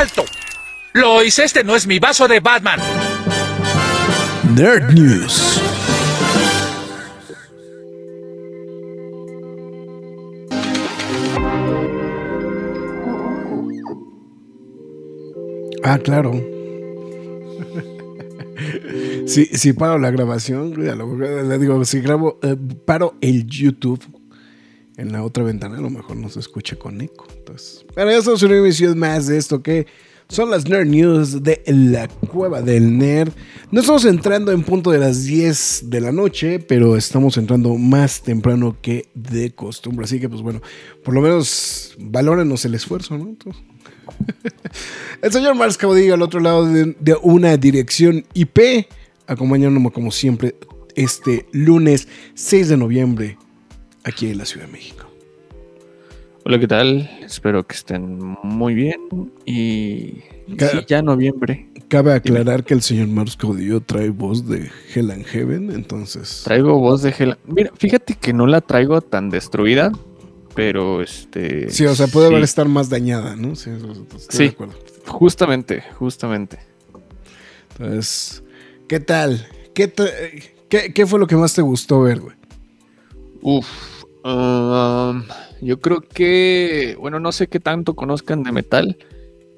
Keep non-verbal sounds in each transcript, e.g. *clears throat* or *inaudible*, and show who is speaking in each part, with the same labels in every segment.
Speaker 1: ¡Alto! Lois, este no es mi vaso de Batman.
Speaker 2: Nerd News. Ah, claro. *laughs* Si, si paro la grabación, le digo, si grabo, eh, paro el YouTube en la otra ventana, a lo mejor no se escucha con eco. Entonces, pero eso es una emisión más de esto que son las Nerd News de la Cueva del Nerd. No estamos entrando en punto de las 10 de la noche, pero estamos entrando más temprano que de costumbre. Así que, pues bueno, por lo menos valórenos el esfuerzo, ¿no? *laughs* el señor Mars Caudillo al otro lado de, de una dirección IP, acompañándome como siempre este lunes 6 de noviembre aquí en la Ciudad de México.
Speaker 3: Hola, ¿qué tal? Espero que estén muy bien y ya noviembre.
Speaker 2: Cabe aclarar que el señor Marcos Caudillo trae voz de Hell and Heaven, entonces...
Speaker 3: Traigo voz de Hell Mira, fíjate que no la traigo tan destruida, pero este...
Speaker 2: Sí, o sea, puede haber estar más dañada, ¿no?
Speaker 3: Sí, sí justamente, justamente.
Speaker 2: Entonces, ¿qué tal? ¿Qué, qué, qué fue lo que más te gustó ver, güey?
Speaker 3: Uf, um, yo creo que, bueno, no sé qué tanto conozcan de metal,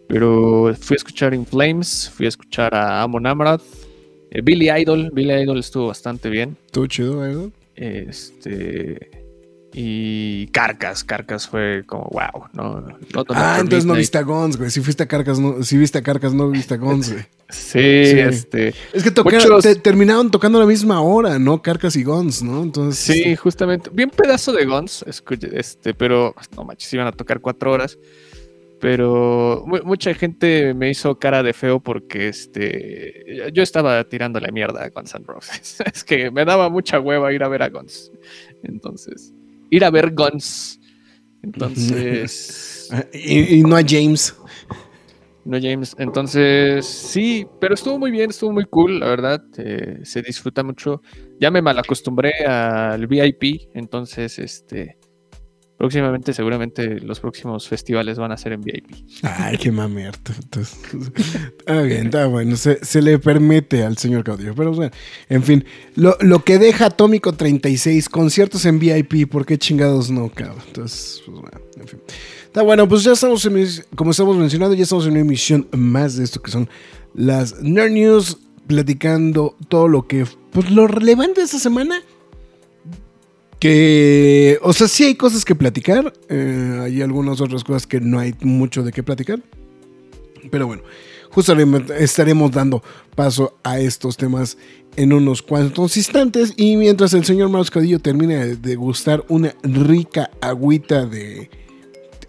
Speaker 3: pero fui a escuchar In Flames, fui a escuchar a Amon Amrath, eh, Billy Idol, Billy Idol estuvo bastante bien.
Speaker 2: ¿Estuvo chido, Idol?
Speaker 3: Este, y Carcas, Carcas fue como wow, no,
Speaker 2: Ah, entonces no viste a Guns, güey. Si fuiste a Carcas, no, si viste a Carcas, no viste a Guns, güey. *laughs*
Speaker 3: sí, este.
Speaker 2: Es que terminaron tocando a la misma hora, ¿no? Carcas y Guns, ¿no? Entonces.
Speaker 3: Sí, este justamente. Bien pedazo de Guns, este, pero no manches, iban a tocar cuatro horas. Pero mucha gente me hizo cara de feo porque este yo estaba tirando la mierda a Guns N' Roses. *laughs* es que me daba mucha hueva ir a ver a Guns. Entonces ir a ver Guns. Entonces. *laughs*
Speaker 2: y, no a James.
Speaker 3: No James. Entonces, sí, pero estuvo muy bien, estuvo muy cool, la verdad. Eh, se disfruta mucho. Ya me malacostumbré al VIP, entonces, este próximamente, seguramente los próximos festivales van a ser en VIP.
Speaker 2: Ay, qué mamerto. Está bien, está bueno. Se, le permite al señor Caudillo. Pero bueno, en fin, lo, que deja Atómico 36, conciertos en VIP, ¿por qué chingados no, cabrón? Entonces, pues bueno, en fin. Está bueno, pues ya estamos, en, como estamos mencionando, ya estamos en una emisión más de esto que son las Nerd News, platicando todo lo que, pues lo relevante de esta semana que, o sea, sí hay cosas que platicar. Eh, hay algunas otras cosas que no hay mucho de qué platicar. Pero bueno, justamente estaremos dando paso a estos temas en unos cuantos instantes. Y mientras el señor Mauscadillo termina de gustar una rica agüita de.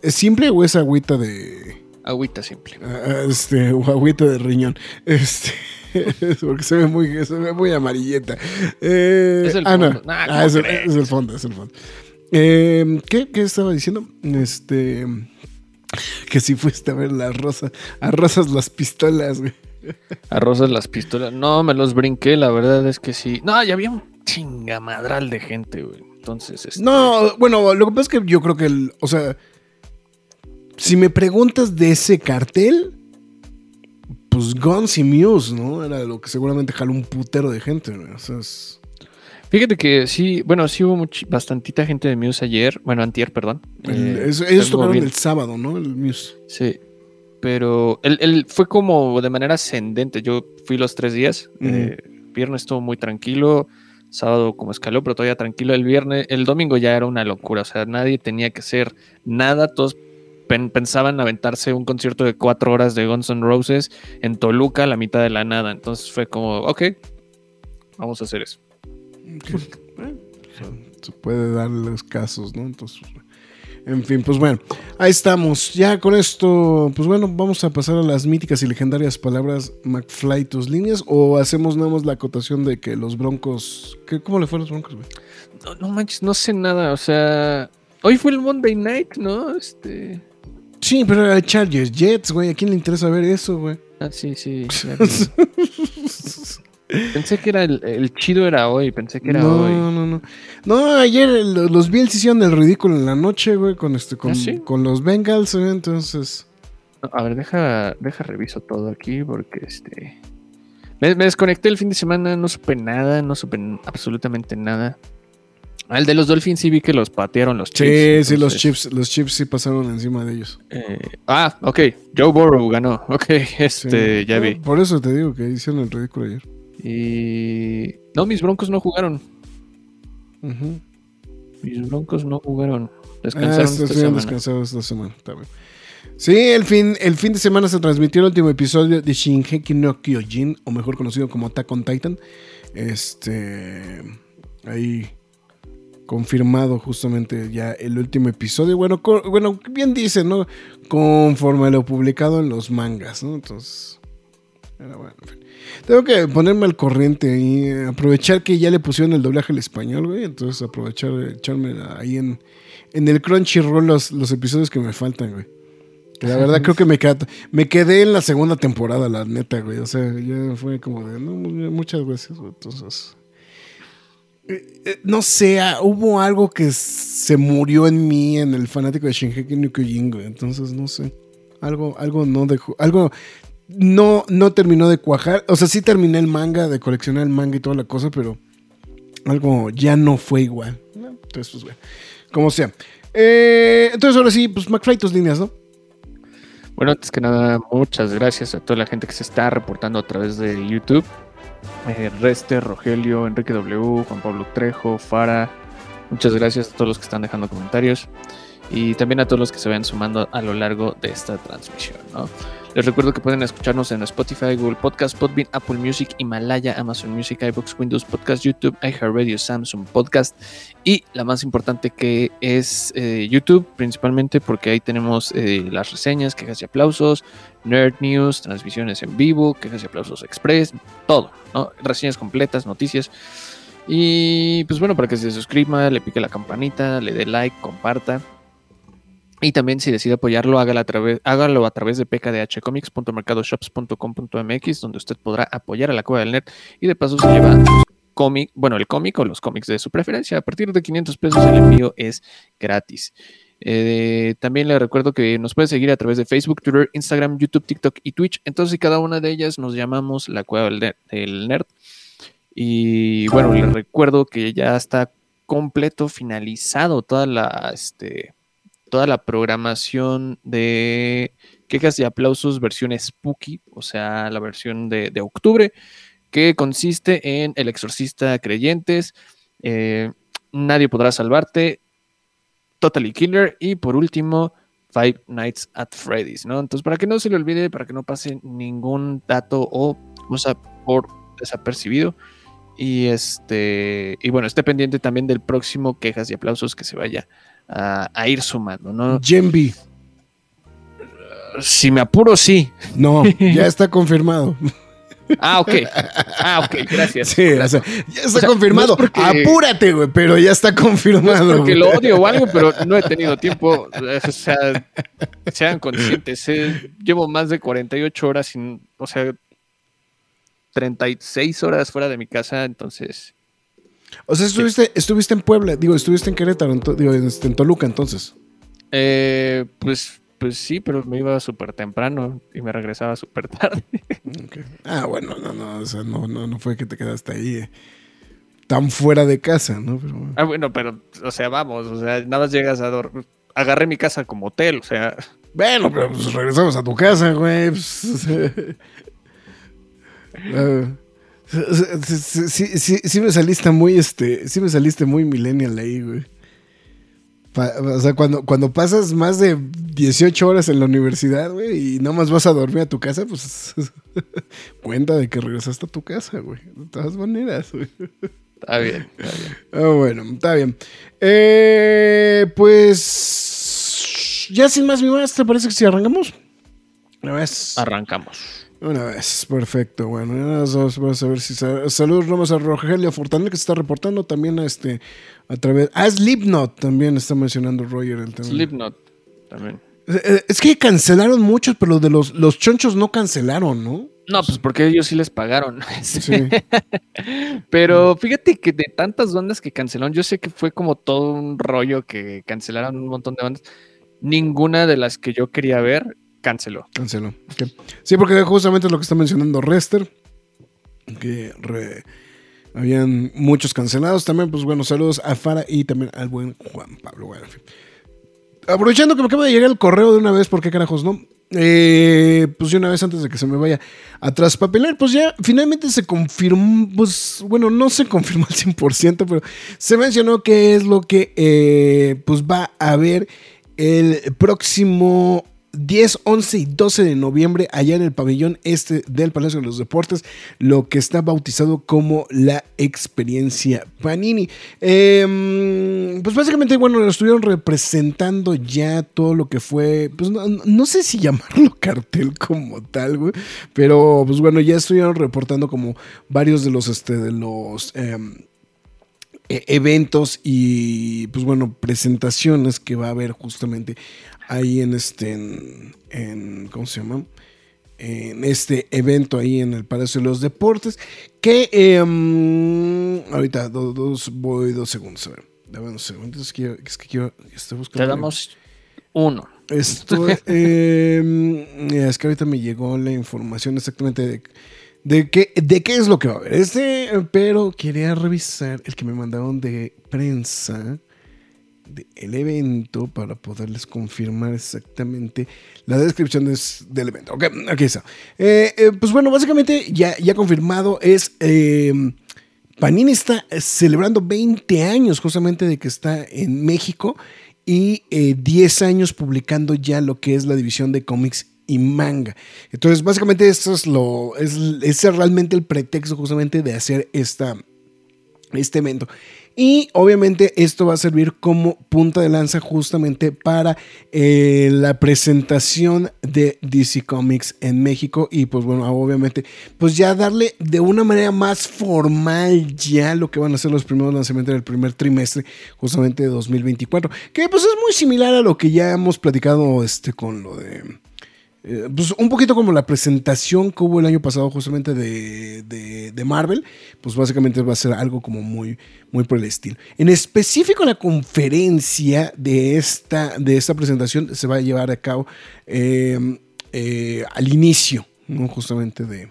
Speaker 2: ¿Es simple o es agüita de.?
Speaker 3: Agüita simple.
Speaker 2: Ah, este, o agüita de riñón. Este. *laughs* porque se ve muy, se ve muy amarilleta.
Speaker 3: Eh, es el ah, fondo.
Speaker 2: ah, es, el fondo, es el fondo. Eh, ¿qué, ¿qué, estaba diciendo? Este. Que si fuiste a ver las rosas, a rosas las pistolas, güey.
Speaker 3: A rosas las pistolas. No, me los brinqué, la verdad es que sí. No, ya había un chingamadral de gente, güey. Entonces, este...
Speaker 2: No, bueno, lo que pasa es que yo creo que, el, o sea, si me preguntas de ese cartel, pues Guns y Muse, ¿no? Era lo que seguramente jaló un putero de gente, O sea,
Speaker 3: Fíjate que sí, bueno, sí hubo bastantita gente de Muse ayer, bueno, antier, perdón.
Speaker 2: Eh, ellos tocaron el sábado, ¿no? El Muse.
Speaker 3: Sí, pero él, fue como de manera ascendente. Yo fui los tres días. Eh, viernes estuvo muy tranquilo, sábado como escaló, pero todavía tranquilo. El viernes, el domingo ya era una locura, o sea, nadie tenía que hacer nada, todos pensaban aventarse un concierto de cuatro horas de Guns N' Roses en Toluca a la mitad de la nada. Entonces fue como, ok, vamos a hacer eso.
Speaker 2: se puede dar los casos, ¿no? Entonces, En fin, pues bueno, ahí estamos. Ya con esto, pues bueno, vamos a pasar a las míticas y legendarias palabras McFly, tus líneas, o hacemos nada más la acotación de que los broncos. ¿qué, ¿Cómo le fueron los broncos, güey?
Speaker 3: No, no manches, no sé nada. O sea, hoy fue el Monday Night, ¿no? Este.
Speaker 2: Sí, pero era Chargers Jets, güey. ¿A quién le interesa ver eso, güey?
Speaker 3: Ah, sí, sí. *laughs* pensé que era el, el chido era hoy, pensé que era
Speaker 2: no,
Speaker 3: hoy.
Speaker 2: no, no. No, ayer el- los Bills hicieron el ridículo en la noche, güey, con este, con,
Speaker 3: ¿Ah, sí?
Speaker 2: con los Bengals, güey, entonces.
Speaker 3: No, A ver, deja, deja reviso todo aquí porque este. Me, me desconecté el fin de semana, no supe nada, no supe absolutamente nada. Al de los Dolphins sí vi que los patearon los
Speaker 2: Sí,
Speaker 3: Chiefs.
Speaker 2: sí, los Chips, los Chips sí pasaron encima de ellos.
Speaker 3: eh, ah, ok. Joe Burrow ganó. *laughs* Ok, este,
Speaker 2: Sí.
Speaker 3: ya vi.
Speaker 2: Por eso te digo que hicieron el ridículo ayer.
Speaker 3: Y. No, mis broncos no jugaron. Mis broncos no jugaron.
Speaker 2: Ah,
Speaker 3: Descansaron esta semana.
Speaker 2: descansados esta semana. Bien. Sí, el fin, el fin de semana se transmitió el último episodio de Shingeki no Kyojin, o mejor conocido como Attack on Titan. Este. Ahí. Confirmado justamente ya el último episodio. Bueno, bueno, bien dice, ¿no? Conforme a lo publicado en los mangas, ¿no? Entonces. Bueno, en fin. Tengo que ponerme al corriente y aprovechar que ya le pusieron el doblaje al español, güey. Entonces aprovechar, echarme ahí en, en el Crunchyroll los, los episodios que me faltan, güey. Que la verdad creo que me, qued- me quedé en la segunda temporada, la neta, güey. O sea, ya fue como de, no, mu- muchas veces, güey. Entonces, no sé, ah, hubo algo que se murió en mí, en el fanático de Shingeki no Kyojin, güey. Entonces, no sé. Algo, algo no dejó, algo no, no terminó de cuajar. O sea, sí terminé el manga, de coleccionar el manga y toda la cosa, pero algo ya no fue igual. Entonces, pues, bueno, como sea. Eh, entonces, ahora sí, pues, McFly, tus líneas, ¿no?
Speaker 3: Bueno, antes que nada, muchas gracias a toda la gente que se está reportando a través de YouTube. Eh, Reste, Rogelio, Enrique W, Juan Pablo Trejo, Fara. Muchas gracias a todos los que están dejando comentarios. Y también a todos los que se vayan sumando a lo largo de esta transmisión. ¿no? Les recuerdo que pueden escucharnos en Spotify, Google Podcast, Podbean, Apple Music, Himalaya, Amazon Music, iBooks, Windows Podcast, YouTube, iHeartRadio, Samsung Podcast y la más importante que es eh, YouTube, principalmente porque ahí tenemos eh, las reseñas, quejas y aplausos, Nerd News, transmisiones en vivo, quejas y aplausos express, todo, ¿no? Reseñas completas, noticias. Y pues bueno, para que se suscriba, le pique la campanita, le dé like, comparta. Y también si decide apoyarlo, hágalo a través, hágalo a través de pkdhcomics.mercadoshops.com.mx, donde usted podrá apoyar a la Cueva del Nerd y de paso se lleva cómic, bueno, el cómic o los cómics de su preferencia. A partir de 500 pesos el envío es gratis. Eh, también le recuerdo que nos puede seguir a través de Facebook, Twitter, Instagram, YouTube, TikTok y Twitch. Entonces, cada una de ellas nos llamamos la Cueva del Ner- del Nerd. Y bueno, les recuerdo que ya está completo, finalizado toda la, este, toda la programación de quejas y aplausos versión spooky, o sea, la versión de, de octubre, que consiste en El Exorcista Creyentes, eh, Nadie podrá salvarte, Totally Killer y por último Five Nights at Freddy's, ¿no? Entonces, para que no se le olvide, para que no pase ningún dato o cosa por desapercibido. Y este, y bueno, esté pendiente también del próximo quejas y aplausos que se vaya a, a ir sumando, ¿no?
Speaker 2: Gembi.
Speaker 3: Si me apuro, sí.
Speaker 2: No, *laughs* ya está confirmado.
Speaker 3: Ah, ok. Ah, ok, gracias.
Speaker 2: Sí, o sea, ya está
Speaker 3: O sea,
Speaker 2: confirmado.
Speaker 3: no es porque-
Speaker 2: Apúrate, güey, pero ya está confirmado.
Speaker 3: porque
Speaker 2: güey.
Speaker 3: lo odio o algo, pero no he tenido tiempo. O sea, sean conscientes. eh, Llevo más de 48 horas sin, o sea, 36 horas fuera de mi casa, entonces.
Speaker 2: O sea, estuviste, estuviste en Puebla, digo, estuviste en Querétaro, ento- digo, en, este, en Toluca entonces.
Speaker 3: eh, pues, pues sí, pero me iba súper temprano y me regresaba súper *laughs* tarde.
Speaker 2: Ah, bueno, no, no, o sea, no, no, no fue que te quedaste ahí eh, tan fuera de casa, ¿no? Pero, bueno.
Speaker 3: Ah, bueno, pero, o sea, vamos, o sea, nada más llegas a dormir. Agarré mi casa como hotel, o sea,
Speaker 2: Bueno, pero pues regresamos a tu casa, güey. pues, o sea. *laughs* Sí, sí, sí, me saliste muy, este, sí me saliste muy millennial ahí, güey. Pa- o sea, cuando, cuando pasas más de 18 horas en la universidad, güey, y nada más vas a dormir a tu casa, pues *laughs* cuenta de que regresaste a tu casa, güey. De todas maneras, güey.
Speaker 3: está bien, está bien.
Speaker 2: Ah, bueno, está bien. Eh, pues ya sin más ni más, ¿te parece que si arrancamos? Una vez.
Speaker 3: Arrancamos.
Speaker 2: Una vez, perfecto. Bueno, ya vamos a ver si. Saludos, Ramos a Rogelio Fortanel que se está reportando también a este. A través. Ah, Slipknot también está mencionando Roger el tema.
Speaker 3: Slipknot también.
Speaker 2: Eh, es que cancelaron muchos, pero de los, los chonchos no cancelaron, ¿no?
Speaker 3: No, pues porque ellos sí les pagaron. Sí. *laughs* Pero fíjate que de tantas bandas que cancelaron, yo sé que fue como todo un rollo que cancelaron un montón de bandas. Ninguna de las que yo quería ver canceló.
Speaker 2: Canceló. Sí, porque justamente es lo que está mencionando Rester. Que habían muchos cancelados. También, pues bueno, saludos a Fara y también al buen Juan Pablo. Bueno, Aprovechando que me acaba de llegar el correo de una vez, ¿por qué carajos no? Eh, pues de una vez antes de que se me vaya a traspapelar, pues ya finalmente se confirmó, pues bueno, no se confirmó al 100%, pero se mencionó que es lo que eh, pues va a haber el próximo 10, 11 y 12 de noviembre allá en el pabellón este del Palacio de los Deportes, lo que está bautizado como la experiencia Panini. Em, pues básicamente, bueno, estuvieron representando ya todo lo que fue, pues no, sé si llamarlo *laughs* cartel como tal, güey, pero pues bueno, ya estuvieron reportando como varios de los, este, de los... Em, e, eventos y pues bueno presentaciones que va a haber justamente ahí en este, en, ¿cómo se llama? En este evento ahí en el Palacio de los Deportes, que em, ahorita dos, voy dos segundos, a ver, dame unos segundos, es que, es que quiero, estoy buscando.
Speaker 3: Te damos uno.
Speaker 2: Esto, *laughs* em, es que ahorita me llegó la información exactamente de, de, qué, de qué es lo que va a haber. Este, pero quería revisar el que me mandaron de prensa el evento para poderles confirmar exactamente la descripción del evento. Ok, aquí está. Eh, eh, pues bueno, básicamente ya, ya confirmado es... Em, Panini está celebrando 20 años justamente de que está en México y 10 eh, años publicando ya lo que es la división de cómics y manga. Entonces, básicamente, esto es lo. Es, es realmente el pretexto justamente de hacer esta, este evento. Y obviamente esto va a servir como punta de lanza justamente para eh, la presentación de DC Comics en México. Y pues bueno, obviamente, pues ya darle de una manera más formal ya lo que van a ser los primeros lanzamientos del primer trimestre justamente de 2024. Que pues es muy similar a lo que ya hemos platicado este, con lo de eh, pues un poquito como la presentación que hubo el año pasado justamente de, de, Marvel, pues básicamente va a ser algo como muy, muy por el estilo. En específico la conferencia de esta, de esta presentación se va a llevar a cabo em, eh, al inicio, ¿no? justamente de,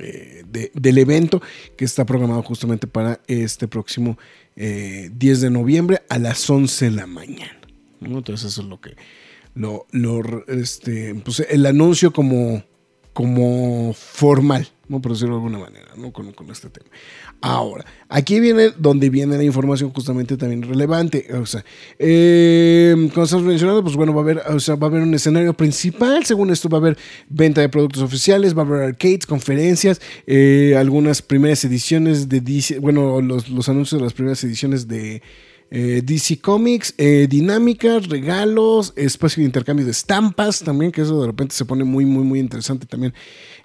Speaker 2: eh, del evento que está programado justamente para este próximo 10 de noviembre a las 11 de la mañana. Entonces eso es lo que lo, este, pues el anuncio como, como formal, ¿no? por decirlo de alguna manera, ¿no? con, con, este tema. Ahora, aquí viene donde viene la información justamente también relevante. O sea, eh, como estamos mencionando, pues bueno, va a haber, o sea, va a haber un escenario principal. Según esto, va a haber venta de productos oficiales, va a haber arcades, conferencias, eh, algunas primeras ediciones de bueno, los, los anuncios de las primeras ediciones de eh, DC Comics, eh, dinámicas, regalos, espacio de intercambio de estampas también, que eso de repente se pone muy, muy, muy interesante también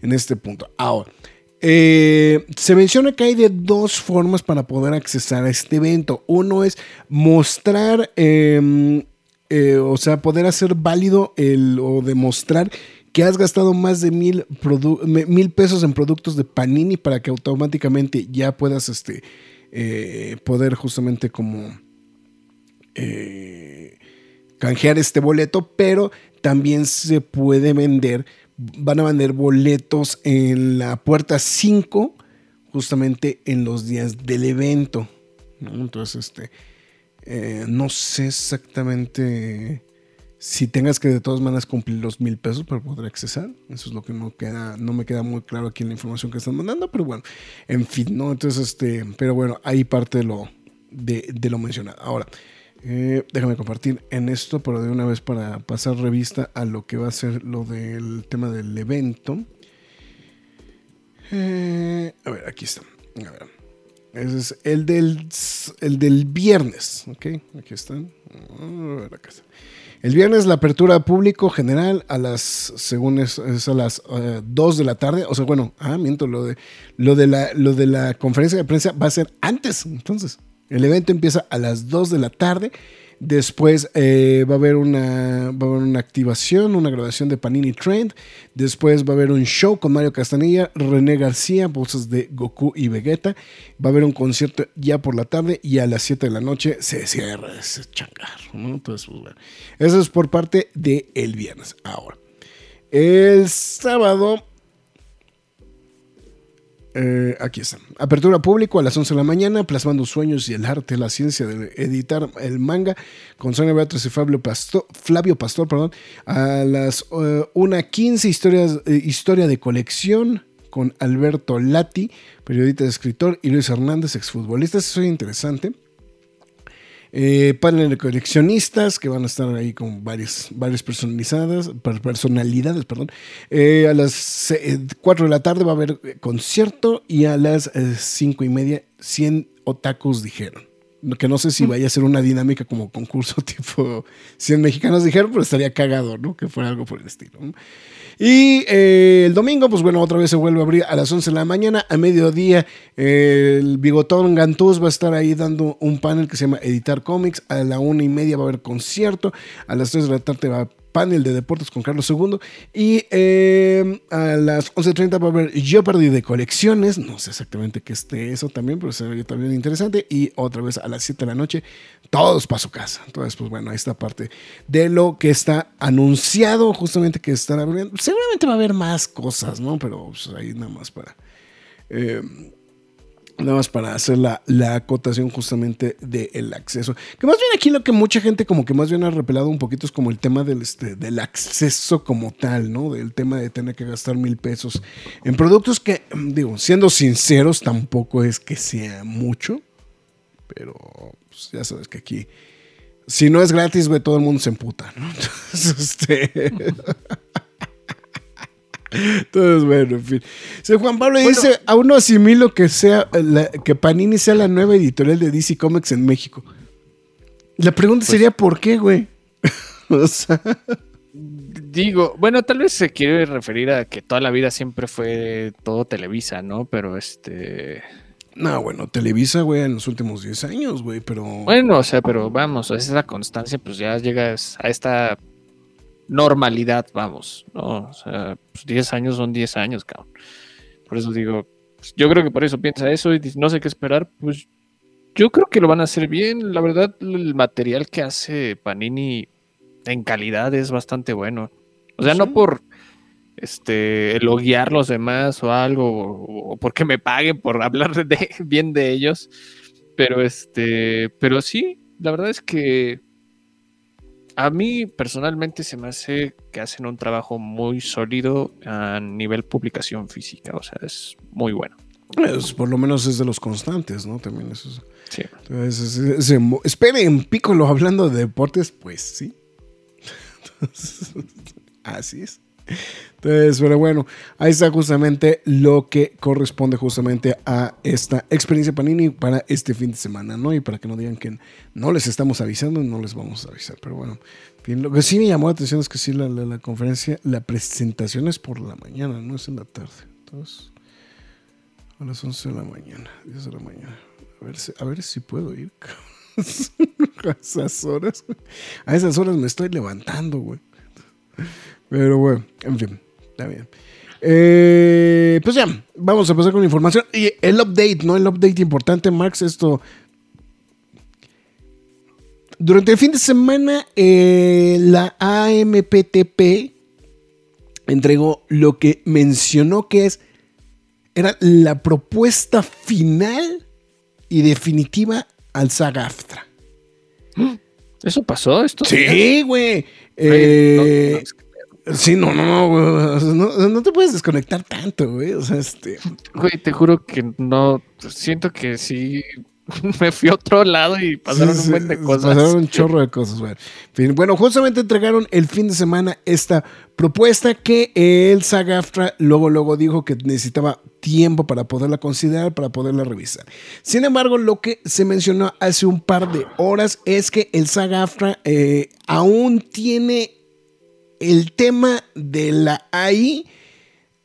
Speaker 2: en este punto. Ahora, eh, se menciona que hay de dos formas para poder accesar a este evento. Uno es mostrar, em, o sea, poder hacer válido el, o demostrar que has gastado más de mil, mil pesos en productos de Panini para que automáticamente ya puedas este, poder justamente como eh, canjear este boleto, pero también se puede vender, van a vender boletos en la puerta 5, justamente en los días del evento. Entonces, este, eh, no sé exactamente si tengas que de todas maneras cumplir los mil pesos para poder accesar. Eso es lo que no queda, no me queda muy claro aquí en la información que están mandando, pero bueno, en fin, ¿no? Entonces, este, pero bueno, ahí parte de lo, de, de lo mencionado. Ahora, eh, déjame compartir en esto, pero de una vez para pasar revista a lo que va a ser lo del tema del evento. Eh, a ver, aquí está. A ver. Ese es el del, el del viernes. Ok, aquí están. A ver, acá está. El viernes la apertura público general a las, según es, a las 2 de la tarde. O sea, bueno, ah, miento, lo de, lo, de la, lo de la conferencia de prensa va a ser antes. Entonces, el evento empieza a las 2 de la tarde. Después eh, va, a haber una, va a haber una activación, una grabación de Panini Trend. Después va a haber un show con Mario Castanilla, René García, voces de Goku y Vegeta. Va a haber un concierto ya por la tarde y a las 7 de la noche se cierra ese changar. Entonces, pues. Eso es por parte del el viernes. Ahora, el sábado eh, aquí está. Apertura público a las 11 de la mañana, plasmando sueños y el arte, la ciencia de editar el manga con Sonia Beatriz y Fabio Pastor, Flavio Pastor, perdón, a las 1.15 uh, historias, eh, historia de colección con Alberto Lati, periodista escritor, y Luis Hernández, exfutbolista. Eso es interesante. Eh, panel de coleccionistas que van a estar ahí con varias, varias personalizadas, personalidades. Perdón. Eh, a las 4 de la tarde va a haber concierto y a las 5 y media 100 otakus dijeron. Que no sé si vaya a ser una dinámica como concurso *laughs* tipo 100 mexicanos dijeron, pero estaría cagado, ¿no? Que fuera algo por el estilo. Y eh, el domingo, pues bueno, otra vez se vuelve a abrir a las 11 de la mañana. A mediodía, el bigotón Gantús va a estar ahí dando un panel que se llama Editar Comics. A la una y media va a haber concierto. A las 3 de la tarde va a panel de deportes con Carlos II. Y eh, a las 11.30 va a haber Jeopardy de colecciones. No sé exactamente qué esté eso también, pero sería también interesante. Y otra vez a las 7 de la noche, todos para su casa. Entonces, pues bueno, está parte de lo que está anunciado, justamente que están abriendo. Seguramente va a haber más cosas, ¿no? Pero pues, ahí nada más para. Eh, Nada más para hacer la, acotación justamente del acceso. Que más bien aquí lo que mucha gente como que más bien ha repelado un poquito es como el tema del, este, del acceso como tal, ¿no? Del tema de tener que gastar mil pesos en productos que, digo, siendo sinceros, tampoco es que sea mucho. Pero pues, ya sabes que aquí, si no es gratis, güey, todo el mundo se emputa, ¿no? *laughs* Entonces, este... *laughs* Entonces, bueno, en fin. Juan Pablo dice, aún no asimilo que sea que Panini sea la nueva editorial de DC Comics en México. La pregunta pues sería ¿por qué, güey? *laughs* o sea,
Speaker 3: digo, bueno, tal vez se quiere referir a que toda la vida siempre fue todo Televisa, ¿no? Pero este
Speaker 2: no, bueno, Televisa, güey, en los últimos 10 años, güey, pero.
Speaker 3: Bueno, o sea, pero vamos, esa constancia, pues ya llegas a esta normalidad, vamos, ¿no? O sea, 10 pues, años son 10 años, cabrón. Por eso digo, pues, yo creo que por eso piensa eso y no sé qué esperar, pues yo creo que lo van a hacer bien. La verdad, el material que hace Panini en calidad es bastante bueno. O sea, no por este elogiar los demás o algo, o, porque me paguen por hablar de, *laughs* bien de ellos. Pero este, pero sí, la verdad es que a mí personalmente se me hace que hacen un trabajo muy sólido a nivel publicación física, o sea, es muy bueno.
Speaker 2: por lo menos es de los constantes, ¿no? También eso. Sí. Entonces, esperen, Piccolo hablando de deportes, pues sí. *laughs* así es. Entonces, pero bueno, ahí está justamente lo que corresponde justamente a esta experiencia Panini para este fin de semana, ¿no? Y para que no digan que no les estamos avisando, no les vamos a avisar. Pero bueno, lo que sí me llamó la atención es que sí, la, conferencia, la presentación es por la mañana, no es en la tarde. Entonces, a las 11 de la mañana, 10 de la mañana. A ver si, a ver si puedo ir. *laughs* a esas horas. A esas horas me estoy levantando, güey. Pero bueno, en fin, está bien. Eh, pues ya, vamos a pasar con la información. Y el update, ¿no? El update importante, Max, esto. Durante el fin de semana, eh, la AMPTP entregó lo que mencionó que es. Era la propuesta final y definitiva al SAGAFTRA.
Speaker 3: ¿Eso pasó? ¿Esto
Speaker 2: sí, güey. Eh, Sí, no, no, no, no, te puedes desconectar tanto, güey. O sea, este.
Speaker 3: Güey, te juro que no. Siento que sí *laughs* me fui a otro lado y pasaron
Speaker 2: Sí,
Speaker 3: un buen de cosas.
Speaker 2: Pasaron un chorro de cosas, güey. Fin, Bueno, justamente entregaron el fin de semana esta propuesta que el SAG-AFTRA luego, luego dijo que necesitaba tiempo para poderla considerar, para poderla revisar. Sin embargo, lo que se mencionó hace un par de horas es que el SAG-AFTRA eh, aún tiene el tema de la AI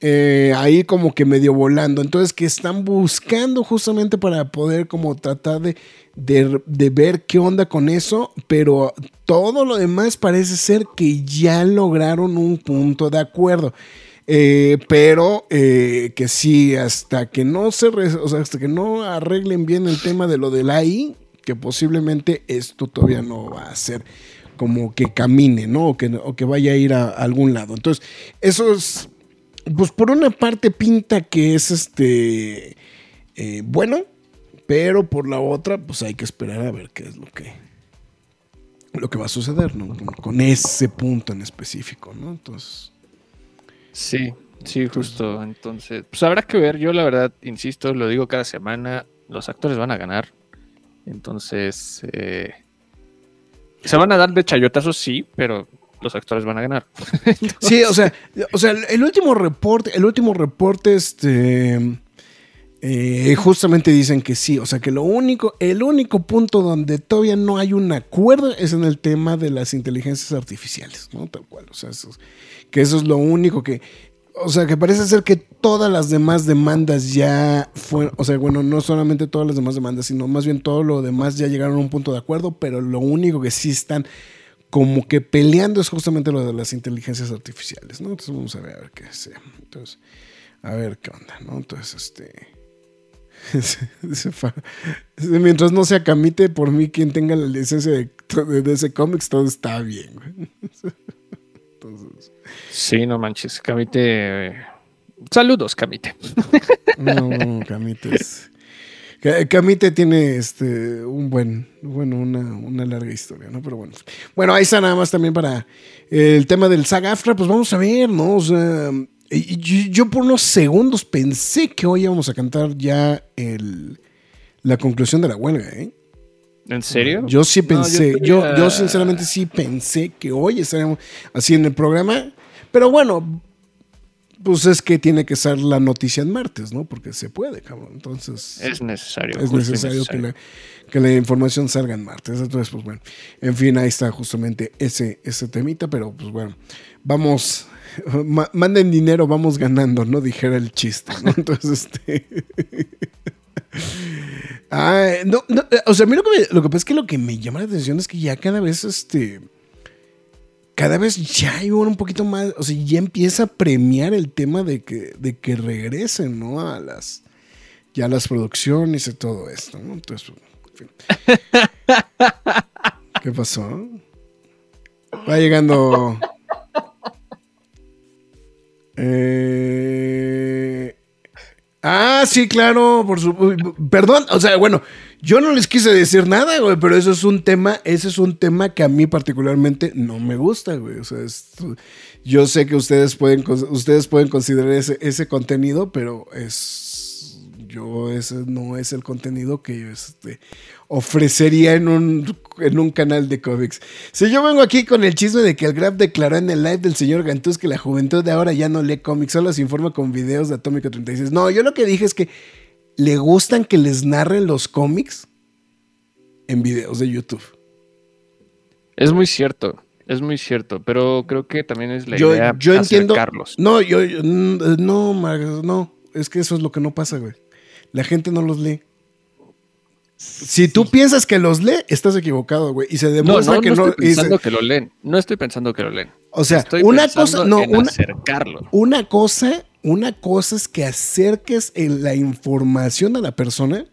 Speaker 2: eh, ahí como que medio volando. Entonces que están buscando justamente para poder como tratar de, de, de ver qué onda con eso, pero todo lo demás parece ser que ya lograron un punto de acuerdo. Eh, pero eh, que sí, hasta que no se hasta que no arreglen bien el tema de lo del AI, que posiblemente esto todavía no va a ser como que camine, ¿no? O que, o que vaya a ir a, algún lado. Entonces, eso es, pues por una parte pinta que es este eh, bueno, pero por la otra, pues hay que esperar a ver qué es lo que lo que va a suceder, ¿no? Con, con ese punto en específico, ¿no? Entonces,
Speaker 3: Sí, sí, justo. Entonces, pues habrá que ver. Yo la verdad, insisto, lo digo cada semana, los actores van a ganar. Entonces, eh, se van a dar de chayotazos, sí, pero los actores van a ganar. *laughs*
Speaker 2: Sí, o sea, o sea, el último reporte, el último reporte, este, eh, justamente dicen que sí, o sea, que lo único, el único punto donde todavía no hay un acuerdo es en el tema de las inteligencias artificiales, ¿no? Tal cual, o sea, que eso es lo único que, o sea, que parece ser que todas las demás demandas ya fueron, o sea, bueno, no solamente todas las demás demandas, sino más bien todo lo demás ya llegaron a un punto de acuerdo, pero lo único que sí están como que peleando es justamente lo de las inteligencias artificiales, ¿no? Entonces vamos a ver, a ver qué sea. Entonces, a ver qué onda, ¿no? Entonces, este... *laughs* Mientras no sea Camite, por mí quien tenga la licencia de, de DC Comics, todo está bien, güey. *laughs* Entonces,
Speaker 3: Sí, no manches, Camite. eh, Saludos, Camite.
Speaker 2: no, Camite es... Ca- Camite tiene este un buen, bueno, una, una larga historia, ¿no? Pero bueno. Bueno, ahí está nada más también para el tema del saga Aftra, pues vamos a ver, ¿no? O sea, yo, yo por unos segundos pensé que hoy íbamos a cantar ya el, la conclusión de la huelga, ¿eh?
Speaker 3: ¿En serio?
Speaker 2: Yo sí
Speaker 3: No,
Speaker 2: pensé,
Speaker 3: yo
Speaker 2: yo,
Speaker 3: tenía-
Speaker 2: yo sinceramente sí pensé que hoy estaríamos así en el programa, pero bueno, pues es que tiene que ser la noticia en martes, ¿no? Porque se puede, cabrón. Entonces
Speaker 3: Es necesario.
Speaker 2: es necesario que la, que la información salga en martes. Entonces, pues bueno, en fin, ahí está justamente ese, ese temita, pero pues bueno, vamos, *laughs* ma- manden dinero, vamos ganando, ¿no? Dijera el chiste, ¿no? Entonces, este... Ay, *laughs* no, no, eh, o sea, a mí lo que, me- lo que pasa es que lo que me llama la atención es que ya cada vez, este, cada vez ya hay un poquito más, o sea, ya empieza a premiar el tema de que, de que regresen, ¿no? A las, ya las producciones y todo esto, ¿no? Entonces, en fin. *laughs* ¿Qué pasó? Va llegando. Eh, Ah, sí, claro, por su perdón, o sea, bueno, yo no les quise decir nada, güey, pero eso es un tema, ese es un tema que a mí particularmente no me gusta, güey. O sea, es- yo sé que ustedes pueden, ustedes pueden considerar ese, ese contenido, pero es, yo ese no es el contenido que yo este, ofrecería en un, en un canal de cómics. Si yo vengo aquí con el chisme de que el Grab declaró en el live del señor Gantús que la juventud de ahora ya no lee cómics, solo se informa con videos de Atómico 36. No, yo lo que dije es que le gustan que les narren los cómics en videos de YouTube.
Speaker 3: Es muy cierto, es muy cierto, pero creo que también es la
Speaker 2: Yo,
Speaker 3: idea
Speaker 2: yo entiendo.
Speaker 3: acercarlos.
Speaker 2: No, yo, yo- n- no, no, es que eso es lo que no pasa, güey. La gente no los lee. Si tú piensas que los lee, estás equivocado, güey. Y se
Speaker 3: No,
Speaker 2: demuestra
Speaker 3: no,
Speaker 2: que
Speaker 3: no
Speaker 2: no.
Speaker 3: estoy
Speaker 2: se-
Speaker 3: pensando que lo leen. No estoy pensando que lo leen.
Speaker 2: o sea,
Speaker 3: Estoy
Speaker 2: una cosa, no,
Speaker 3: en
Speaker 2: una,
Speaker 3: acercarlo.
Speaker 2: una cosa, una cosa es que acerques la información a la persona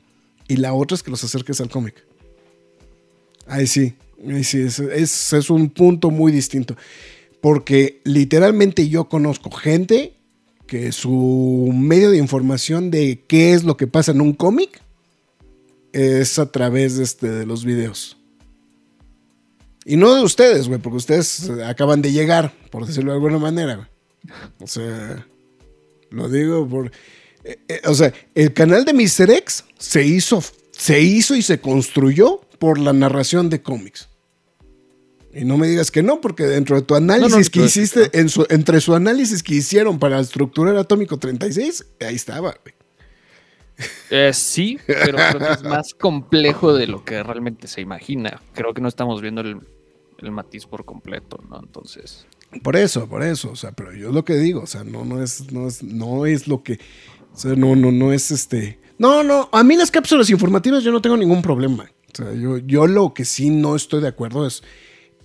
Speaker 2: y la otra es que los acerques al cómic. Ahí sí, ahí sí, es, es- un punto muy distinto. Porque literalmente yo conozco gente que su medio de información de qué es lo que pasa en un cómic es a través de, este, de los videos. Y no de ustedes, güey, porque ustedes acaban de llegar, por decirlo de alguna manera, güey. O sea, lo digo por... eh, eh, o sea, el canal de Mr. X se hizo se hizo y se construyó por la narración de cómics. Y no me digas que no, porque dentro de tu análisis
Speaker 3: No, no,
Speaker 2: que
Speaker 3: no,
Speaker 2: hiciste, en su- entre su análisis que hicieron para estructurar Atómico 36, ahí estaba, güey.
Speaker 3: Eh, sí, pero creo que es *laughs* más complejo de lo que realmente se imagina. Creo que no estamos viendo el, el matiz por completo, ¿no? Entonces.
Speaker 2: Por eso, por eso, o sea, pero yo lo que digo, o sea, no, no es, no es, no es lo que, o sea, no, no, no es este, no, no, a mí las cápsulas informativas yo no tengo ningún problema, o sea, yo, yo lo que sí no estoy de acuerdo es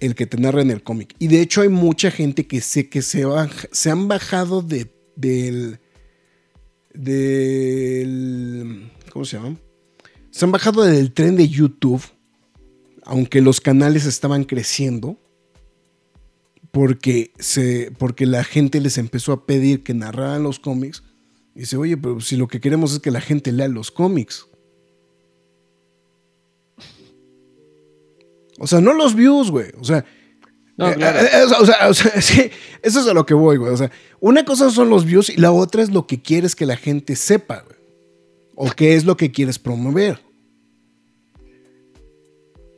Speaker 2: el que te narren el cómic, y de hecho hay mucha gente que sé que se, se han bajado de, del, del, ¿cómo se llama? Se han bajado del tren de YouTube, aunque los canales estaban creciendo porque, se, porque la gente les empezó a pedir que narraran los cómics. Y dice, oye, pero si lo que queremos es que la gente lea los cómics. O sea, no los views, güey. O sea,
Speaker 3: No,
Speaker 2: eh,
Speaker 3: claro.
Speaker 2: eh, eh, o sea, o sea, *laughs* es que eso es a lo que voy, güey. O sea, una cosa son los views y la otra es lo que quieres que la gente sepa, güey. O qué es lo que quieres promover.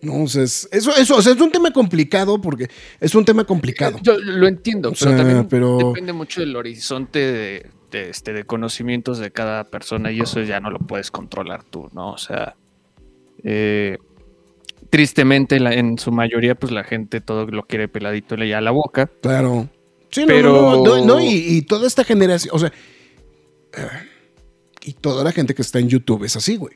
Speaker 2: No, o sea, es, eso, eso, o sea, es un tema complicado porque es un tema complicado.
Speaker 3: Yo lo entiendo,
Speaker 2: O
Speaker 3: pero
Speaker 2: sea,
Speaker 3: también
Speaker 2: pero-
Speaker 3: depende mucho del horizonte de, de, este, de conocimientos de cada persona y eso ya no lo puedes controlar tú, ¿no? O sea, eh, tristemente la- en su mayoría pues la gente todo lo quiere peladito le a la boca.
Speaker 2: Claro. Sí,
Speaker 3: Pero-
Speaker 2: no, no, no, no, y, y toda esta generación, o sea, eh, y toda la gente que está en YouTube es así, güey.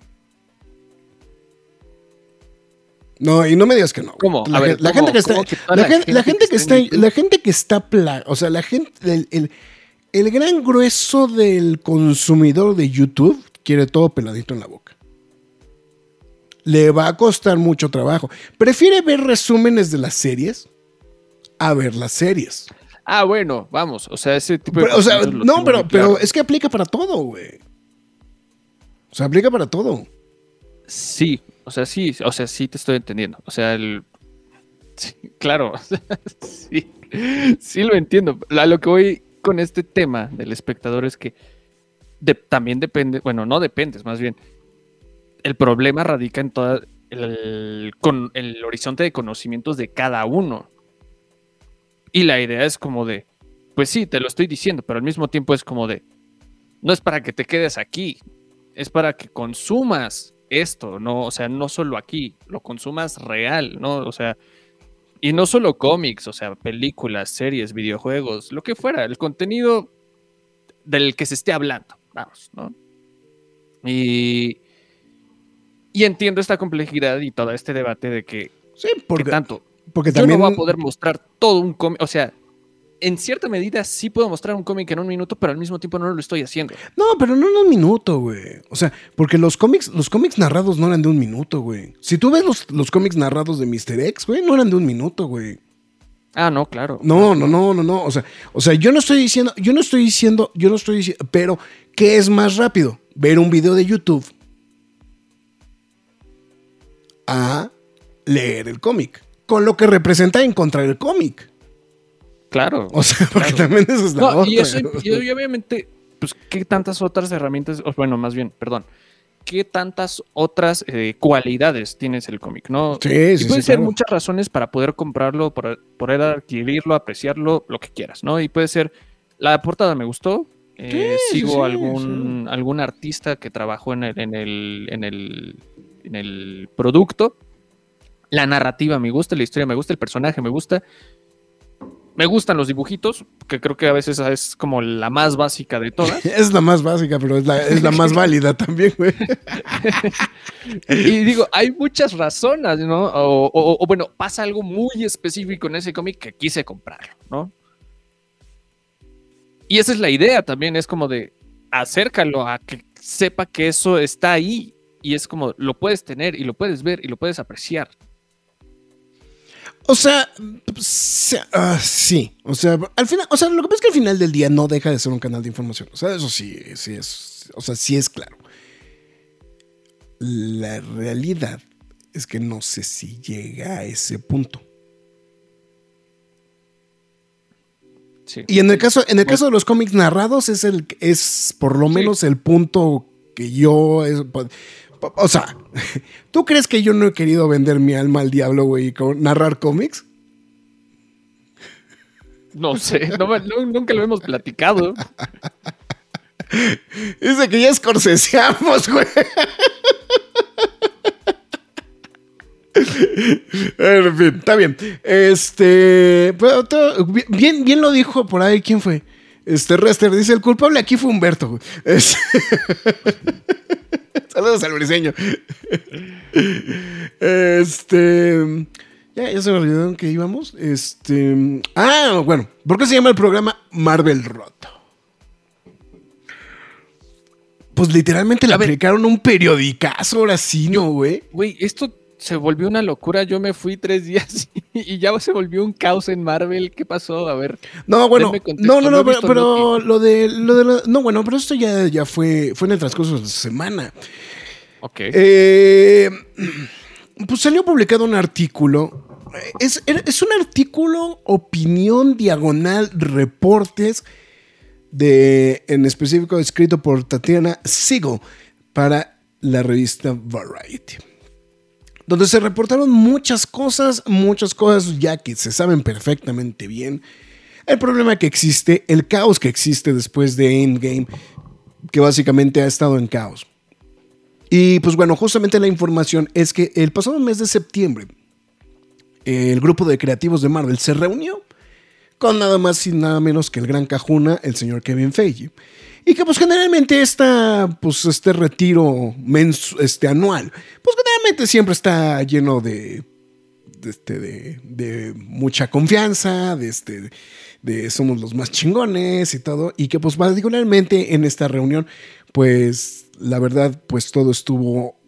Speaker 2: No, y no me digas que no.
Speaker 3: ¿Cómo? A
Speaker 2: La,
Speaker 3: ver,
Speaker 2: la
Speaker 3: ¿cómo-
Speaker 2: gente que está, la,
Speaker 3: la
Speaker 2: gen- la gente que está, la gente que está, pla- o sea, la gente, el, el- el gran grueso del consumidor de YouTube quiere todo peladito en la boca. Le va a costar mucho trabajo. Prefiere ver resúmenes de las series a ver las series.
Speaker 3: Ah, bueno, vamos, o sea, ese tipo de
Speaker 2: Pero, o sea, no, pero,
Speaker 3: claro.
Speaker 2: pero es que aplica para todo, güey. O sea, aplica para todo.
Speaker 3: Sí, o sea, sí, o sea, sí te estoy entendiendo. O sea, el... sí, claro, *laughs* sí, sí lo entiendo. A lo que voy con este tema del espectador es que también depende, bueno, no depende, es más bien, el problema radica en todo el, con el horizonte de conocimientos de cada uno. Y la idea es como de, pues sí, te lo estoy diciendo, pero al mismo tiempo es como de, no es para que te quedes aquí, es para que consumas esto, no, o sea, no solo aquí, lo consumas real, ¿no? O sea, y no solo cómics, o sea, películas, series, videojuegos, lo que fuera, el contenido del que se esté hablando, vamos, ¿no? Y, y entiendo esta complejidad y todo este debate de que,
Speaker 2: Sí,
Speaker 3: ¿qué
Speaker 2: porque,
Speaker 3: tanto?
Speaker 2: porque
Speaker 3: Yo
Speaker 2: también.
Speaker 3: no voy a poder mostrar todo un cómic, o sea, en cierta medida sí puedo mostrar un cómic en un minuto, pero al mismo tiempo no lo estoy haciendo.
Speaker 2: No, pero no en un minuto, güey. O sea, porque los cómics, los cómics narrados no eran de un minuto, güey. Si tú ves los, los cómics narrados de Mr. X, güey, no eran de un minuto, güey.
Speaker 3: Ah, no, claro.
Speaker 2: No, no, no, no, no. O sea, o sea, yo no estoy diciendo, yo no estoy diciendo, yo no estoy diciendo, pero ¿qué es más rápido? Ver un video de YouTube a leer el cómic. Con lo que representa encontrar el cómic.
Speaker 3: Claro. *laughs*
Speaker 2: O sea, porque
Speaker 3: Claro.
Speaker 2: también eso es la
Speaker 3: No,
Speaker 2: otra.
Speaker 3: y, eso, y, y obviamente, pues, ¿qué tantas otras herramientas, o bueno, más bien, perdón, qué tantas otras eh, cualidades tienes el cómic, ¿no?
Speaker 2: Sí,
Speaker 3: y
Speaker 2: sí,
Speaker 3: puede
Speaker 2: sí,
Speaker 3: ser
Speaker 2: claro.
Speaker 3: muchas razones para poder comprarlo, para poder adquirirlo, apreciarlo, lo que quieras, ¿no? Y puede ser, la portada me gustó, eh, sigo
Speaker 2: sí,
Speaker 3: algún, algún artista que trabajó en el, en, el, en, el, en el producto, la narrativa me gusta, la historia me gusta, el personaje me gusta. Me gustan los dibujitos, que creo que a veces es como la más básica de todas. *laughs*
Speaker 2: Es la más básica, pero es la, es la más *laughs* válida también, güey.
Speaker 3: Y digo, hay muchas razones, ¿no? O, o- o, bueno, pasa algo muy específico en ese cómic que quise comprarlo, ¿no? Y esa es la idea también, es como de acércalo a que sepa que eso está ahí y es como lo puedes tener y lo puedes ver y lo puedes apreciar.
Speaker 2: O sea, sí, ah, sí. O sea, al final, o sea, lo que pasa es que al final del día no deja de ser un canal de información. O sea, eso sí, sí es. O sea, sí es claro. La realidad es que no sé si llega a ese punto.
Speaker 3: Sí.
Speaker 2: Y en el caso, en el caso de los cómics narrados, es el es por lo
Speaker 3: Sí.
Speaker 2: menos el punto que yo es- o sea, *laughs* ¿Tú crees que yo no he querido vender mi alma al diablo, güey, y narrar cómics?
Speaker 3: No sé, no me- no- nunca lo hemos platicado. *laughs*
Speaker 2: Dice que ya escorceseamos, güey. *laughs* en fin, está bien. Este. pero bien, bien lo dijo por ahí. ¿Quién fue? Este Rester dice: el culpable aquí fue Humberto. Es- *laughs* Saludos al briseño. Este. Ya, ya se me olvidó en qué íbamos. Este. Ah, bueno. ¿Por qué se llama el programa Marvel Roto? Pues literalmente le aplicaron un periodicazo ahora sí, ¿no, güey?
Speaker 3: Güey, esto se volvió una locura. Yo me fui tres *laughs* días y ya se volvió un caos en Marvel. ¿Qué pasó? A ver.
Speaker 2: No, bueno, no, no,
Speaker 3: no
Speaker 2: pero, lo de, lo de la- no, bueno, pero esto ya, ya fue, fue en el transcurso de la semana.
Speaker 3: Ok.
Speaker 2: Eh, pues salió publicado un artículo. Es, es un artículo, opinión diagonal, reportes, de, en específico escrito por Tatiana Siegel para la revista Variety. Donde se reportaron muchas cosas, muchas cosas ya que se saben perfectamente bien. El problema que existe, el caos que existe después de Endgame, que básicamente ha estado en caos. Y pues bueno, justamente la información es que el pasado mes de septiembre, el grupo de creativos de Marvel se reunió con nada más y nada menos que el gran cajuna, el señor Kevin Feige. Y que pues generalmente esta, pues este retiro mens este, anual, pues generalmente siempre está lleno de, este, de, mucha confianza, de, este, somos los más chingones y todo. Y que pues particularmente en esta reunión, pues la verdad, pues todo estuvo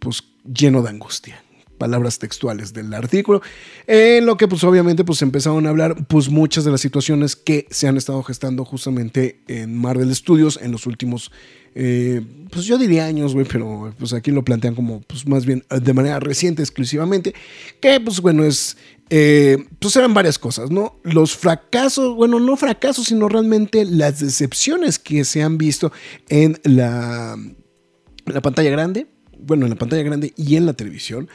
Speaker 2: pues lleno de angustia palabras textuales del artículo, en lo que pues obviamente pues empezaron a hablar pues muchas de las situaciones que se han estado gestando justamente en Marvel Studios en los últimos, eh, pues yo diría años, güey, pero pues aquí lo plantean como pues más bien de manera reciente exclusivamente, que pues bueno es, eh, pues eran varias cosas, ¿no? Los fracasos, bueno, no fracasos, sino realmente las decepciones que se han visto en la, la pantalla grande, bueno, en la pantalla grande y en la televisión.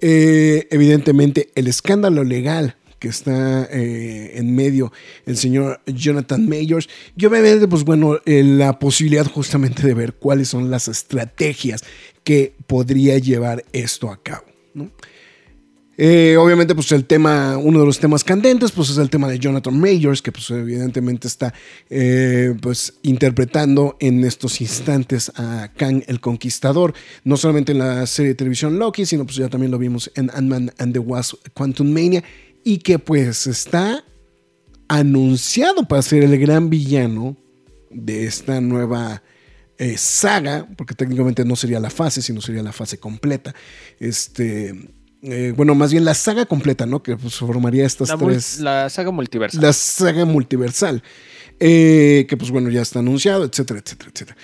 Speaker 2: Eh, evidentemente, el escándalo legal que está eh, en medio el señor Jonathan Mayors y obviamente, pues bueno, eh, la posibilidad justamente de ver cuáles son las estrategias que podría llevar esto a cabo. Eh, obviamente, pues el tema, uno de los temas candentes, pues es el tema de Jonathan Majors, que pues evidentemente está eh, pues interpretando en estos instantes a Kang el Conquistador, no solamente en la serie de televisión Loki, sino pues ya también lo vimos en Ant-Man and the Wasp Quantum Mania, y que pues está anunciado para ser el gran villano de esta nueva eh, saga, porque técnicamente no sería la fase, sino sería la fase completa. Este, eh, bueno, más bien la saga completa, ¿no? Que pues, formaría estas
Speaker 3: La,
Speaker 2: tres.
Speaker 3: la saga multiversal.
Speaker 2: La saga multiversal. eh, que pues bueno, ya está anunciado, etcétera, etcétera, etcétera.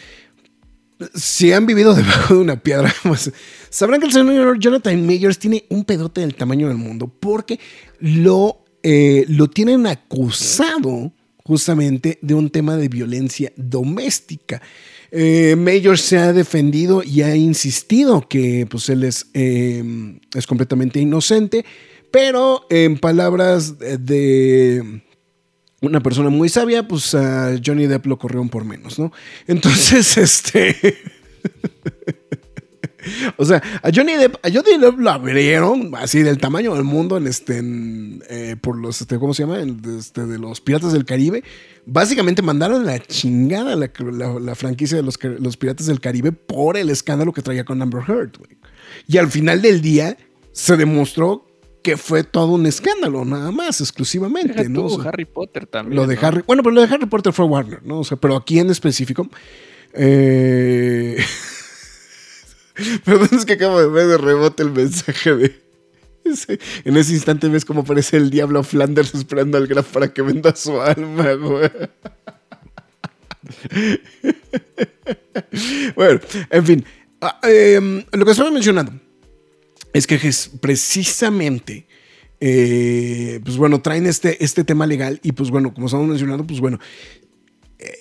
Speaker 2: Si han vivido *laughs* debajo de una piedra, pues, sabrán que el señor Jonathan Majors tiene un pedote del tamaño del mundo porque lo, eh, lo tienen acusado justamente de un tema de violencia doméstica. Eh, Majors se ha defendido y ha insistido que pues, él es, eh, es completamente inocente, pero en palabras de una persona muy sabia, pues a Johnny Depp lo corrieron por menos, ¿no? Entonces, *laughs* este... *laughs* O sea, a Johnny Depp, a Johnny Depp lo abrieron así del tamaño del mundo en este, en, eh, por los, este, ¿cómo se llama? En, este, de los Piratas del Caribe. Básicamente mandaron la chingada la, la, la franquicia de los, los, Piratas del Caribe por el escándalo que traía con Amber Heard, güey. Y al final del día se demostró que fue todo un escándalo, nada más, exclusivamente,
Speaker 3: Deja
Speaker 2: ¿no?
Speaker 3: tú,
Speaker 2: O sea,
Speaker 3: Harry Potter también.
Speaker 2: lo de
Speaker 3: ¿no?
Speaker 2: Harry, bueno, pero lo de Harry Potter fue Warner, ¿no? O sea, pero aquí en específico. Eh... *laughs* *laughs* Perdón, es que acabo de ver de rebote el mensaje de. En ese instante ves cómo aparece el diablo Flanders esperando al Graf para que venda su alma, güey. *laughs* bueno, en fin. Ah, em, lo que estaba mencionando es que es precisamente. eh, pues bueno, traen este, este tema legal y pues bueno, como estamos mencionando, pues bueno,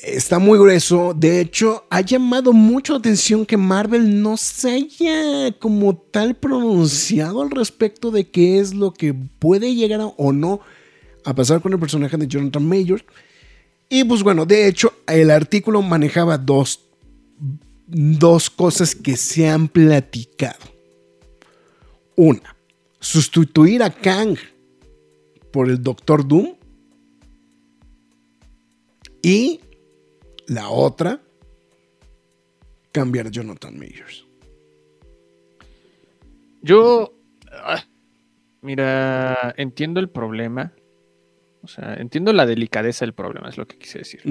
Speaker 2: está muy grueso. De hecho, ha llamado mucho la atención que Marvel no se haya como tal pronunciado al respecto de qué es lo que puede llegar a, o no a pasar con el personaje de Jonathan Majors. Y pues bueno, de hecho, el artículo manejaba dos, dos cosas que se han platicado. Una, sustituir a Kang por el Doctor Doom. Y la otra, cambiar Jonathan Majors.
Speaker 3: Yo, ah, mira, entiendo el problema. O sea, entiendo la delicadeza del problema, es lo que quise decir.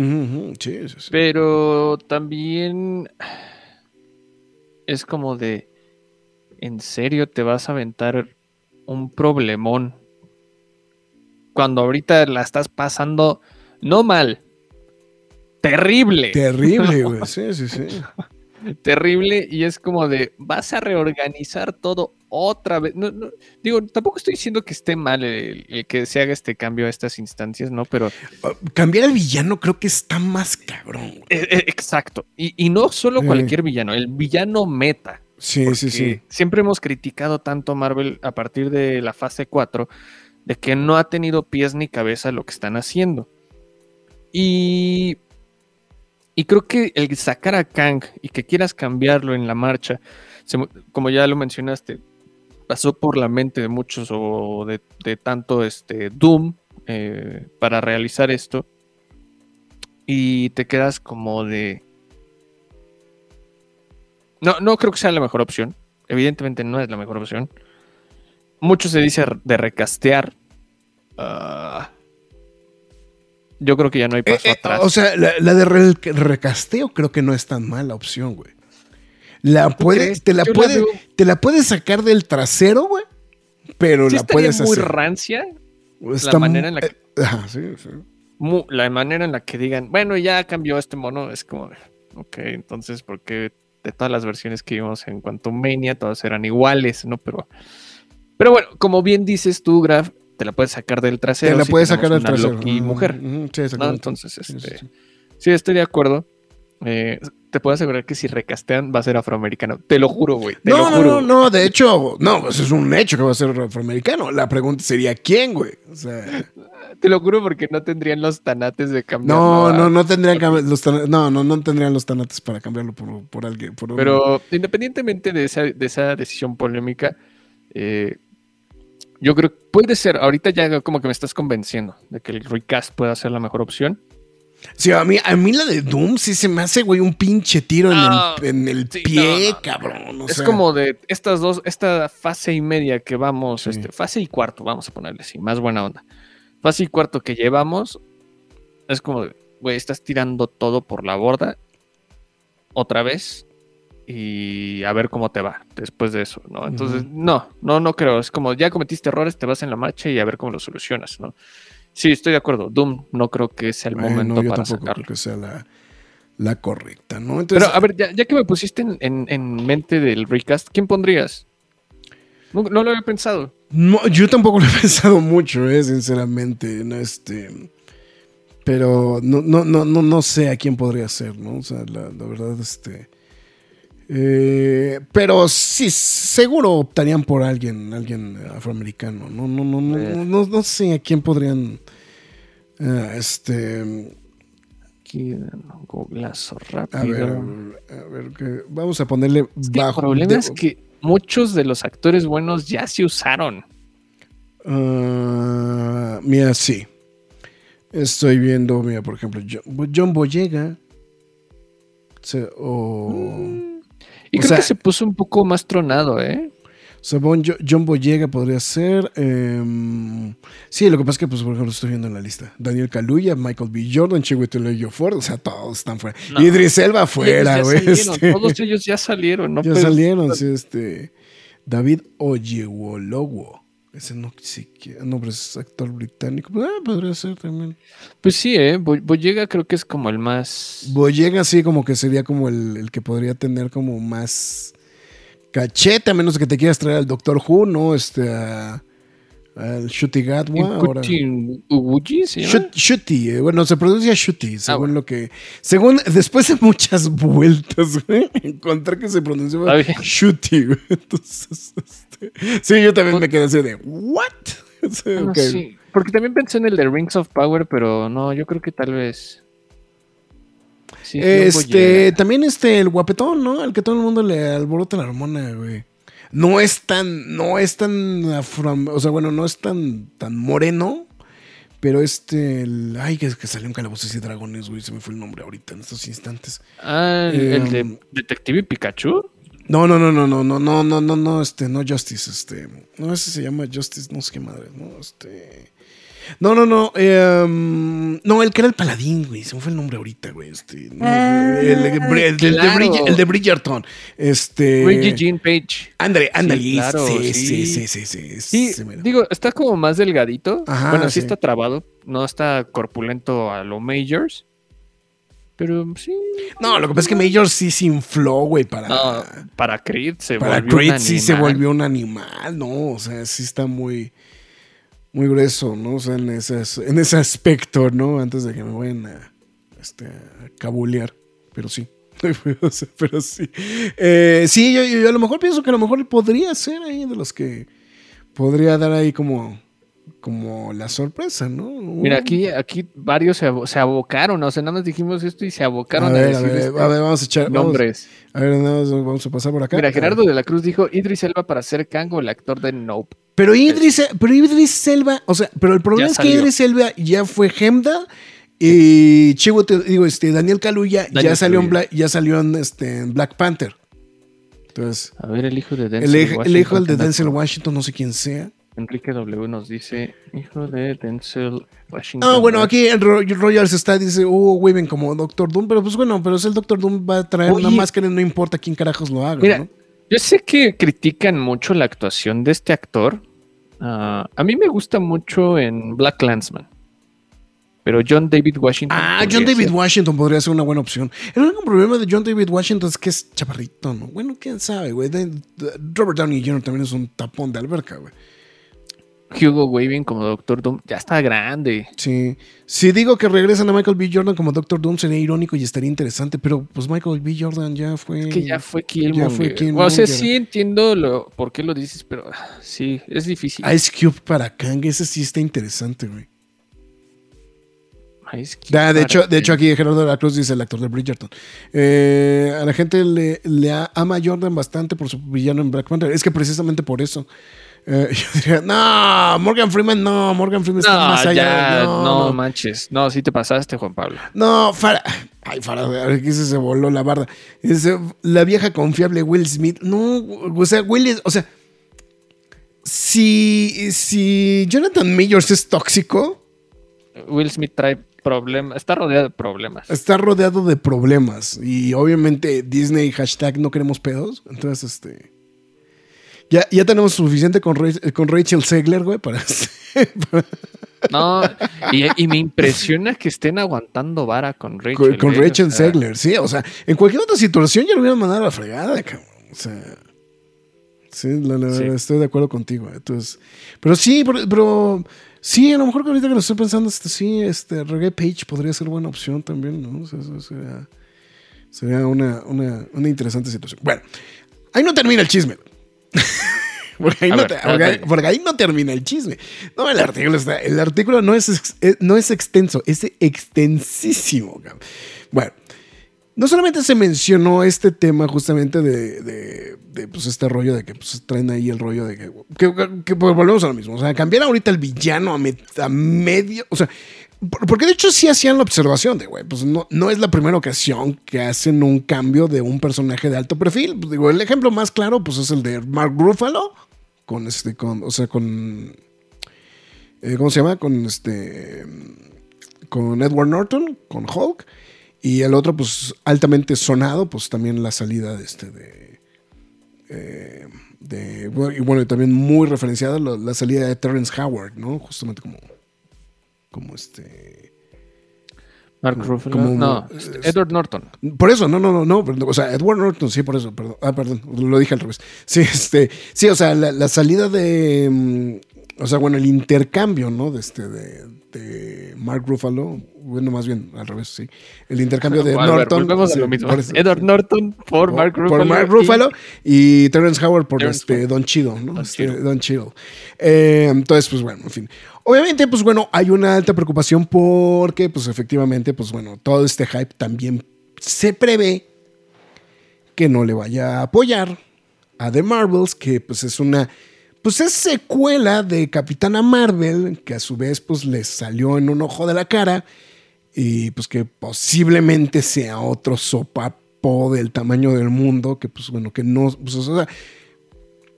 Speaker 2: Sí, sí, sí.
Speaker 3: Pero también es como de, ¿en serio te vas a aventar un problemón? Cuando ahorita la estás pasando, no mal, terrible.
Speaker 2: Terrible, *laughs* güey. Sí, sí, sí.
Speaker 3: terrible y es como de vas a reorganizar todo otra vez. No, no, digo, tampoco estoy diciendo que esté mal el, el que se haga este cambio a estas instancias, ¿no? Pero
Speaker 2: Uh, Cambiar al villano creo que está más cabrón.
Speaker 3: eh, eh, exacto. Y, y no solo cualquier villano, el villano meta.
Speaker 2: Sí, sí, sí.
Speaker 3: Siempre hemos criticado tanto a Marvel a partir de la fase 4 de que no ha tenido pies ni cabeza lo que están haciendo. Y, y creo que el sacar a Kang y que quieras cambiarlo en la marcha, como ya lo mencionaste, pasó por la mente de muchos o de, tanto este Doom eh, para realizar esto. Y te quedas como de... No, no creo que sea la mejor opción. Evidentemente no es la mejor opción. Mucho se dice de recastear. Ah, yo creo que ya no hay
Speaker 2: Eh,
Speaker 3: paso
Speaker 2: eh,
Speaker 3: atrás.
Speaker 2: o sea, la, la de re- recasteo creo que no es tan mala opción, güey. La
Speaker 3: ¿Tú
Speaker 2: puede, te, la
Speaker 3: la
Speaker 2: puede, te la puedes sacar del trasero, güey. Pero
Speaker 3: Sí
Speaker 2: la puedes
Speaker 3: muy
Speaker 2: hacer.
Speaker 3: rancia
Speaker 2: Está
Speaker 3: manera en la que-
Speaker 2: eh, ajá, sí, sí.
Speaker 3: mu- la manera en la que digan, bueno, ya cambió este mono, es como, ok, entonces, ¿por qué de todas las versiones que vimos en Quantum Mania, todas eran iguales, ¿no? Pero, pero bueno, como bien dices tú, Graf, te la puedes sacar del trasero.
Speaker 2: Te la puedes sacar del trasero. Ujú,
Speaker 3: mujer.
Speaker 2: ujú, sí,
Speaker 3: ¿no? Entonces, este,
Speaker 2: sí.
Speaker 3: sí, estoy de acuerdo. Eh, te puedo asegurar que si recastean va a ser afroamericano. Te lo juro, güey. Te lo
Speaker 2: No, no,
Speaker 3: juro.
Speaker 2: no, no, de hecho, no, pues es un hecho que va a ser afroamericano. La pregunta sería quién, güey. O sea,
Speaker 3: Te lo juro porque no tendrían los tanates de cambiar.
Speaker 2: no, no, no tendrían los no, no, no tendrían los tanates para cambiarlo por, por alguien. Por un-
Speaker 3: Pero independientemente de esa, de esa decisión polémica, eh, yo creo que puede ser, ahorita ya como que me estás convenciendo de que el recast pueda ser la mejor opción.
Speaker 2: Sí, a mí, a mí la de Doom sí se me hace, güey, un pinche tiro en
Speaker 3: Ah,
Speaker 2: el, en el
Speaker 3: sí,
Speaker 2: pie,
Speaker 3: no, no, no.
Speaker 2: cabrón. o
Speaker 3: es
Speaker 2: sea,
Speaker 3: como de estas dos, esta fase y media que vamos,
Speaker 2: Sí.
Speaker 3: este, fase y cuarto, vamos a ponerle así, más buena onda. Fase y cuarto que llevamos, es como, de, güey, estás tirando todo por la borda otra vez y a ver cómo te va después de eso, ¿no? Entonces, no, no, no creo. Es como, ya cometiste errores, te vas en la marcha y a ver cómo lo solucionas, ¿no? Sí, estoy de acuerdo. Doom no creo que sea el
Speaker 2: bueno,
Speaker 3: momento
Speaker 2: yo
Speaker 3: para
Speaker 2: tampoco
Speaker 3: sacarlo.
Speaker 2: creo que sea la, la correcta, ¿no? Entonces,
Speaker 3: Pero a ver, ya, ya que me pusiste en, en- en mente del recast, ¿quién pondrías? No, no lo había pensado.
Speaker 2: No, yo tampoco lo he *laughs* pensado mucho, eh, sinceramente. No, este, pero no, no, no, no, no sé a quién podría ser, ¿no? O sea, la, la verdad, este. Eh, pero sí, seguro optarían por alguien, alguien afroamericano. No, no, no, no,
Speaker 3: Eh.
Speaker 2: no, no, no sé a quién podrían. eh, este.
Speaker 3: Aquí, no, googlazo
Speaker 2: A
Speaker 3: rápido.
Speaker 2: ver, a ver, que vamos a ponerle
Speaker 3: Es que el
Speaker 2: bajo.
Speaker 3: problema
Speaker 2: de-
Speaker 3: es que muchos de los actores buenos ya se usaron.
Speaker 2: Ah, mira, sí. Estoy viendo, mira, por ejemplo, John, John Boyega. O,
Speaker 3: Y
Speaker 2: O
Speaker 3: creo
Speaker 2: sea-
Speaker 3: que se puso un poco más tronado, ¿eh?
Speaker 2: o sea, Bon- Jo- John Boyega podría ser. em, sí, lo que pasa es que, pues, por ejemplo, estoy viendo en la lista. Daniel Kaluuya, Michael B. Jordan, Chiwetel Ford, o sea, todos están fuera.
Speaker 3: No.
Speaker 2: Idris Elba fuera, güey. este.
Speaker 3: Todos ellos ya salieron, ¿no?
Speaker 2: ya
Speaker 3: Pero-
Speaker 2: salieron, sí, este. David Oyewolowo. Ese no siquiera. No, pero es actor británico. Ah, podría ser también.
Speaker 3: Pues sí, ¿eh? Boy- Boyega creo que es como el más...
Speaker 2: Boyega sí como que sería como el, el que podría tener como más cachete, a menos que te quieras traer al Doctor Who, ¿no? Este, a, al Shuti Gatwa. ahora.
Speaker 3: Uguchi se llama.
Speaker 2: Shut- Shuti, eh, bueno, se pronuncia Shuti, según
Speaker 3: bueno.
Speaker 2: lo que. Según, después de muchas vueltas, *laughs* güey, encontré que se pronunciaba. Shuti, güey. Entonces, este, sí, yo también me quedé así de, ¿what? *laughs* Sí,
Speaker 3: Ah,
Speaker 2: ok.
Speaker 3: sí, Porque también pensé en el de Rings of Power, pero no, yo creo que tal vez. Sí,
Speaker 2: Este, también este, el guapetón, ¿no? Al que todo el mundo le alborota la hormona, güey. No es tan, no es tan afro, o sea, bueno, no es tan, tan moreno, pero este, el, ay, que, que salió en Calabozos y Dragones, güey, se me fue el nombre ahorita en estos instantes.
Speaker 3: Ah, el, el
Speaker 2: Em,
Speaker 3: de Detective Pikachu.
Speaker 2: No, no, no, no, no, no, no, no, no, no, este, no Justice, este, no, ese se llama Justice, no sé qué madre, no, este, no, no, no, eh, um, no, el que era el paladín, güey, se me fue el nombre ahorita, güey, este,
Speaker 3: Ah,
Speaker 2: el, el de- el de
Speaker 3: claro.
Speaker 2: Bridge- el de Bridgerton, este,
Speaker 3: Reggie Jean Page.
Speaker 2: ándale, ándale,
Speaker 3: Sí, claro,
Speaker 2: sí,
Speaker 3: sí.
Speaker 2: sí, sí, sí,
Speaker 3: digo, está como más delgadito.
Speaker 2: Ajá,
Speaker 3: bueno, sí, está trabado. No está corpulento a lo Majors. Pero sí.
Speaker 2: no, lo que pasa es que Major sí se infló, güey, para,
Speaker 3: No, para Creed se
Speaker 2: para
Speaker 3: volvió un
Speaker 2: Creed sí se
Speaker 3: animal.
Speaker 2: volvió un animal, ¿no? O sea, sí está muy, muy grueso, ¿no? O sea, en ese, en ese aspecto, ¿no? Antes de que me vayan a, este, a cabulear, pero sí. *laughs* Pero sí. Eh, sí, yo, yo a lo mejor pienso que a lo mejor podría ser ahí de los que podría dar ahí como, como la sorpresa, ¿no?
Speaker 3: Mira, aquí, aquí varios se, abo- se abocaron. O sea, nada más dijimos esto y se abocaron
Speaker 2: a
Speaker 3: a,
Speaker 2: ver, a
Speaker 3: decir
Speaker 2: ver,
Speaker 3: este
Speaker 2: a ver, vamos a echar vamos-
Speaker 3: nombres.
Speaker 2: a ver, nada más vamos a pasar por acá.
Speaker 3: Mira, Gerardo de la Cruz dijo Idris Elba para ser Kango, el actor de Nope.
Speaker 2: Pero Idris, pero Idris Elba, o sea, pero el problema
Speaker 3: Ya
Speaker 2: es que. Idris Elba ya fue Hemda y Chivo, te digo, este, Daniel Kaluuya ya salió, en. Black, ya salió en, este, en Black Panther. Entonces,
Speaker 3: A ver, el hijo de
Speaker 2: el,
Speaker 3: Denzel
Speaker 2: el
Speaker 3: Washington,
Speaker 2: hijo del de Denzel Washington, no sé quién sea.
Speaker 3: Enrique W nos dice, hijo de Denzel Washington.
Speaker 2: Ah, bueno, aquí en Ro- Royals está, dice Hugo Weaving como Doctor Doom, pero pues bueno, pero es el Doctor Doom va a traer una máscara y no importa quién carajos lo haga,
Speaker 3: Mira,
Speaker 2: ¿no?
Speaker 3: yo sé que critican mucho la actuación de este actor. Ah, a mí me gusta mucho en Black Landsman. Pero John David Washington.
Speaker 2: Ah,
Speaker 3: podría
Speaker 2: John David
Speaker 3: ser.
Speaker 2: Washington podría ser una buena opción. El único problema de John David Washington es que es chaparrito, ¿no? Bueno, quién sabe, güey. Robert Downey Jr. también es un tapón de alberca, güey.
Speaker 3: Hugo Weaving como Doctor Doom. Ya está grande.
Speaker 2: Sí. Si digo que regresan a Michael B. Jordan como Doctor Doom sería irónico y estaría interesante, pero pues Michael B. Jordan ya fue.
Speaker 3: Que ya fue Killmonger.
Speaker 2: Ya fue
Speaker 3: O sea,
Speaker 2: Killmonger.
Speaker 3: sí entiendo lo, por qué lo dices, pero ah, sí, es difícil.
Speaker 2: Ice Cube para Kang, ese sí está interesante, güey.
Speaker 3: Ice Cube
Speaker 2: Da, de, hecho, de hecho, aquí Gerardo de la Cruz dice el actor de Bridgerton. Eh, a la gente le, le ama a Jordan bastante por su villano en Black Panther. Es que precisamente por eso. Eh, *laughs* yo diría, no, Morgan Freeman, no, Morgan Freeman está
Speaker 3: No,
Speaker 2: más allá.
Speaker 3: ya,
Speaker 2: no,
Speaker 3: no,
Speaker 2: no,
Speaker 3: manches. No, sí te pasaste, Juan Pablo.
Speaker 2: no, Farah. Ay, Farah, aquí se, voló la barda. Dice, la vieja confiable Will Smith. No, o sea, Will es, o sea, si, si Jonathan Majors es tóxico,
Speaker 3: Will Smith trae problemas, está rodeado de problemas.
Speaker 2: está rodeado de problemas. Y obviamente Disney hashtag no queremos pedos. Entonces, este. Ya, ya tenemos suficiente con, con Rachel Segler, güey, *laughs* para.
Speaker 3: No, y, y me impresiona que estén aguantando vara con Rachel.
Speaker 2: con, con
Speaker 3: ¿eh?
Speaker 2: Rachel
Speaker 3: O sea,
Speaker 2: Segler, sí. O sea, en cualquier otra situación ya lo hubieran mandado a la fregada, cabrón. O sea. Sí, la, la-
Speaker 3: Sí.
Speaker 2: estoy de acuerdo contigo. Entonces. Pero sí, pero, pero sí, a lo mejor que ahorita que lo estoy pensando, este, sí, este, Reggae Page podría ser buena opción también, ¿no? O sea, eso sería, sería una, una, una interesante situación. Bueno, ahí no termina el chisme. *laughs* porque, ahí no
Speaker 3: ver,
Speaker 2: te-
Speaker 3: a
Speaker 2: porque ahí-
Speaker 3: ver.
Speaker 2: porque ahí no termina el chisme. No, el artículo está. El artículo no es, eh, no es extenso, es extensísimo. Bueno, no solamente se mencionó este tema justamente de, de, de, pues este rollo de que pues, traen ahí el rollo de que, que, que, pues, volvemos a lo mismo. O sea, cambiar ahorita el villano a, a medio. O sea, porque de hecho sí hacían la observación de, güey, pues no, no es la primera ocasión que hacen un cambio de un personaje de alto perfil. Pues, digo, el ejemplo más claro, pues es el de Mark Ruffalo, con este, con, o sea, con. eh, ¿Cómo se llama? Con este. Con Edward Norton, con Hulk. Y el otro, pues, altamente sonado, pues también la salida de este de. eh, y bueno, también muy referenciada la, la salida de Terrence Howard, ¿no? Justamente como. Como este.
Speaker 3: Mark Ruffalo.
Speaker 2: como-
Speaker 3: no,
Speaker 2: es-
Speaker 3: Edward Norton.
Speaker 2: Por eso, no, no, no, no. O sea, Edward Norton, sí, por eso, perdón. Ah, perdón, lo dije al revés. Sí, este. Sí, o sea, la, la salida de. mm, o sea, bueno, el intercambio, ¿no? De este, de, de Mark Ruffalo, bueno, más bien al revés, sí. El intercambio de
Speaker 3: ver,
Speaker 2: Norton.
Speaker 3: volvemos a
Speaker 2: sí,
Speaker 3: lo mismo.
Speaker 2: por eso.
Speaker 3: Edward Norton por Mark Ruffalo.
Speaker 2: Por Mark
Speaker 3: y-
Speaker 2: Ruffalo y, Terrence Howard por
Speaker 3: Terrence
Speaker 2: este. Don Chido, ¿no?
Speaker 3: Don
Speaker 2: Este. Don Cheadle. Eh, entonces, pues bueno, en fin. Obviamente, pues bueno, hay una alta preocupación porque, pues efectivamente, pues bueno, todo este hype también se prevé que no le vaya a apoyar a The Marvels, que pues es una, pues es secuela de Capitana Marvel, que a su vez pues le salió en un ojo de la cara y pues que posiblemente sea otro sopapo del tamaño del mundo, que pues bueno, que no, pues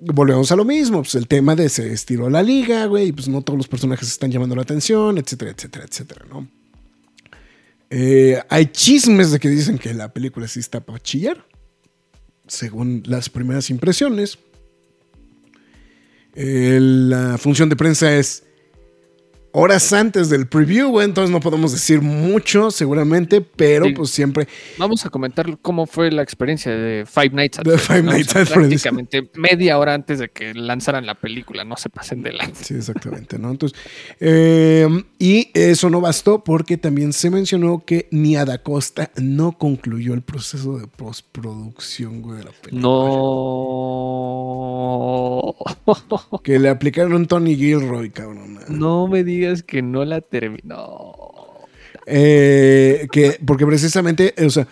Speaker 2: volvemos a lo mismo, pues el tema de se estiró la liga, güey, y pues no todos los personajes están llamando la atención, etcétera, etcétera, etcétera, ¿no? Eh, hay chismes de que dicen que la película sí está para chillar, según las primeras impresiones. Eh, la función de prensa es horas antes del preview, güey, entonces no podemos decir mucho seguramente, pero
Speaker 3: Sí.
Speaker 2: pues siempre
Speaker 3: Vamos a comentar cómo fue la experiencia de Five Nights at Freddy's,
Speaker 2: Five
Speaker 3: ¿no?
Speaker 2: Nights
Speaker 3: O sea,
Speaker 2: at Freddy's.
Speaker 3: Prácticamente media hora antes de que lanzaran la película, no se pasen de la.
Speaker 2: Sí, exactamente, ¿no? Entonces, eh, y eso no bastó porque también se mencionó que ni Ada Costa no concluyó el proceso de postproducción, güey, de la película.
Speaker 3: No.
Speaker 2: Que le aplicaron un Tony Gilroy, cabrón.
Speaker 3: No me digas que no la terminó.
Speaker 2: Eh, que, porque precisamente, o sea,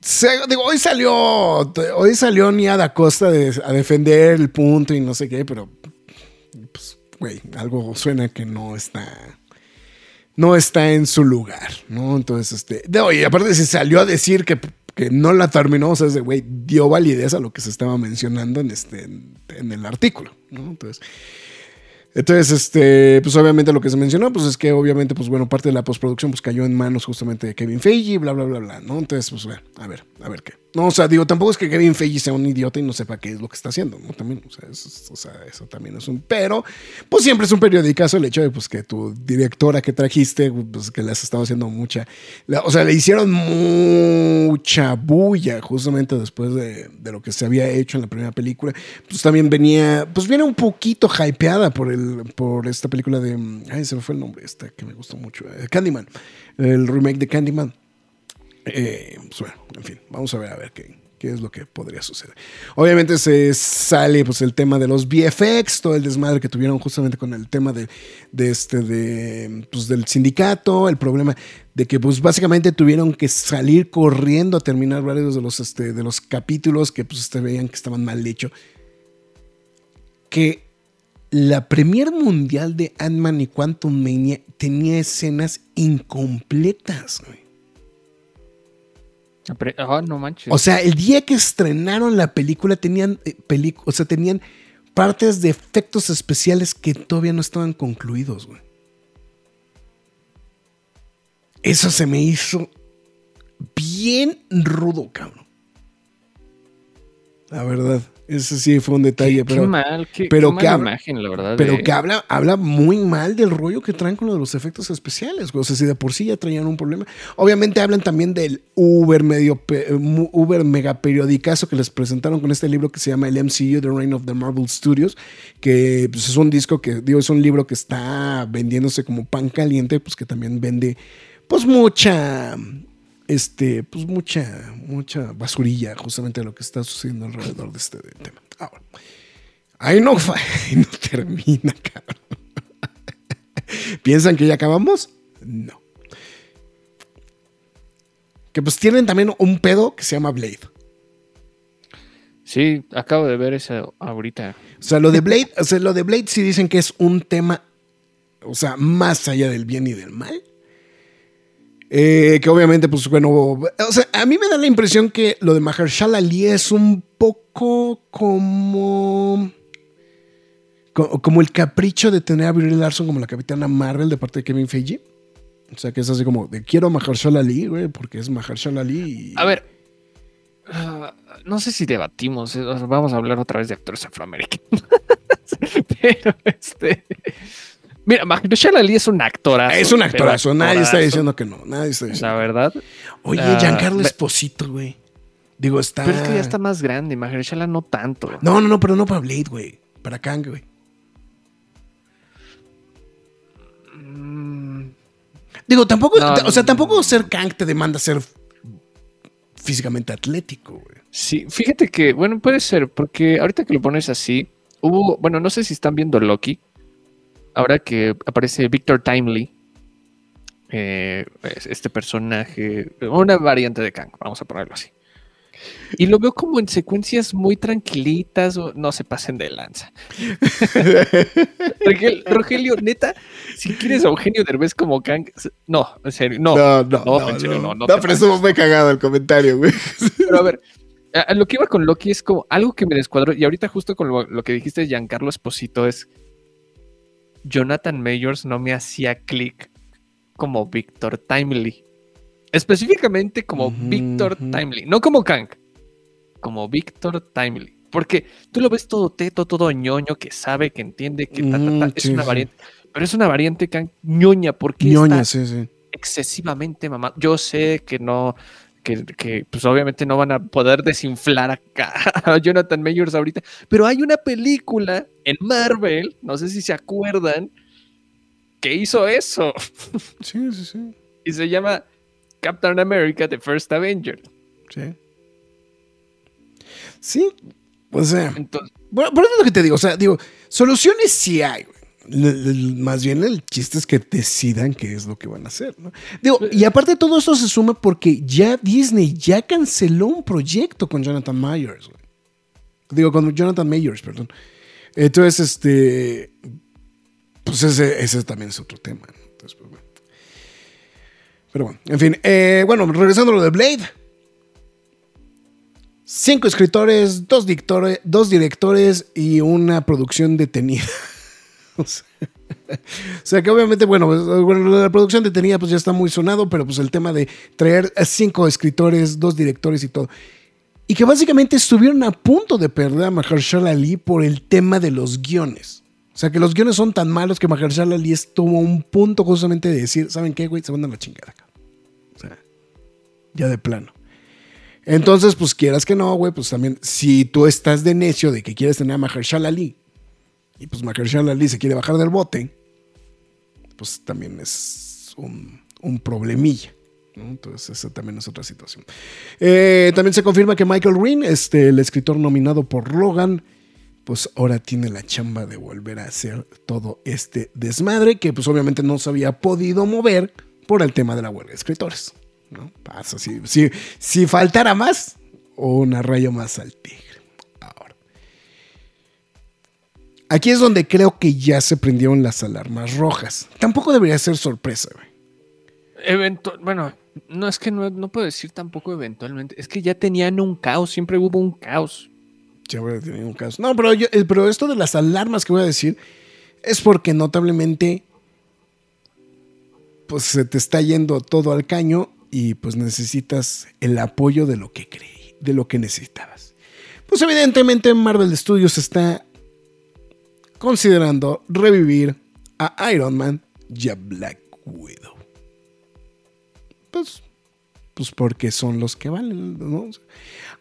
Speaker 2: se- hoy salió, hoy salió Costa a defender el punto y no sé qué, pero, pues, güey, algo suena que no está, no está en su lugar, ¿no? Entonces, este, de oye, aparte si salió a decir que, que no la terminó, o sea, ese güey dio validez a lo que se estaba mencionando en este, en el artículo, ¿no? Entonces, entonces, este, pues obviamente lo que se mencionó, pues es que obviamente, pues bueno, parte de la postproducción pues cayó en manos justamente de Kevin Feige, bla, bla, bla, bla, ¿no? Entonces, pues bueno, a ver, a ver qué. No, o sea, digo, tampoco es que Kevin Feige sea un idiota y no sepa qué es lo que está haciendo, ¿no? También, o sea, eso, es- o sea, eso también es un... Pero, pues siempre es un periodicazo el hecho de, pues, que tu directora que trajiste, pues que le has estado haciendo mucha... o sea, le hicieron mucha bulla justamente después de, de lo que se había hecho en la primera película. Pues también venía, pues viene un poquito hypeada por, el, por esta película de... Ay, se me fue el nombre esta que me gustó mucho. eh, Candyman. El remake de Candyman. Eh, pues bueno, en fin, vamos a ver a ver qué, qué es lo que podría suceder. Obviamente se sale pues el tema de los VFX, todo el desmadre que tuvieron justamente con el tema de, de este de pues del sindicato, el problema de que pues básicamente tuvieron que salir corriendo a terminar varios de los este, de los capítulos que pues este, veían que estaban mal hechos. Que la premier mundial de Ant-Man y Quantum Mania tenía escenas incompletas, güey.
Speaker 3: Ah, no manches.
Speaker 2: O sea, el día que estrenaron la película tenían eh, o sea, tenían partes de efectos especiales que todavía no estaban concluidos, güey. Eso se me hizo bien rudo, cabrón. La verdad, ese sí fue un detalle,
Speaker 3: qué,
Speaker 2: pero
Speaker 3: qué mal, qué,
Speaker 2: pero
Speaker 3: qué
Speaker 2: que
Speaker 3: mala
Speaker 2: habla-
Speaker 3: imagen, la verdad.
Speaker 2: pero
Speaker 3: de-
Speaker 2: que habla, habla muy mal del rollo que traen con lo de los efectos especiales, güey. O sea, si de por sí ya traían un problema. Obviamente hablan también del Uber medio mu- Uber mega periodicazo que les presentaron con este libro que se llama el MCU, The Reign of the Marvel Studios, que pues, es un disco que, digo, es un libro que está vendiéndose como pan caliente, pues que también vende, pues mucha, este, pues mucha, mucha basurilla justamente de lo que está sucediendo alrededor de este tema. Ahora. Ahí no, *laughs* ahí no termina, cabrón. *laughs* ¿Piensan que ya acabamos? No. Que pues tienen también un pedo que se llama Blade.
Speaker 3: Sí, acabo de ver eso ahorita.
Speaker 2: O sea, lo de Blade, o sea, lo de Blade sí dicen que es un tema, o sea, más allá del bien y del mal. Eh, que obviamente, pues bueno, o sea, a mí me da la impresión que lo de Mahershala Ali es un poco como co- como el capricho de tener a Brie Larson como la capitana Marvel de parte de Kevin Feige. O sea, que es así como de quiero a Mahershala Ali, güey, porque es Mahershala Ali.
Speaker 3: A ver, ah, no sé si debatimos, eh, vamos a hablar otra vez de actores afroamericanos. *laughs* Pero este. Mira, Mahershala Ali es un actorazo.
Speaker 2: Es un actorazo. Nadie está diciendo que no. Nadie está diciendo.
Speaker 3: La verdad.
Speaker 2: Oye,
Speaker 3: uh,
Speaker 2: Giancarlo Esposito, güey. Digo, está.
Speaker 3: Pero es que ya está más grande. Mahershala no tanto.
Speaker 2: No, no, no, pero no para Blade, güey. Para Kang, güey. Mm. Digo, tampoco. O sea, tampoco ser Kang te demanda ser físicamente atlético, güey.
Speaker 3: Sí, fíjate que, bueno, puede ser, porque ahorita que lo pones así, hubo. Bueno, no sé si están viendo Loki ahora que aparece Victor Timely, eh, es- este personaje, una variante de Kang, vamos a ponerlo así. Y lo veo como en secuencias muy tranquilitas, o- no se pasen de lanza. *laughs* Rogel- Rogelio, neta, si quieres a Eugenio Derbez como Kang, no, en serio, no.
Speaker 2: no, no,
Speaker 3: no,
Speaker 2: no,
Speaker 3: en serio, no, no
Speaker 2: pero estuvo muy cagado el comentario, güey.
Speaker 3: Pero a ver, a lo que iba con Loki es como algo que me descuadró. Y ahorita, justo con lo, lo que dijiste de Giancarlo Esposito, es. Jonathan Mayors no me hacía clic como Victor Timely. Específicamente como Victor. Timely. No como Kang. Como Victor Timely. Porque tú lo ves todo teto, todo ñoño, que sabe, que entiende, que ta, ta, ta, es
Speaker 2: sí,
Speaker 3: una
Speaker 2: sí.
Speaker 3: variante. Pero es una variante Kang ñoña. porque
Speaker 2: Ñoña,
Speaker 3: está
Speaker 2: sí.
Speaker 3: excesivamente mamá. Yo sé que no, que, que, pues obviamente no van a poder desinflar acá *laughs* a Jonathan Mayors ahorita, pero hay una película en Marvel, no sé si se acuerdan, que hizo eso *laughs*
Speaker 2: Sí, sí, sí.
Speaker 3: y se llama Captain America: The First Avenger.
Speaker 2: Sí. Sí, o sea,
Speaker 3: Entonces,
Speaker 2: bueno, por eso es lo que te digo, o sea, digo, soluciones sí hay, Más bien el chiste es que decidan qué es lo que van a hacer, ¿no? Digo, y aparte todo esto se suma porque ya Disney ya canceló un proyecto con Jonathan Myers, güey. Digo, con Jonathan Mayers, perdón. Entonces, este, pues ese, ese también es otro tema. ¿no? Entonces, pues, bueno. Pero bueno, en fin, eh, bueno, regresando a lo de Blade. Cinco escritores, dos, dos directores y una producción detenida. *laughs* *laughs* o, sea, que obviamente, bueno, pues, bueno, la producción detenida pues ya está muy sonado, pero pues el tema de traer cinco escritores, dos directores y todo. Y que básicamente estuvieron a punto de perder a Mahershala Ali por el tema de los guiones. O sea que los guiones son tan malos que Mahershala Ali estuvo a un punto justamente de decir, ¿saben qué, güey? Se van a la chingada acá. O sea, ya de plano. Entonces, pues quieras que no, güey, pues también, si tú estás de necio de que quieres tener a Mahershala Ali y pues Mahershala Ali se quiere bajar del bote, pues también es un, problemilla. Entonces, esa también es otra situación. Eh, también se confirma que Michael Green, este, el escritor nominado por Logan, pues ahora tiene la chamba de volver a hacer todo este desmadre que pues obviamente no se había podido mover por el tema de la huelga de escritores. ¿no? Pasa, si, si, si faltara más, una raya más al. Aquí es donde creo que ya se prendieron las alarmas rojas. Tampoco debería ser sorpresa, güey.
Speaker 3: eventu- bueno, no es que no, no puedo decir tampoco eventualmente, es que ya tenían un caos, siempre hubo un caos.
Speaker 2: A tener un caso. No, pero, yo- eh, pero esto de las alarmas que voy a decir es porque notablemente pues se te está yendo todo al caño y pues necesitas el apoyo de lo que creí, de lo que necesitabas. Pues evidentemente Marvel Studios está considerando revivir a Iron Man y a Black Widow. Pues, pues porque son los que valen, ¿no?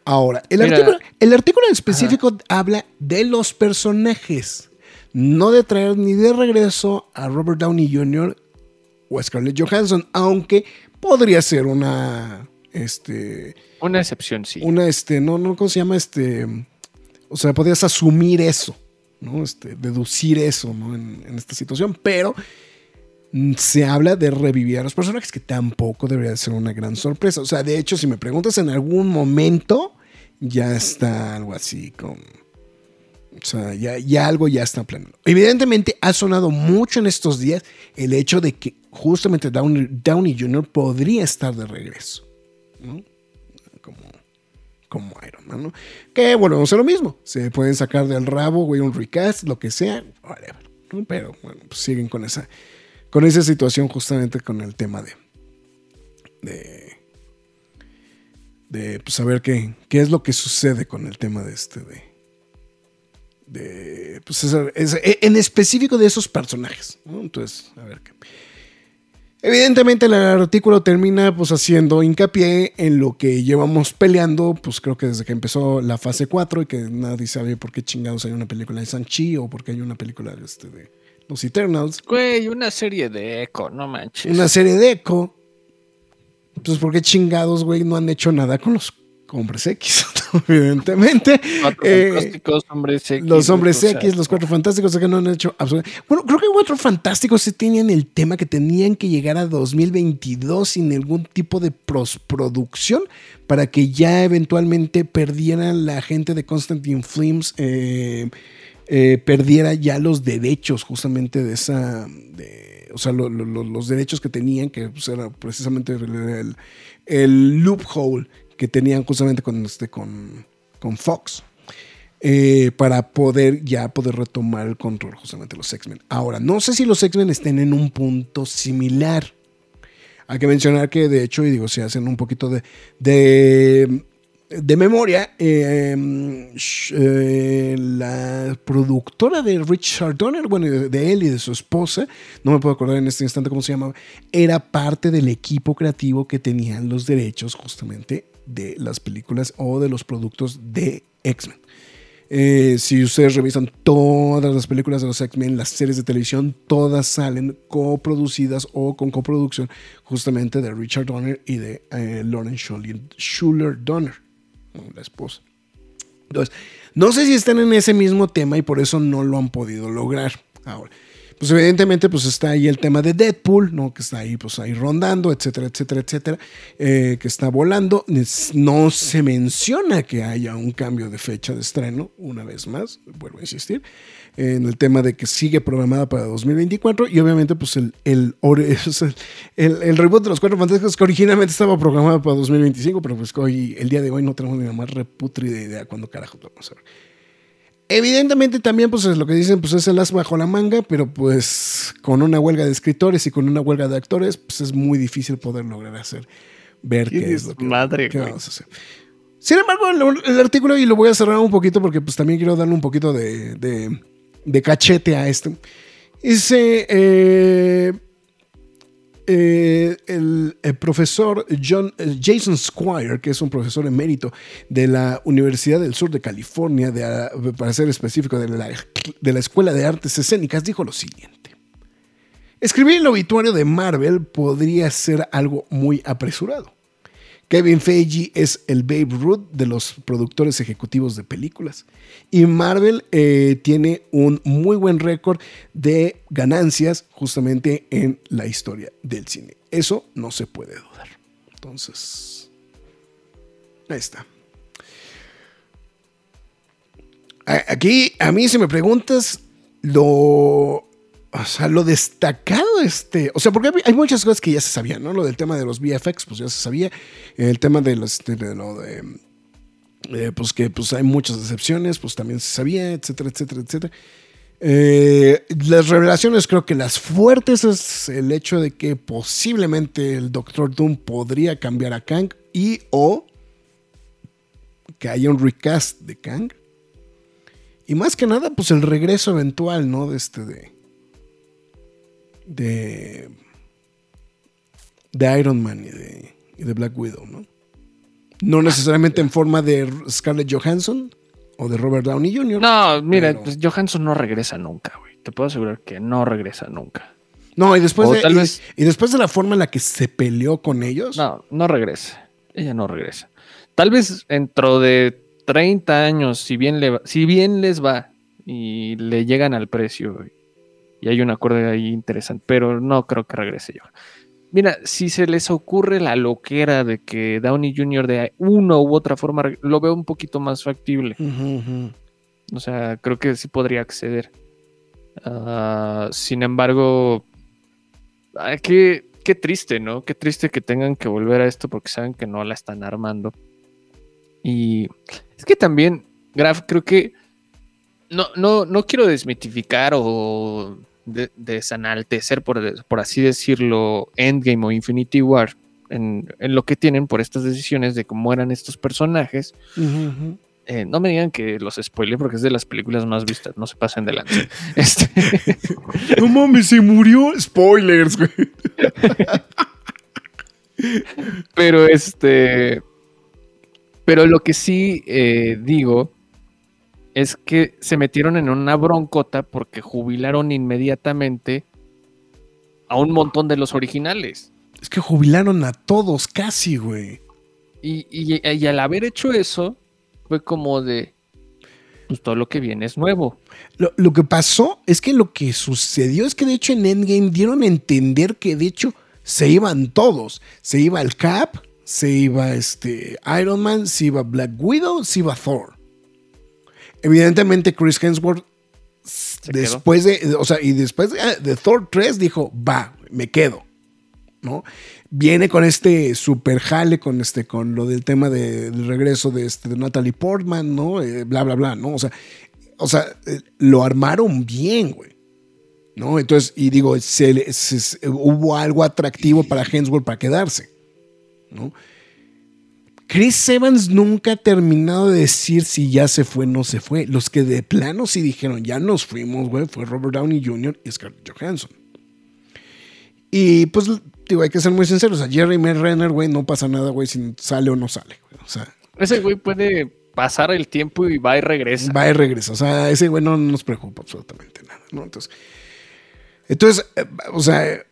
Speaker 2: Ahora, el
Speaker 3: Mira.
Speaker 2: artículo, el artículo en específico habla de los personajes, no de traer ni de regreso a Robert Downey Jr. o a Scarlett Johansson, aunque podría ser una, este,
Speaker 3: Una excepción, sí.
Speaker 2: una, este, no, no, ¿cómo se llama? Este, o sea, podrías asumir eso, ¿no? Este, deducir eso. En, esta situación, pero se habla de revivir a los personajes, que tampoco debería ser una gran sorpresa. O sea, de hecho, si me preguntas en algún momento, ya está algo así con... O sea, ya, ya algo ya está planeado. Evidentemente ha sonado mucho en estos días el hecho de que justamente Downey, Downey Jr. podría estar de regreso. ¿no? Como, como Man, ¿no? Que volvemos a lo mismo. Se pueden sacar del rabo, güey, un recast, lo que sea, whatever. Pero bueno, pues siguen con esa, con esa situación justamente con el tema de, de, de pues, saber qué, qué es lo que sucede con el tema de este, de, de pues esa- en específico de esos personajes. Entonces, a ver qué. Evidentemente el artículo termina pues haciendo hincapié en lo que llevamos peleando, pues creo que desde que empezó la fase 4 y que nadie sabe por qué chingados hay una película de Sanchi o por qué hay una película de, este, de los Eternals.
Speaker 3: Güey, una serie de Echo, no manches.
Speaker 2: Una serie de Echo. Entonces, ¿por qué chingados, güey, no han hecho nada con los hombres X? *laughs* Evidentemente.
Speaker 3: Cuatro
Speaker 2: Eh,
Speaker 3: fantásticos, hombres X.
Speaker 2: los hombres
Speaker 3: sea,
Speaker 2: X, los cuatro fantásticos, que no han hecho absolutamente. Bueno, creo que cuatro fantásticos sí tenían el tema que tenían que llegar a 2022 sin ningún tipo de prosproducción para que ya eventualmente perdieran la gente de Constantine Films, eh, eh, perdiera ya los derechos justamente de esa. de- o sea, lo- lo- lo- los derechos que tenían, que pues, era precisamente el, el- el loophole que tenían justamente con, este, con, con Fox eh, para poder ya poder retomar el control justamente de los X-Men. Ahora, no sé si los X-Men estén en un punto similar. Hay que mencionar que de hecho, y digo, si hacen un poquito de, de, de memoria, eh, eh, la productora de Richard Donner, bueno, de él y de su esposa, no me puedo acordar en este instante cómo se llamaba, era parte del equipo creativo que tenían los derechos justamente de las películas o de los productos de X-Men. Eh, si ustedes revisan todas las películas de los X-Men, las series de televisión, todas salen coproducidas o con coproducción justamente de Richard Donner y de eh, Lauren Schuller, Donner, la esposa. Entonces, no sé si están en ese mismo tema y por eso no lo han podido lograr. Ahora, pues evidentemente pues está ahí el tema de Deadpool, ¿no? Que está ahí pues ahí rondando, etcétera, etcétera, etcétera, eh, que está volando. No se menciona que haya un cambio de fecha de estreno, una vez más, vuelvo a insistir, en el tema de que sigue programada para 2024 y obviamente pues el, el, *laughs* el, el- reboot de los Cuatro Fantásticos que originalmente estaba programado para 2025, pero pues hoy, el día de hoy no tenemos ni la más reputrida idea cuándo carajo vamos a ver. Evidentemente también pues es lo que dicen pues es el as bajo la manga, pero pues con una huelga de escritores y con una huelga de actores pues es muy difícil poder lograr hacer ver
Speaker 3: Qué
Speaker 2: qué es lo que
Speaker 3: desmadre,
Speaker 2: qué vamos a hacer. Sin embargo, el, el artículo, y lo voy a cerrar un poquito porque pues también quiero darle un poquito de, de- de cachete a esto. Dice, eh, eh, el, el profesor John, eh, Jason Squire, que es un profesor emérito de la Universidad del Sur de California, de, ah, para ser específico, de la, de la Escuela de Artes Escénicas, dijo lo siguiente. Escribir el obituario de Marvel podría ser algo muy apresurado. Kevin Feige es el Babe Ruth de los productores ejecutivos de películas. Y Marvel eh, tiene un muy buen récord de ganancias justamente en la historia del cine. Eso no se puede dudar. Entonces, ahí está. Aquí, a mí, si me preguntas, lo. O sea, lo destacado, este. O sea, porque hay, muchas cosas que ya se sabían, ¿no? Lo del tema de los VFX, pues ya se sabía. El tema de, los, de, de lo de. Eh, pues que pues hay muchas decepciones, pues también se sabía, etcétera, etcétera, etcétera. Eh, las revelaciones creo que las fuertes es el hecho de que posiblemente el Doctor Doom podría cambiar a Kang y o que haya un recast de Kang. Y más que nada, pues el regreso eventual, ¿no? De este de. De. De Iron Man y de, y de Black Widow, ¿no? No necesariamente en forma de Scarlett Johansson o de Robert Downey Jr.
Speaker 3: No, mira,
Speaker 2: Pero-
Speaker 3: pues Johansson no regresa nunca, güey. Te puedo asegurar que no regresa nunca.
Speaker 2: No, y después,
Speaker 3: O
Speaker 2: de,
Speaker 3: tal
Speaker 2: y-
Speaker 3: vez-
Speaker 2: y después de la forma en la que se peleó con ellos.
Speaker 3: No, no regresa. Ella no regresa. Tal vez dentro de 30 años, si bien, le va- si bien les va y le llegan al precio y hay un acuerdo ahí interesante, pero no creo que regrese yo. Mira, si se les ocurre la loquera de que Downey Jr. de una u otra forma lo veo un poquito más factible. O sea, creo que sí podría acceder. Ah, sin embargo, qué, qué triste, ¿no? Qué triste que tengan que volver a esto porque saben que no la están armando. Y es que también, Graf, creo que no, no, no quiero desmitificar o de- desanaltecer, por, por así decirlo, Endgame o Infinity War en, en lo que tienen por estas decisiones de cómo eran estos personajes. Eh, no me digan que los spoilé porque es de las películas más vistas, no se pasen de lanza. *laughs* Este, *laughs*
Speaker 2: No mames, se murió. Spoilers, güey.
Speaker 3: pero este. Pero lo que sí eh, digo es que se metieron en una broncota porque jubilaron inmediatamente a un montón de los originales.
Speaker 2: Es que jubilaron a todos casi, güey.
Speaker 3: Y, y- y al haber hecho eso, fue como de, pues todo lo que viene es nuevo.
Speaker 2: Lo, lo que pasó es que lo que sucedió es que de hecho en Endgame dieron a entender que de hecho se iban todos. Se iba el Cap, se iba este Iron Man, se iba Black Widow, se iba Thor. Evidentemente Chris Hemsworth
Speaker 3: quedó.
Speaker 2: después de, o sea, y después de, ah, de Thor 3 dijo, va, me quedo. ¿no? Viene con este super jale, con este, con lo del tema de- del regreso de, este, de Natalie Portman, ¿no? Eh, bla, bla, bla, ¿no? O sea, o sea, eh, lo armaron bien, güey. ¿No? Entonces, y digo, se se- se- hubo algo atractivo para Hemsworth para quedarse, ¿no? Chris Evans nunca ha terminado de decir si ya se fue o no se fue. Los que de plano sí dijeron, ya nos fuimos, güey, fue Robert Downey Jr. y Scarlett Johansson. Y pues, digo, hay que ser muy sinceros. A Jerry Renner, güey, no pasa nada, güey, si sale o no sale. güey. O sea,
Speaker 3: Ese güey puede pasar el tiempo y va y regresa.
Speaker 2: va y regresa. O sea, ese güey no nos preocupa absolutamente nada, ¿no? Entonces, entonces eh, o sea,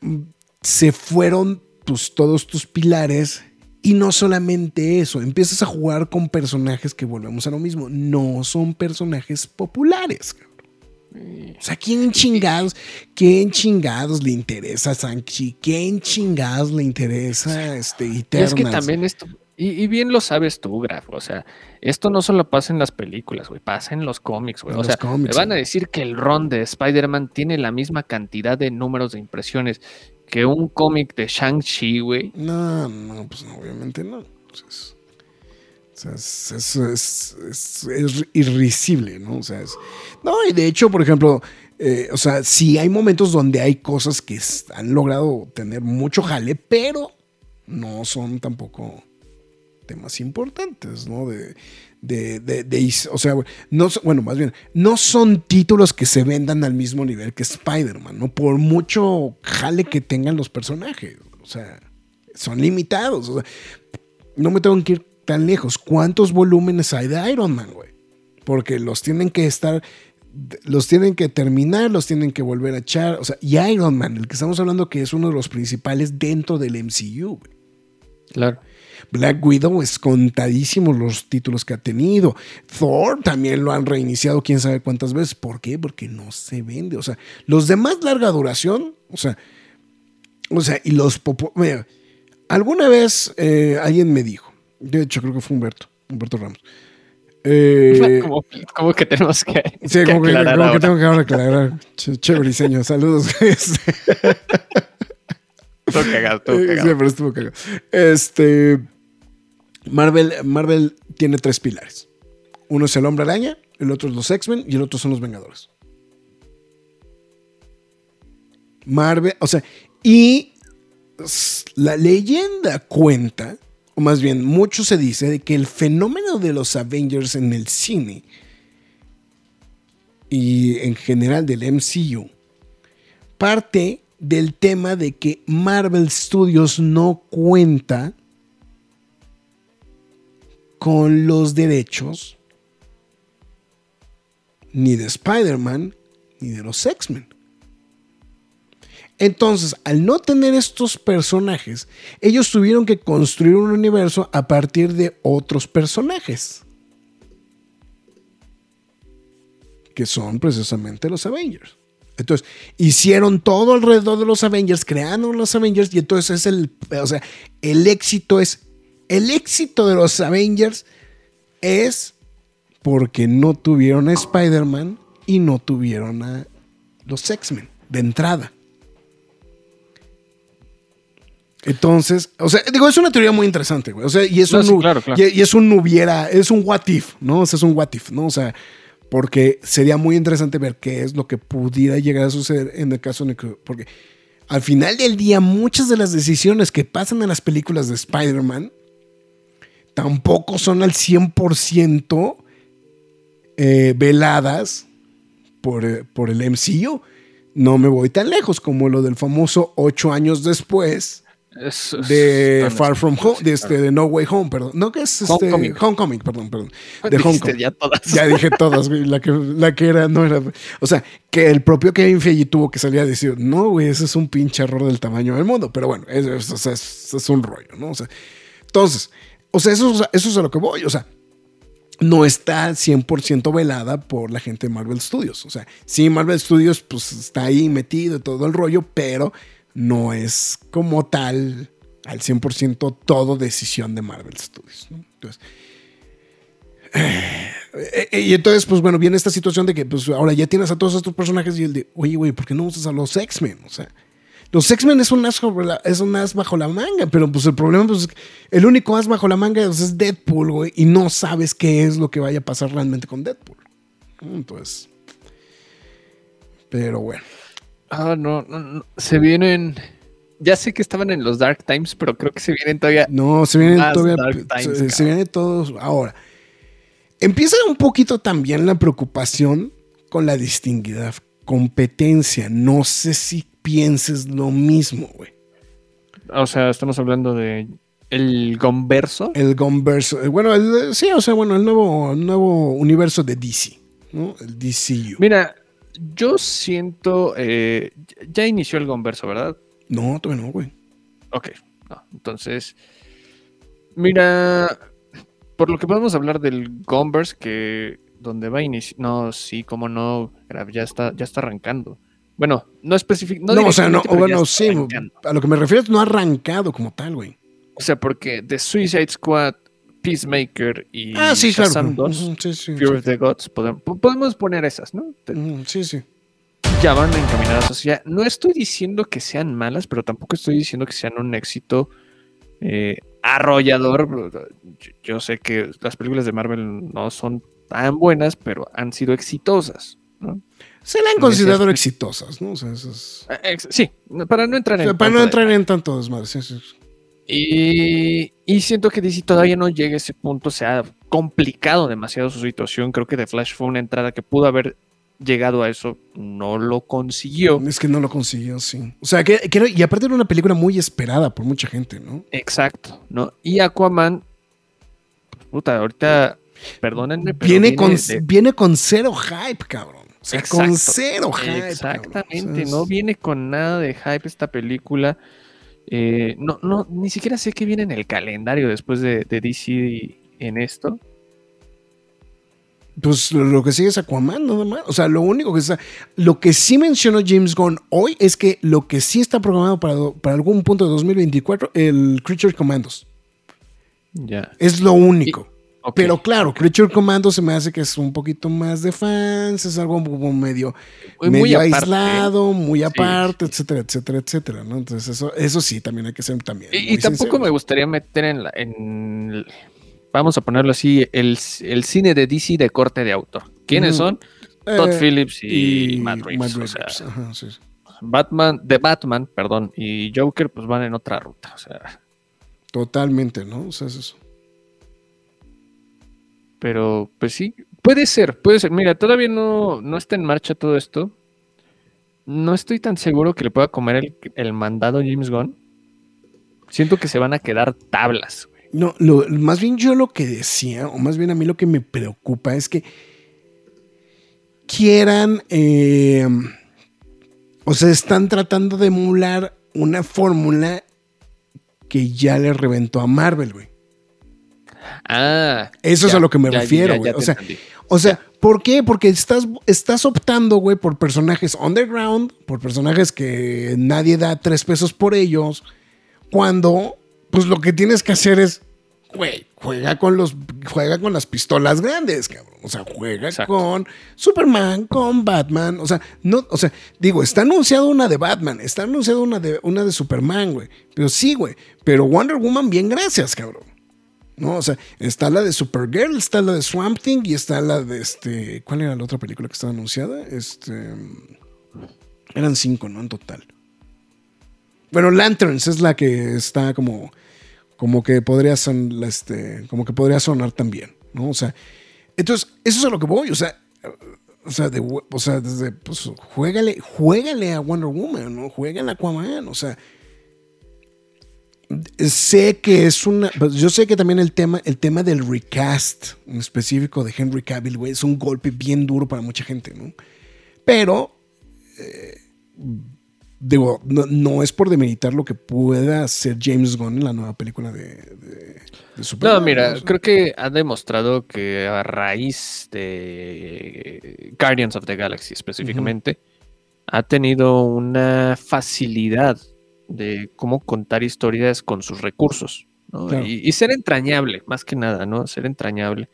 Speaker 2: se fueron tus, todos tus pilares y no solamente eso, empiezas a jugar con personajes que volvemos a lo mismo, no son personajes populares. cabrón. O sea, ¿quién chingados, quién chingados le interesa Sanchi? ¿Quién chingados le interesa este
Speaker 3: Y
Speaker 2: Eternals?
Speaker 3: es que también esto, y, y bien lo sabes tú, Graf, o sea, esto no solo pasa en las películas, güey, pasa en los cómics, güey. O sea,
Speaker 2: cómics,
Speaker 3: me van a decir que el run de Spider-Man tiene la misma cantidad de números de impresiones que un cómic de Shang-Chi, güey.
Speaker 2: No, no, pues no, obviamente no. O sea, es, es- es- es- irrisible, ¿no? O sea, es- no, y de hecho, por ejemplo, eh, o sea, sí hay momentos donde hay cosas que han logrado tener mucho jale, pero no son tampoco temas importantes, ¿no? De, de, de- o sea, no, bueno, más bien, no son títulos que se vendan al mismo nivel que Spider-Man, ¿no? Por mucho jale que tengan los personajes, o sea, son limitados, o sea, no me tengo que ir tan lejos. ¿Cuántos volúmenes hay de Iron Man, güey? Porque los tienen que estar, los tienen que terminar, los tienen que volver a echar, o sea, y Iron Man, el que estamos hablando que es uno de los principales dentro del MCU, güey.
Speaker 3: Claro.
Speaker 2: Black Widow es contadísimos los títulos que ha tenido. Thor también lo han reiniciado quién sabe cuántas veces. ¿Por qué? Porque no se vende. O sea, los de más larga duración, o sea, o sea, y los popo- mira, alguna vez eh, alguien me dijo, de hecho creo que fue Humberto, Humberto Ramos. Eh, *laughs*
Speaker 3: como, como que tenemos que,
Speaker 2: sí,
Speaker 3: que
Speaker 2: como que, como tengo que ahora aclarar. Ch- Chévere diseño, saludos. *laughs* Este,
Speaker 3: Estuvo cagado, estuvo
Speaker 2: Eh,
Speaker 3: cagado.
Speaker 2: Sí, pero estuvo cagado. Este. Marvel, Marvel tiene tres pilares. Uno es el hombre araña, el otro es los X-Men y el otro son los Vengadores. Marvel, o sea, y la leyenda cuenta, o más bien mucho se dice, de que el fenómeno de los Avengers en el cine y en general del MCU parte del tema de que Marvel Studios no cuenta con los derechos ni de Spider-Man ni de los X-Men. Entonces, al no tener estos personajes, ellos tuvieron que construir un universo a partir de otros personajes. Que son precisamente los Avengers. Entonces, hicieron todo alrededor de los Avengers, crearon los Avengers y entonces es el, o sea, el éxito es, el éxito de los Avengers es porque no tuvieron a Spider-Man y no tuvieron a los X-Men de entrada. Entonces, o sea, digo, es una teoría muy interesante, güey. O sea, y es,
Speaker 3: No,
Speaker 2: un,
Speaker 3: sí, claro, claro.
Speaker 2: Y, y es un hubiera, es un what if, ¿no? O sea, es un what if, ¿no? O sea, porque sería muy interesante ver qué es lo que pudiera llegar a suceder en el caso de que, porque al final del día muchas de las decisiones que pasan en las películas de Spider-Man tampoco son al 100% eh, veladas por, eh, por el MCU. No me voy tan lejos como lo del famoso ocho años después
Speaker 3: Es- es-
Speaker 2: de Far From Home, de, este, de No Way Home, perdón. No, que es este,
Speaker 3: Homecoming.
Speaker 2: Homecoming, perdón, perdón. De
Speaker 3: Dijiste
Speaker 2: Homecoming.
Speaker 3: ya todas.
Speaker 2: Ya dije todas, güey. La que, la que era, no era. O sea, que el propio Kevin Feige tuvo que salir a decir, no, güey, ese es un pinche error del tamaño del mundo. Pero bueno, es- es un rollo, ¿no? O sea, entonces, o sea, eso, es- eso es a lo que voy. O sea, no está 100% velada por la gente de Marvel Studios. O sea, sí, Marvel Studios, pues está ahí metido y todo el rollo, pero no es como tal al 100% todo decisión de Marvel Studios. eh, eh, y entonces, pues bueno, viene esta situación de que pues ahora ya tienes a todos estos personajes y el de, oye, güey, ¿por qué no usas a los X-Men? O sea, los X-Men es un as es un as bajo la manga, pero pues el problema, pues, es que el único as bajo la manga pues, es Deadpool, güey, y no sabes qué es lo que vaya a pasar realmente con Deadpool. Entonces, pero bueno.
Speaker 3: Ah, no, no, no. Se vienen. Ya sé que estaban en los Dark Times, pero creo que se vienen todavía.
Speaker 2: No, se vienen todavía.
Speaker 3: Dark
Speaker 2: se-
Speaker 3: Times,
Speaker 2: se,
Speaker 3: cabrón.
Speaker 2: viene todos. Ahora, empieza un poquito también la preocupación con la distinguida competencia. No sé si pienses lo mismo, güey.
Speaker 3: O sea, estamos hablando de. El Gonverso.
Speaker 2: El Gunverse. eh, Bueno, el- sí, o sea, bueno, el nuevo, nuevo universo de DC, ¿no? El DCU.
Speaker 3: Mira, yo siento. eh, ya inició el Gonverso, ¿verdad?
Speaker 2: No, todavía no, güey.
Speaker 3: Ok, no, entonces, mira, por lo que podemos hablar del Gonverse, que donde va a iniciar, no, sí, como no, ya está, ya está arrancando. Bueno, no específico, no,
Speaker 2: No, o sea, no, bueno, sí.
Speaker 3: arrancando.
Speaker 2: A lo que me refiero es no ha arrancado como tal, güey.
Speaker 3: O sea, porque The Suicide Squad, Peacemaker y
Speaker 2: Ah, sí, claro.
Speaker 3: Shazam 2,
Speaker 2: sí, sí,
Speaker 3: Fear
Speaker 2: sí.
Speaker 3: of the Gods, podemos, podemos poner esas, ¿no?
Speaker 2: Sí, sí.
Speaker 3: ya van encaminadas. Sea, no estoy diciendo que sean malas, pero tampoco estoy diciendo que sean un éxito eh, arrollador. Yo, yo sé que las películas de Marvel no son tan buenas, pero han sido exitosas. ¿no?
Speaker 2: Se la han considerado exitosas, ¿no? O sea,
Speaker 3: Eh, Sí, para no entrar
Speaker 2: o
Speaker 3: en.
Speaker 2: sea, para
Speaker 3: tanto
Speaker 2: no
Speaker 3: de-
Speaker 2: entrar en tanto desmadre. sí, sí.
Speaker 3: Y, y siento que DC todavía no llega a ese punto, se ha complicado demasiado su situación. Creo que The Flash fue una entrada que pudo haber llegado a eso, no lo consiguió.
Speaker 2: Es que no lo consiguió, sí. O sea, que, y aparte era una película muy esperada por mucha gente, ¿no?
Speaker 3: Exacto, ¿no? Y Aquaman, pues, puta, ahorita, perdónenme, pero
Speaker 2: Viene, con,
Speaker 3: de-
Speaker 2: viene con cero hype, cabrón. O sea, con cero hype.
Speaker 3: Exactamente,
Speaker 2: O sea, es-
Speaker 3: no viene con nada de hype esta película. Eh, no, no, ni siquiera sé qué viene en el calendario después de, de DC en esto.
Speaker 2: Pues lo, lo que sigue es Aquaman, nada más. O sea, lo único que está. Lo que sí mencionó James Gunn hoy es que lo que sí está programado para, para algún punto de 2024, el Creature Commandos.
Speaker 3: Ya.
Speaker 2: Es lo único. Pero claro, Creature Commandos se me hace que es un poquito más de fans, es algo como medio,
Speaker 3: Muy-
Speaker 2: medio aislado, muy aparte,
Speaker 3: sí.
Speaker 2: etcétera, etcétera, etcétera, ¿no? Entonces eso, eso sí, también hay que ser también.
Speaker 3: Y, y tampoco me gustaría meter en, la, en vamos a ponerlo así, el, el cine de DC de corte de autor. ¿Quiénes son? Todd
Speaker 2: Eh,
Speaker 3: Phillips y, Matt Reeves.
Speaker 2: Matt
Speaker 3: o sea,
Speaker 2: Reeves, ajá, sí, sí.
Speaker 3: Batman, de Batman, perdón, y Joker, pues van en otra ruta. O sea,
Speaker 2: Totalmente, ¿no? O sea, es eso.
Speaker 3: Pero pues sí, puede ser, puede ser. Mira, todavía no, no está en marcha todo esto. No estoy tan seguro que le pueda comer el, el mandado James Gunn. Siento que se van a quedar tablas.
Speaker 2: No, lo- más bien yo lo que decía, o más bien a mí lo que me preocupa es que quieran, eh, o sea, están tratando de emular una fórmula que ya le reventó a Marvel, güey.
Speaker 3: Ah,
Speaker 2: Eso es a lo que me
Speaker 3: ya,
Speaker 2: refiero, güey. O sea. O sea, ¿por qué? Porque estás, estás optando, güey, por personajes underground, por personajes que nadie da tres pesos por ellos, cuando, pues lo que tienes que hacer es, güey, juega con los, juega con las pistolas grandes, cabrón. O sea, juega
Speaker 3: Exacto.
Speaker 2: con Superman, con Batman. O sea, no, o sea, digo, está anunciado una de Batman, está anunciado una de, una de Superman, güey. Pero sí, güey. Pero Wonder Woman, bien, gracias, cabrón. ¿No? O sea, está la de Supergirl, está la de Swamp Thing y está la de este. ¿Cuál era la otra película que estaba anunciada? Este. Eran cinco, ¿no? En total. Bueno, Lanterns es la que está como. Como que podría son, este, como que podría sonar también, ¿no? O sea, entonces, eso es a lo que voy, o sea, o sea, de, o sea, desde, pues, juégale, juégale a Wonder Woman, ¿no? Juégale a Aquaman, o sea, sé que es una. pues, yo sé que también el tema, el tema del recast en específico de Henry Cavill, güey, es un golpe bien duro para mucha gente, ¿no? Pero. eh, digo, no, no es por demeritar lo que pueda hacer James Gunn en la nueva película de, de, de Superman.
Speaker 3: No, mira, creo que ha demostrado que a raíz de Guardians of the Galaxy específicamente, ha tenido una facilidad de cómo contar historias con sus recursos. ¿no?
Speaker 2: Claro.
Speaker 3: Y, y ser entrañable, más que nada, ¿no? Ser entrañable.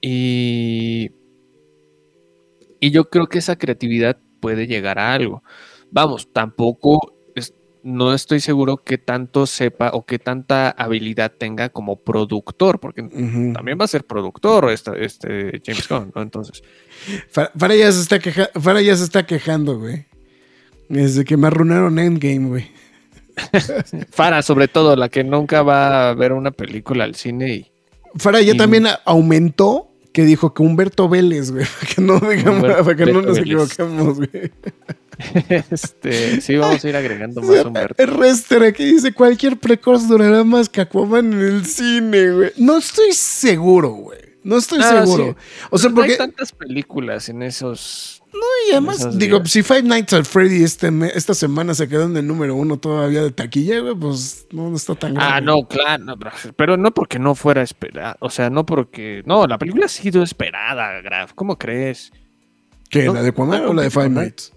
Speaker 3: Y, y yo creo que esa creatividad puede llegar a algo. Vamos, tampoco es- no estoy seguro que tanto sepa o que tanta habilidad tenga como productor, porque también va a ser productor esta- este James Gunn, ¿no? Entonces,
Speaker 2: Fa- Farah ya se está, queja- Farah ya se está quejando, güey. Desde que me arruinaron Endgame, güey. *laughs*
Speaker 3: Farah, sobre todo, la que nunca va a ver una película al cine y
Speaker 2: Farah ya
Speaker 3: Y-
Speaker 2: también aumentó que dijo que Humberto Vélez, güey. *laughs* Para que no, digamos,
Speaker 3: Humberto
Speaker 2: para que no nos
Speaker 3: Vélez.
Speaker 2: equivoquemos, güey. *laughs*
Speaker 3: este, sí, vamos a ir agregando más Humberto.
Speaker 2: El Rester aquí dice: cualquier precoz durará más que Aquaman en el cine, güey. No estoy seguro, güey. No estoy
Speaker 3: Ah,
Speaker 2: seguro.
Speaker 3: sí.
Speaker 2: O sea,
Speaker 3: No
Speaker 2: porque.
Speaker 3: hay tantas películas en esos.
Speaker 2: Y además, digo,
Speaker 3: días.
Speaker 2: si Five Nights at Freddy este esta semana se quedó en el número uno todavía de taquilla, güey, pues no, no está tan grave.
Speaker 3: Ah, no, claro, no, pero no porque no fuera esperada, o sea, no porque, no, la película ha sido esperada, Graf, ¿cómo crees?
Speaker 2: ¿Qué?
Speaker 3: no,
Speaker 2: ¿La de
Speaker 3: no
Speaker 2: o la de Five Nights?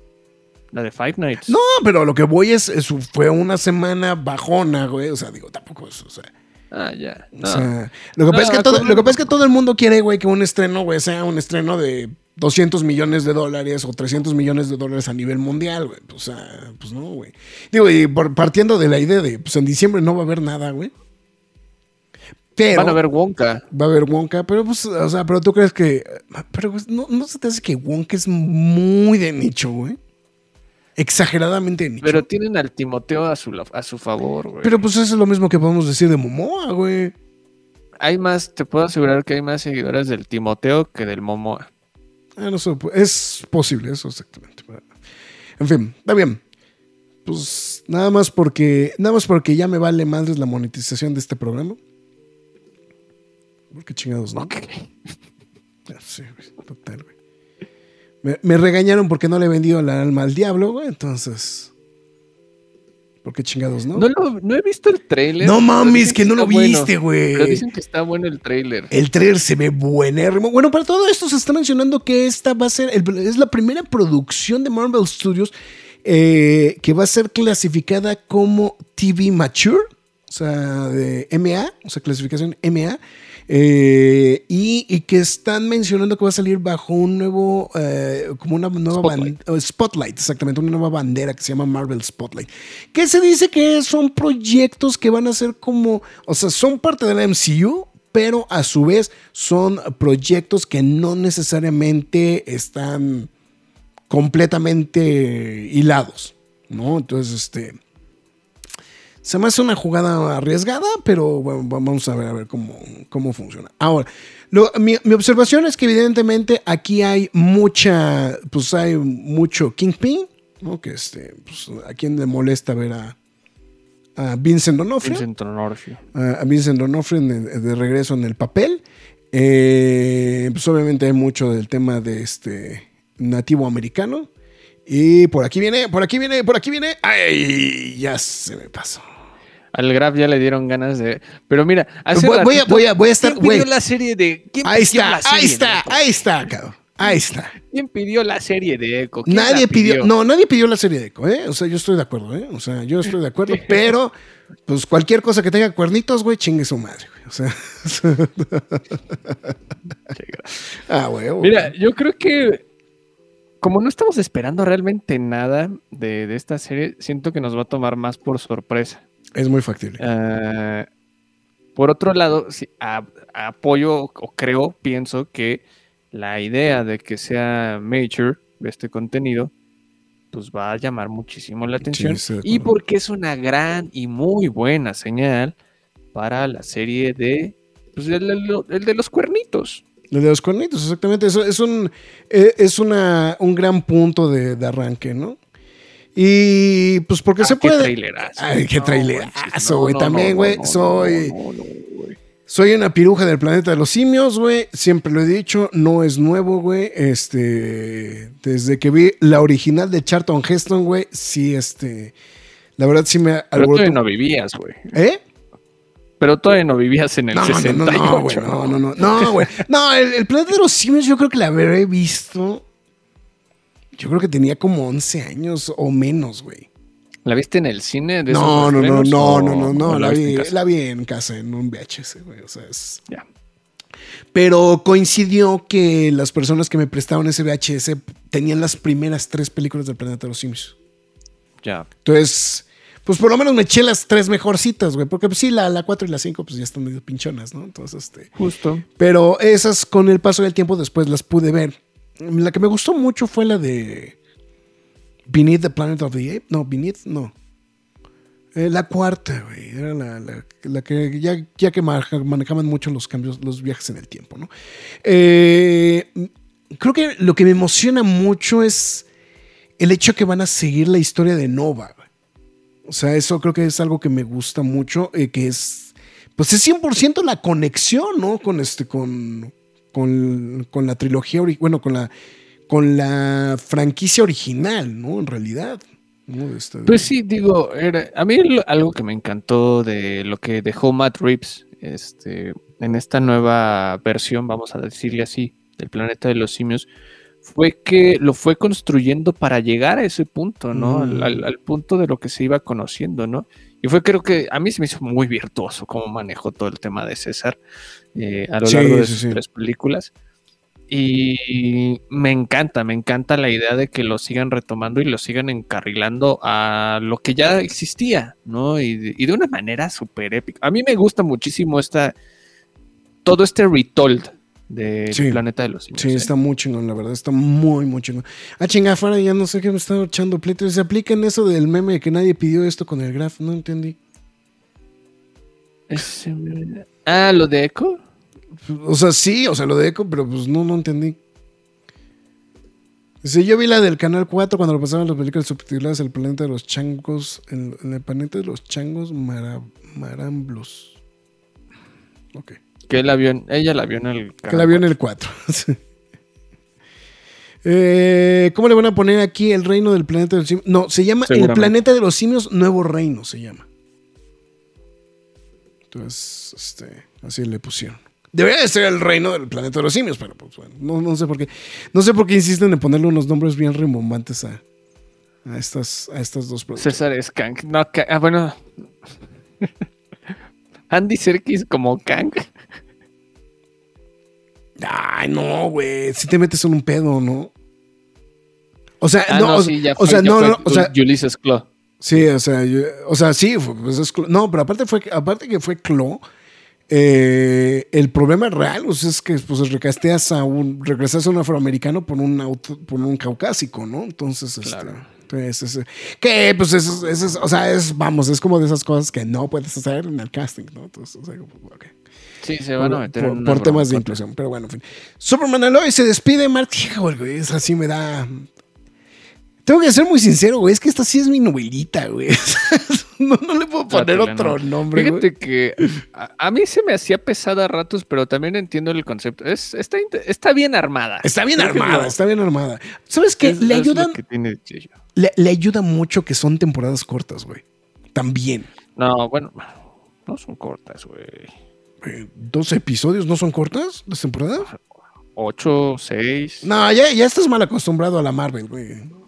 Speaker 3: La de Five Nights.
Speaker 2: No, pero lo que voy es, es- fue una semana bajona, güey. O sea, digo, tampoco es, o sea,
Speaker 3: Ah, ya.
Speaker 2: o
Speaker 3: No.
Speaker 2: sea, lo que
Speaker 3: No,
Speaker 2: pasa es que todo, lo que pasa es que todo el mundo quiere, güey, que un estreno, güey, sea un estreno de 200 millones de dólares o 300 millones de dólares a nivel mundial, güey. O sea, pues no, güey. Digo, y por- partiendo de la idea de, pues en diciembre no va a haber nada, güey. Pero
Speaker 3: Van a ver Wonka.
Speaker 2: va a haber Wonka, pero pues, o sea, pero tú crees que, pero pues, no, no se te hace que Wonka es muy de nicho, güey. Exageradamente nicho.
Speaker 3: Pero tienen al Timoteo a su, a su favor, güey.
Speaker 2: Pero pues eso es lo mismo que podemos decir de Momoa, güey.
Speaker 3: hay más, te puedo asegurar que hay más seguidores del Timoteo que del Momoa.
Speaker 2: Ah, no sé, es posible eso exactamente. En fin, está bien. Pues nada más porque nada más porque ya me vale madres la monetización de este programa. Porque chingados, ¿no?
Speaker 3: Ok.
Speaker 2: Ah, Sí, total, güey. Me, me regañaron porque no le he vendido la alma al diablo, güey, entonces. ¿Por qué chingados, no?
Speaker 3: No, lo- no he visto el trailer.
Speaker 2: No mames, que no lo viste, güey.
Speaker 3: Pero dicen que está bueno el trailer.
Speaker 2: El trailer se ve buenérrimo. Bueno, para todo esto se está mencionando que esta va a ser, el- es la primera producción de Marvel Studios eh, que va a ser clasificada como TV Mature, o sea, de MA, o sea, clasificación MA. Eh, y, y que están mencionando que va a salir bajo un nuevo, eh, como una nueva
Speaker 3: Spotlight.
Speaker 2: oh, Spotlight, exactamente, una nueva bandera que se llama Marvel Spotlight. Que se dice que son proyectos que van a ser como, o sea, son parte de la MCU, pero a su vez son proyectos que no necesariamente están completamente hilados, ¿no? Entonces, este, se me hace una jugada arriesgada, pero bueno, vamos a ver, a ver cómo, cómo funciona. Ahora, lo- mi, mi observación es que evidentemente aquí hay mucha, pues hay mucho Kingpin, ¿no? Que este, pues a quien le molesta ver a, a Vincent D'Onofrio
Speaker 3: Vincent D'Onofrio.
Speaker 2: a Vincent D'Onofrio de regreso en el papel. Eh, pues obviamente hay mucho del tema de este nativo americano. Y por aquí viene, por aquí viene, por aquí viene. ¡Ay! Ya se me pasó.
Speaker 3: Al Graf ya le dieron ganas de. Pero mira, hace
Speaker 2: Voy- voy a- voy a- voy a estar-
Speaker 3: ¿Quién pidió la serie de. ¿quién
Speaker 2: Ahí
Speaker 3: pidió
Speaker 2: está,
Speaker 3: la serie
Speaker 2: ahí
Speaker 3: de
Speaker 2: está,
Speaker 3: Echo?
Speaker 2: ahí está, cabrón. Ahí está.
Speaker 3: ¿Quién pidió la serie de Echo? ¿Quién
Speaker 2: Nadie pidió, no, nadie pidió la serie de Echo, ¿eh? O sea, yo estoy de acuerdo, ¿eh? O sea, yo estoy de acuerdo, *laughs* pero pues cualquier cosa que tenga cuernitos, güey, chingue su madre, güey. O sea. *laughs* ah, güey.
Speaker 3: Mira, yo creo que como no estamos esperando realmente nada de, de esta serie, siento que nos va a tomar más por sorpresa.
Speaker 2: Es muy factible.
Speaker 3: Ah, por otro lado, sí, a- apoyo o creo, pienso que la idea de que sea major este contenido, pues va a llamar muchísimo la atención. y porque es una gran y muy buena señal para la serie de, pues, el, el- el de los cuernitos.
Speaker 2: El de los cuernitos, exactamente. Eso es un, eh, es una, un gran punto de, de arranque, ¿no? Y pues porque
Speaker 3: Ah,
Speaker 2: se
Speaker 3: qué
Speaker 2: puede.
Speaker 3: trailerazo.
Speaker 2: Ay, qué
Speaker 3: No,
Speaker 2: trailerazo,
Speaker 3: manches, no,
Speaker 2: güey.
Speaker 3: no,
Speaker 2: También, güey, soy.
Speaker 3: no, no, no, güey.
Speaker 2: Soy una piruja del planeta de los simios, güey. Siempre lo he dicho, no es nuevo, güey. Este, desde que vi la original de Charlton Heston, güey, sí, este, la verdad sí me
Speaker 3: Pero todavía no vivías, güey.
Speaker 2: ¿Eh?
Speaker 3: Pero todavía no vivías en el
Speaker 2: No, no, no,
Speaker 3: 68.
Speaker 2: no, güey, no, no, no, no, güey. No, el, el planeta de los simios yo creo que la habré visto. Yo creo que tenía como 11 años o menos, güey.
Speaker 3: ¿La viste en el cine? De
Speaker 2: No, no, no, no, no, no, no, la vi, la en casa, en un VHS, güey. O sea, es.
Speaker 3: Ya.
Speaker 2: Pero coincidió que las personas que me prestaron ese VHS tenían las primeras tres películas del planeta de los simios.
Speaker 3: Ya.
Speaker 2: Entonces, pues por lo menos me eché las tres mejorcitas, güey. Porque pues, sí, la, la 4 y la 5 pues ya están medio pinchonas, ¿no? Entonces, este.
Speaker 3: Justo.
Speaker 2: Pero esas con el paso del tiempo después las pude ver. La que me gustó mucho fue la de Beneath the Planet of the Apes. No, Beneath, no. Eh, la cuarta, güey. Era la, la- que ya, ya que maneja- manejaban mucho los cambios, los viajes en el tiempo, ¿no? Eh, creo que lo que me emociona mucho es el hecho que van a seguir la historia de Nova. O sea, eso creo que es algo que me gusta mucho, eh, que es, pues es 100% la conexión, ¿no? Con este, con, con, con la trilogía, bueno, con la, con la franquicia original, ¿no? En realidad. ¿no? Este,
Speaker 3: Pues sí, digo, era, a mí algo que me encantó de lo que dejó Matt Reeves este, en esta nueva versión, vamos a decirle así, del planeta de los simios, fue que lo fue construyendo para llegar a ese punto, ¿no? Al,
Speaker 2: Mm.
Speaker 3: al- al punto de lo que se iba conociendo, ¿no? Y fue creo que a mí se me hizo muy virtuoso cómo manejó todo el tema de César eh, a lo
Speaker 2: Sí,
Speaker 3: largo de sus
Speaker 2: sí.
Speaker 3: tres películas. Y me encanta, me encanta la idea de que lo sigan retomando y lo sigan encarrilando a lo que ya existía, ¿no? Y y de una manera súper épica. A mí me gusta muchísimo esta, todo este retold de
Speaker 2: Sí.
Speaker 3: Planeta de los Simios.
Speaker 2: Sí,
Speaker 3: ¿eh?
Speaker 2: está muy chingón, la verdad, está muy, muy chingón. Ah, chinga, afuera ya no sé qué me estaba echando pleito. Se aplica en eso del meme de que nadie pidió esto con el graph, no entendí.
Speaker 3: Ah, lo de Echo.
Speaker 2: O sea, sí, o sea, lo de Echo, pero pues no, no entendí. Sí, yo vi la del Canal 4 cuando lo pasaban las películas subtituladas El planeta de los changos, el, el planeta de los changos mara- maramblos. Ok.
Speaker 3: Que la vio en- ella la vio en el
Speaker 2: Que la vio en el 4. *laughs* Sí. Eh, ¿Cómo le van a poner aquí el reino del planeta de los simios? No, se llama el planeta de los simios Nuevo Reino, se llama. Entonces, este, así le pusieron. Debería de ser el reino del planeta de los simios, pero pues bueno, no, no sé por qué. No sé por qué insisten en ponerle unos nombres bien rimbombantes a, a estas, a estas dos producciones.
Speaker 3: César es Kang. No, Ka- ah, bueno. *laughs* Andy Serkis como Kang.
Speaker 2: Ay, no, güey. Si te metes en un pedo, ¿no? O sea,
Speaker 3: Ah,
Speaker 2: no,
Speaker 3: no,
Speaker 2: o,
Speaker 3: sí, ya
Speaker 2: o
Speaker 3: fue,
Speaker 2: sea,
Speaker 3: ya
Speaker 2: no,
Speaker 3: fue
Speaker 2: no, o sea,
Speaker 3: Ulysses Claw.
Speaker 2: Sí, o sea, yo- o sea, sí, fue- pues es no, pero aparte fue, aparte que fue Clo, eh, el problema real pues, es que pues recasteas a un, regresas a un afroamericano por un auto, por un caucásico, ¿no? Entonces, este,
Speaker 3: Claro.
Speaker 2: Entonces, que pues eso, eso es, o sea, es, vamos, es como de esas cosas que no puedes hacer en el casting, ¿no? Entonces, o sea, ok.
Speaker 3: Sí, se van a meter
Speaker 2: por-
Speaker 3: en una
Speaker 2: por temas de inclusión, pero bueno, en fin. Superman Aloy se despide, Marty, híjole, güey, esa sí me da... Tengo que ser muy sincero, güey, es que esta sí es mi novelita, güey. *laughs* no, no le puedo poner otro
Speaker 3: ¿no?
Speaker 2: nombre, güey.
Speaker 3: Fíjate que a, a mí se me hacía pesada a ratos, pero también entiendo el concepto. Es, está, está bien armada.
Speaker 2: Está bien armada, está bien armada. ¿Sabes qué?
Speaker 3: es-
Speaker 2: le, ayudan,
Speaker 3: que tiene chillo.
Speaker 2: le, le ayuda mucho que son temporadas cortas, güey. También.
Speaker 3: No, bueno, no son cortas, güey.
Speaker 2: Eh, ¿Dos episodios no son cortas las temporadas?
Speaker 3: Ocho, seis.
Speaker 2: No, ya, ya estás mal acostumbrado a la Marvel, güey.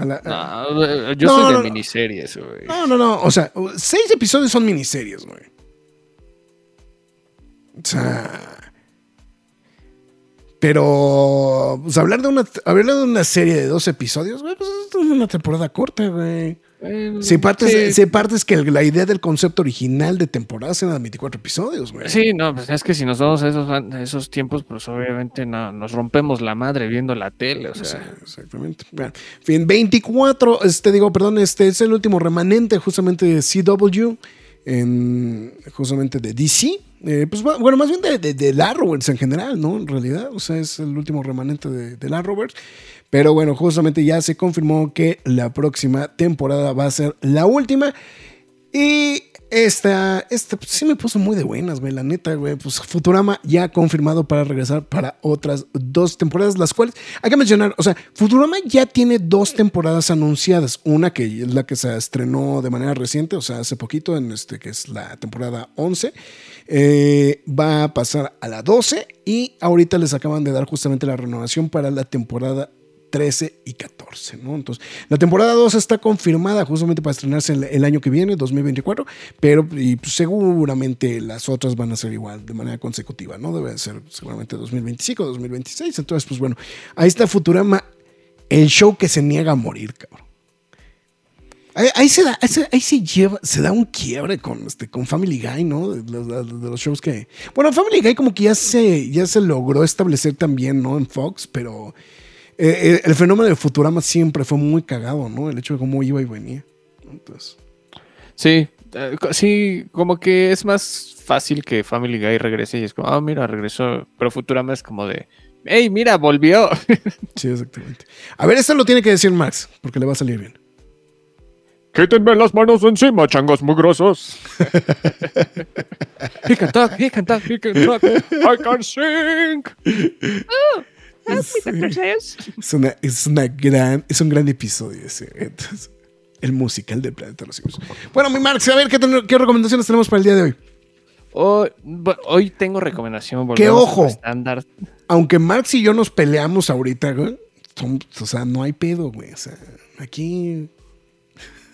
Speaker 2: A la- a-
Speaker 3: No, eh, yo
Speaker 2: No,
Speaker 3: soy de
Speaker 2: no.
Speaker 3: miniseries, güey.
Speaker 2: No, no, no. O sea, seis episodios son miniseries, güey. O sea. Pero. Pues hablar de una. Hablar de una serie de dos episodios, güey, pues es una temporada corta, güey.
Speaker 3: Eh,
Speaker 2: Si partes,
Speaker 3: sí.
Speaker 2: si partes que la idea del concepto original de temporada eran 24 episodios, güey.
Speaker 3: Sí, no, pues es que si nos vamos a esos, a esos tiempos, pues obviamente no, nos rompemos la madre viendo la tele, o
Speaker 2: Sí,
Speaker 3: sea.
Speaker 2: exactamente. Bueno, en fin, 24, este digo, perdón, este es el último remanente justamente de CW, en, justamente de DC. Eh, pues bu- bueno, más bien de, de, de la Roberts en general, ¿no? En realidad, o sea, es el último remanente de, de la Roberts. Pero bueno, justamente ya se confirmó que la próxima temporada va a ser la última. Y esta, esta pues, sí me puso muy de buenas, güey, la neta, güey. Pues Futurama ya ha confirmado para regresar para otras dos temporadas, las cuales hay que mencionar, o sea, Futurama ya tiene dos temporadas anunciadas. Una que es la que se estrenó de manera reciente, o sea, hace poquito, en este que es la temporada 11. Eh, va a pasar a la 12 y ahorita les acaban de dar justamente la renovación para la temporada 13 y 14, ¿no? Entonces, la temporada 2 está confirmada justamente para estrenarse el, el año que viene, 2024, pero y, pues, seguramente las otras van a ser igual, de manera consecutiva, ¿no? Debe ser seguramente 2025, 2026. Entonces, pues bueno, ahí está Futurama, el show que se niega a morir, cabrón. Ahí, ahí se da, ahí se, ahí se lleva, se da un quiebre con, este, con Family Guy, ¿no? De los, de los shows que. Bueno, Family Guy como que ya se, ya se logró establecer también, ¿no? En Fox, pero eh, el fenómeno de Futurama siempre fue muy cagado, ¿no? El hecho de cómo iba y venía. Entonces,
Speaker 3: Sí, eh, sí, como que es más fácil que Family Guy regrese y es como, ah, mira, regresó. Pero Futurama es como de, hey, mira, volvió. *laughs*
Speaker 2: sí, exactamente. A ver, esto lo tiene que decir Max, porque le va a salir bien.
Speaker 3: Quítenme las manos encima, changos mugrosos. *laughs* he can talk, he can talk, he can talk. I can sing. *laughs*
Speaker 2: Es, una, es, una gran, es un gran episodio ese. Entonces, el musical del planeta de los simios. Bueno, mi Marx, a ver ¿qué, ten- qué recomendaciones tenemos para el día de hoy.
Speaker 3: Hoy, bu- hoy tengo recomendación.
Speaker 2: ¡Qué
Speaker 3: volvemos
Speaker 2: ojo!
Speaker 3: Estándar.
Speaker 2: Aunque Marx y yo nos peleamos ahorita, güey. son- o sea, no hay pedo, güey. O sea, aquí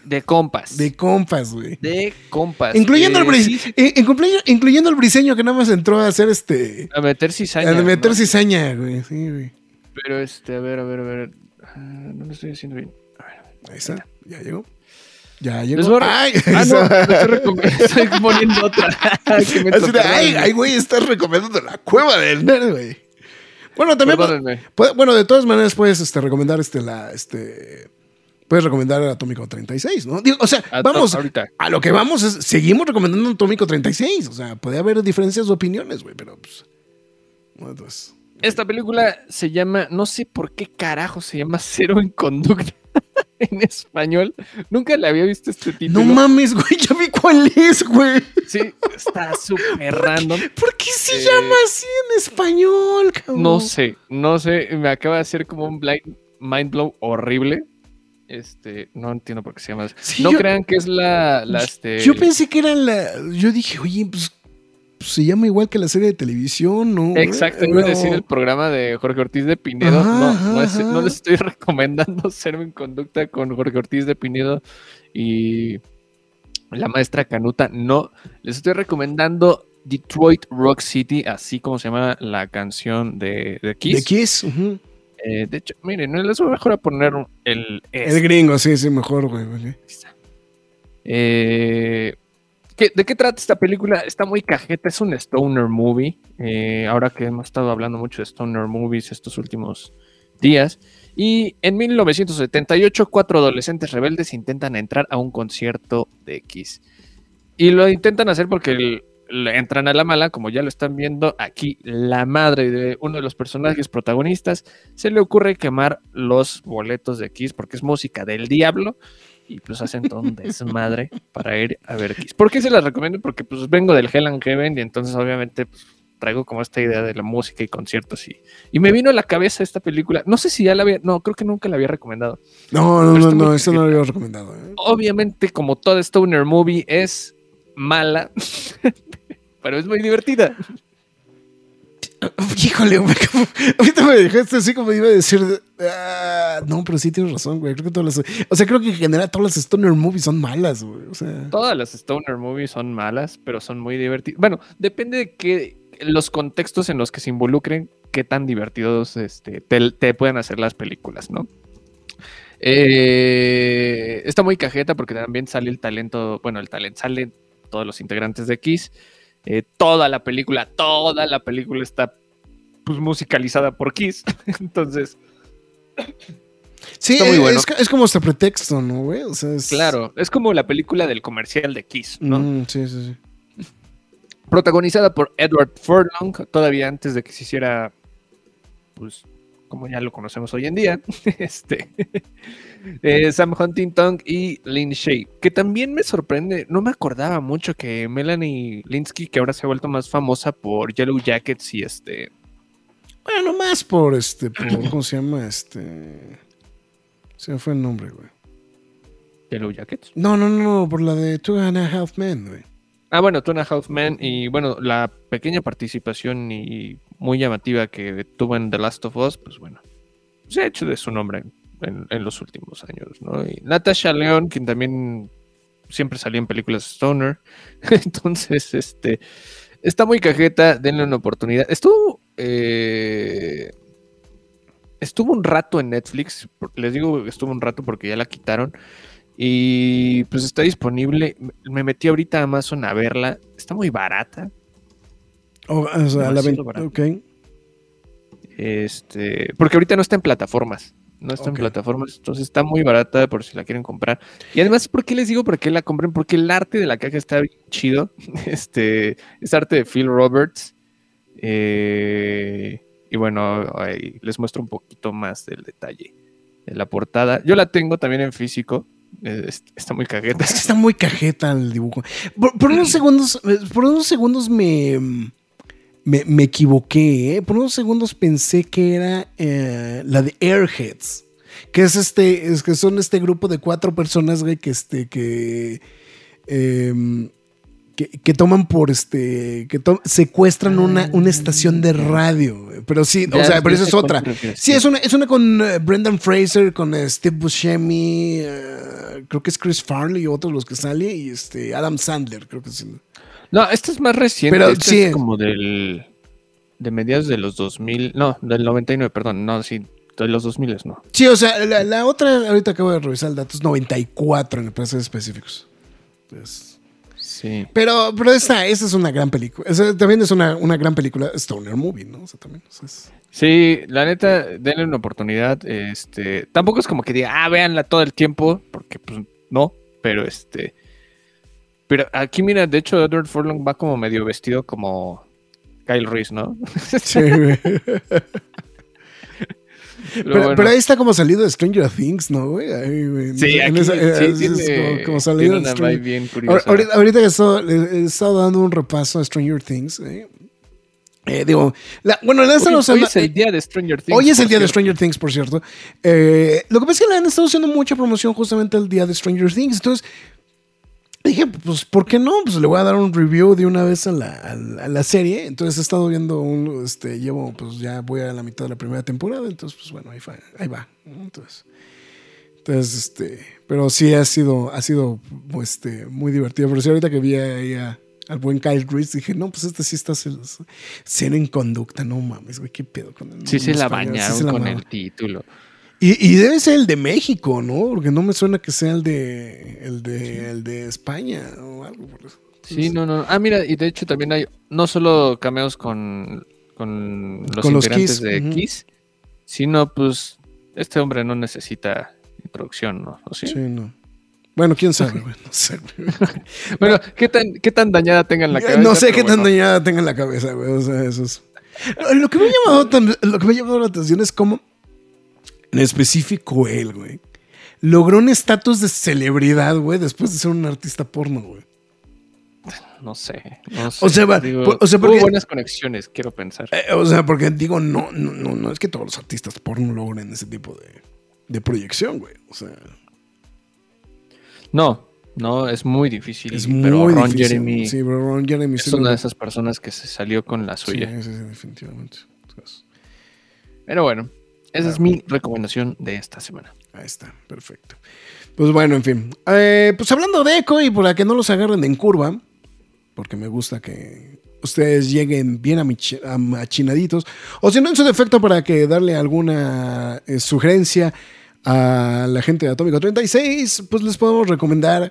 Speaker 3: De compas.
Speaker 2: de compas, güey.
Speaker 3: De compas.
Speaker 2: Incluyendo,
Speaker 3: Eh,
Speaker 2: el
Speaker 3: sí, sí,
Speaker 2: in- incluyendo, incluyendo el briseño que nada más entró a hacer este.
Speaker 3: a meter cizaña.
Speaker 2: a meter
Speaker 3: ¿no?
Speaker 2: cizaña, güey. Sí, güey.
Speaker 3: Pero este, a ver, a ver, a ver. Ah, No lo estoy haciendo bien. A ver, a ver.
Speaker 2: Ahí está. Ya llegó. Ya llegó. Ay,
Speaker 3: Ah, no, *laughs* estoy, poniendo otra. *laughs* Que me
Speaker 2: Así de, ay,
Speaker 3: güey.
Speaker 2: ay, güey, estás recomendando la cueva del nerd, güey. Bueno, también. Puede- bueno, de todas maneras puedes este, recomendar este, la, este. Puedes recomendar el Atómico 36, ¿no? Digo, o sea,
Speaker 3: A-
Speaker 2: vamos.
Speaker 3: ahorita.
Speaker 2: A lo que vamos es. Seguimos recomendando Atómico 36. O sea, puede haber diferencias de opiniones, güey, pero pues. bueno.
Speaker 3: Esta película se llama, no sé por qué carajo se llama Cero en Conducta *laughs* en español. Nunca le había visto este título.
Speaker 2: No mames, güey, ya vi cuál es, güey.
Speaker 3: Sí, está *laughs* súper random.
Speaker 2: ¿Por qué se
Speaker 3: Eh,
Speaker 2: llama así en español, cabrón?
Speaker 3: No sé, no sé, me acaba de hacer como un blind mind blow horrible. Este, no entiendo por qué se llama.
Speaker 2: Sí,
Speaker 3: no
Speaker 2: yo-
Speaker 3: crean que es la, la este.
Speaker 2: Yo pensé que era la. Yo dije, oye, pues, pues, se llama igual que la serie de televisión, ¿no?
Speaker 3: Exacto, iba a decir el programa de Jorge Ortiz de Pinedo.
Speaker 2: Ajá,
Speaker 3: no, no, es- no les estoy *laughs* recomendando ser en conducta con Jorge Ortiz de Pinedo y la maestra Canuta. No, les estoy recomendando Detroit Rock City, así como se llama la canción de, de Kiss.
Speaker 2: De Kiss.
Speaker 3: Eh, de hecho, miren, les voy mejor a poner el,
Speaker 2: El gringo, sí, sí, mejor, güey. ok.
Speaker 3: Eh, ¿qué- ¿De qué trata esta película? Está muy cajeta, es un stoner movie. eh, ahora que hemos estado hablando mucho de stoner movies estos últimos días. Y en 1978, cuatro adolescentes rebeldes intentan entrar a un concierto de X. Y lo intentan hacer porque el- entran a la mala, como ya lo están viendo aquí, la madre de uno de los personajes protagonistas se le ocurre quemar los boletos de Kiss porque es música del diablo y pues hacen todo un *laughs* desmadre para ir a ver Kiss. ¿Por qué se las recomiendo? Porque pues vengo del Hell and Heaven y entonces obviamente pues, traigo como esta idea de la música y conciertos y, y me vino a la cabeza esta película. No sé si ya la había, no, creo que nunca la había recomendado.
Speaker 2: No, no, no, no, eso no lo
Speaker 3: cajeta.
Speaker 2: había recomendado. ¿eh?
Speaker 3: Obviamente como toda stoner movie es mala, *laughs* pero es muy divertida. *laughs*
Speaker 2: Híjole, güey. como- Ahorita me dejaste así como iba a decir. ah, no, pero sí tienes razón, güey. Creo que todas las. O sea, creo que en general todas las Stoner movies son malas, güey. O sea.
Speaker 3: Todas las stoner movies son malas, pero son muy divertidas. Bueno, depende de qué los contextos en los que se involucren, qué tan divertidos este, te, te pueden hacer las películas, ¿no? Eh, está muy cajeta porque también sale el talento, bueno, el talento salen todos los integrantes de Kiss. Eh, toda la película, toda la película está pues, musicalizada por Kiss. *laughs* Entonces,
Speaker 2: Sí,
Speaker 3: está muy
Speaker 2: es,
Speaker 3: bueno.
Speaker 2: es, es como este pretexto, ¿no, güey? O sea, es.
Speaker 3: claro, es como la película del comercial de Kiss, ¿no?
Speaker 2: Mm, sí, sí, sí.
Speaker 3: protagonizada por Edward Furlong, todavía antes de que se hiciera, pues, como ya lo conocemos hoy en día, *laughs* este, eh, Sam Huntington y Lynn Shay, que también me sorprende, no me acordaba mucho que Melanie Linsky, que ahora se ha vuelto más famosa por Yellow Jackets y este...
Speaker 2: Bueno, más por este, por, *clears throat* ¿cómo se llama? Este... Se me fue el nombre, güey.
Speaker 3: Yellow Jackets.
Speaker 2: No, no, no, por la de Two and a Half Men, güey.
Speaker 3: Ah, bueno, Two and a Half Men y bueno, la pequeña participación y muy llamativa que tuvo en The Last of Us, pues bueno, se ha hecho de su nombre en, los últimos años, ¿no? Y Natasha León, quien también siempre salía en películas Stoner, *laughs* entonces, este, está muy cajeta, denle una oportunidad. Estuvo, eh, estuvo un rato en Netflix, les digo estuvo un rato porque ya la quitaron. Y pues está disponible. Me metí ahorita a Amazon a verla. Está muy barata.
Speaker 2: O, o sea, la
Speaker 3: Demasiado
Speaker 2: ven-
Speaker 3: barato.
Speaker 2: ok.
Speaker 3: Este, porque ahorita no está en plataformas. No está en plataformas. Entonces está muy barata por si la quieren comprar. Y además, ¿por qué les digo por qué la compren? Porque el arte de la caja está bien chido. *laughs* Este, es arte de Phil Roberts. Eh, y bueno, ahí les muestro un poquito más del detalle de la portada. Yo la tengo también en físico. Eh, es- está muy cajeta.
Speaker 2: Es que está muy cajeta el dibujo. Por, por unos *clears throat* segundos, eh, por unos segundos me, me, me equivoqué. ¿eh? Por unos segundos pensé que era eh, la de Airheads. Que es este, es que son este grupo de cuatro personas, güey, que este, que, em, que, que toman por este, que to- secuestran una, una estación de radio. güey. Pero sí, o sea, pero esa es otra. Sí, es una, es una con eh, Brendan Fraser, con eh, Steve Buscemi, creo que es Chris Farley y otros los que sale, y este Adam Sandler, creo que sí.
Speaker 3: No, esta es más reciente.
Speaker 2: Pero sí
Speaker 3: es como del. De mediados de los 2000. No, del 99, perdón. No, sí, de los 2000 no.
Speaker 2: Sí, o sea, la, la otra, ahorita acabo de revisar el dato, es 94 en precios específicos. Entonces,
Speaker 3: Sí.
Speaker 2: pero, pero esta, esta es una gran película. Esa también es una, una gran película, Stoner Movie, ¿no? O sea, también. o sea, es-
Speaker 3: Sí, la neta, denle una oportunidad. Este, tampoco es como que diga, ah, véanla todo el tiempo, porque pues no, pero este. Pero aquí, mira, de hecho, Edward Furlong va como medio vestido como Kyle Reese, ¿no?
Speaker 2: sí, güey. *laughs*
Speaker 3: Pero,
Speaker 2: Pero,
Speaker 3: bueno.
Speaker 2: pero ahí está como salido de Stranger Things, ¿no, güey? Ahí, güey.
Speaker 3: Sí, aquí
Speaker 2: esa- eh,
Speaker 3: sí
Speaker 2: es
Speaker 3: tiene,
Speaker 2: como, salido de
Speaker 3: una bien curiosa.
Speaker 2: Ahorita, ahorita que he estado, le- he estado dando un repaso a Stranger Things, eh, eh, digo, la- bueno, la han estado
Speaker 3: Hoy, hoy es el
Speaker 2: eh,
Speaker 3: día de Stranger Things.
Speaker 2: hoy es el día de. Stranger Things, por cierto. Eh, lo que pasa es que le han estado haciendo mucha promoción justamente el día de Stranger Things. Entonces, dije, pues, ¿por qué no? Pues le voy a dar un review de una vez a la, a la- a la serie. Entonces he estado viendo un, este, llevo, pues ya voy a la mitad de la primera temporada. Entonces, pues bueno, ahí, fa- ahí va. Entonces, entonces, este, pero sí ha sido, ha sido, este, muy divertido. Pero sí, ahorita que vi ahí a- al buen Kyle Reese, dije, no, pues este sí está cero en conducta, no mames, güey, qué pedo con el
Speaker 3: Sí se la
Speaker 2: español, sí
Speaker 3: bañaron
Speaker 2: se la
Speaker 3: con
Speaker 2: bañaron.
Speaker 3: el título.
Speaker 2: Y, y debe ser el de México, ¿no? Porque no me suena que sea el de, el de, el de España o algo por eso.
Speaker 3: Sí, no, no. Ah, mira, y de hecho también hay no solo cameos con, con los
Speaker 2: Con los
Speaker 3: integrantes
Speaker 2: Kiss,
Speaker 3: de
Speaker 2: ujú.
Speaker 3: Kiss, sino pues este hombre no necesita introducción, ¿no? ¿O sí?
Speaker 2: Sí, no. Bueno, quién sabe, *laughs* güey, no sé. *laughs*
Speaker 3: Bueno, ¿qué tan, ¿qué tan dañada tengan la cabeza?
Speaker 2: no sé qué tan
Speaker 3: bueno.
Speaker 2: dañada tenga en la cabeza, güey. O sea, eso es. Lo que me ha llamado, lo que me ha llamado la atención es cómo, en específico él, güey, logró un estatus de celebridad, güey, después de ser un artista porno, güey.
Speaker 3: No sé, no sé.
Speaker 2: O sea, va-
Speaker 3: Digo,
Speaker 2: po- o sea,
Speaker 3: hubo buenas conexiones, quiero pensar.
Speaker 2: Eh, o sea, porque digo, no, no, no, no es que todos los artistas porno logren ese tipo de, de proyección, güey. O sea,
Speaker 3: No, no, es muy difícil.
Speaker 2: es
Speaker 3: pero
Speaker 2: muy
Speaker 3: Ron
Speaker 2: difícil.
Speaker 3: Jeremy
Speaker 2: Sí, pero Ron Jeremy sí
Speaker 3: es
Speaker 2: lo-
Speaker 3: una de esas personas que se salió con la
Speaker 2: Sí,
Speaker 3: suya.
Speaker 2: sí, sí, definitivamente. Entonces,
Speaker 3: Pero bueno, esa es mi recomendación de esta semana.
Speaker 2: ahí está, perfecto. Pues bueno, en fin. Eh, pues hablando de eco y para que no los agarren en curva, porque me gusta que ustedes lleguen bien amichi- am- achinaditos, o si no, en su defecto, para que darle alguna eh, sugerencia a la gente de Atómico 36, pues les podemos recomendar.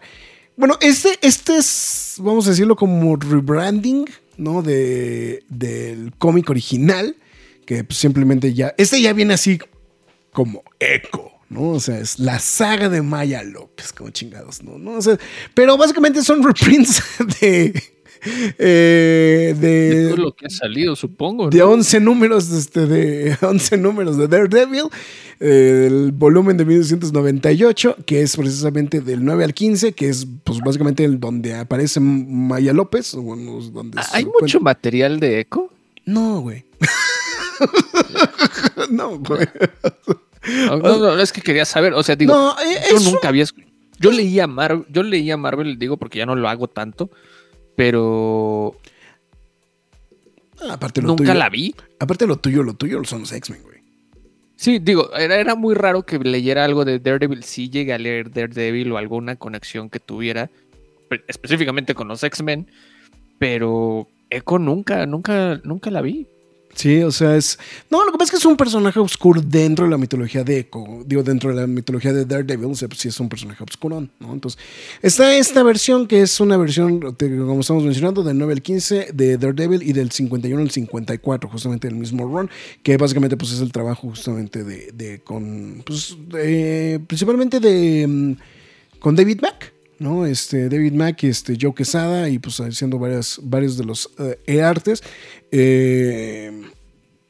Speaker 2: Bueno, este, este es, vamos a decirlo como rebranding, ¿no? De, del cómic original, que simplemente ya, este ya viene así como eco, ¿no? O sea, es la saga de Maya López, como chingados, ¿no? ¿No? O sea, pero básicamente son *laughs* reprints de, Eh, de,
Speaker 3: Todo lo que ha salido, supongo.
Speaker 2: de
Speaker 3: ¿no?
Speaker 2: 11 números este, de *laughs* 11 números de Daredevil, eh, el volumen de 1998, que es precisamente del 9 al 15, que es pues básicamente el donde aparece Maya López. bueno, donde
Speaker 3: ¿Hay mucho material de Echo?
Speaker 2: No, güey. *laughs* *laughs* no, güey.
Speaker 3: No, no, es que quería saber. O sea, digo,
Speaker 2: No, eh,
Speaker 3: yo nunca había. Yo leía Marvel, yo leía Marvel, digo, porque ya no lo hago tanto, pero
Speaker 2: aparte lo
Speaker 3: nunca
Speaker 2: tuyo,
Speaker 3: la vi.
Speaker 2: Aparte lo tuyo, lo tuyo son los X-Men, güey.
Speaker 3: Sí, digo, era, era muy raro que leyera algo de Daredevil. Sí llegué a leer Daredevil o alguna conexión que tuviera, pe- específicamente con los X-Men, pero Echo nunca, nunca, nunca la vi.
Speaker 2: Sí, o sea, es. No, lo que pasa es que es un personaje oscuro dentro de la mitología de Echo. Digo, dentro de la mitología de Daredevil, o sea, pues sí es un personaje oscuro, ¿no? Entonces, está esta versión que es una versión, como estamos mencionando, del 9 al 15 de Daredevil y del 51 al 54, justamente el mismo run, que básicamente pues es el trabajo justamente de, de con, pues, de- principalmente de, mm, con David Mack. ¿No? Este, David Mack, este, Joe Quesada y pues haciendo varias, varios de los eh, e-artes. Eh,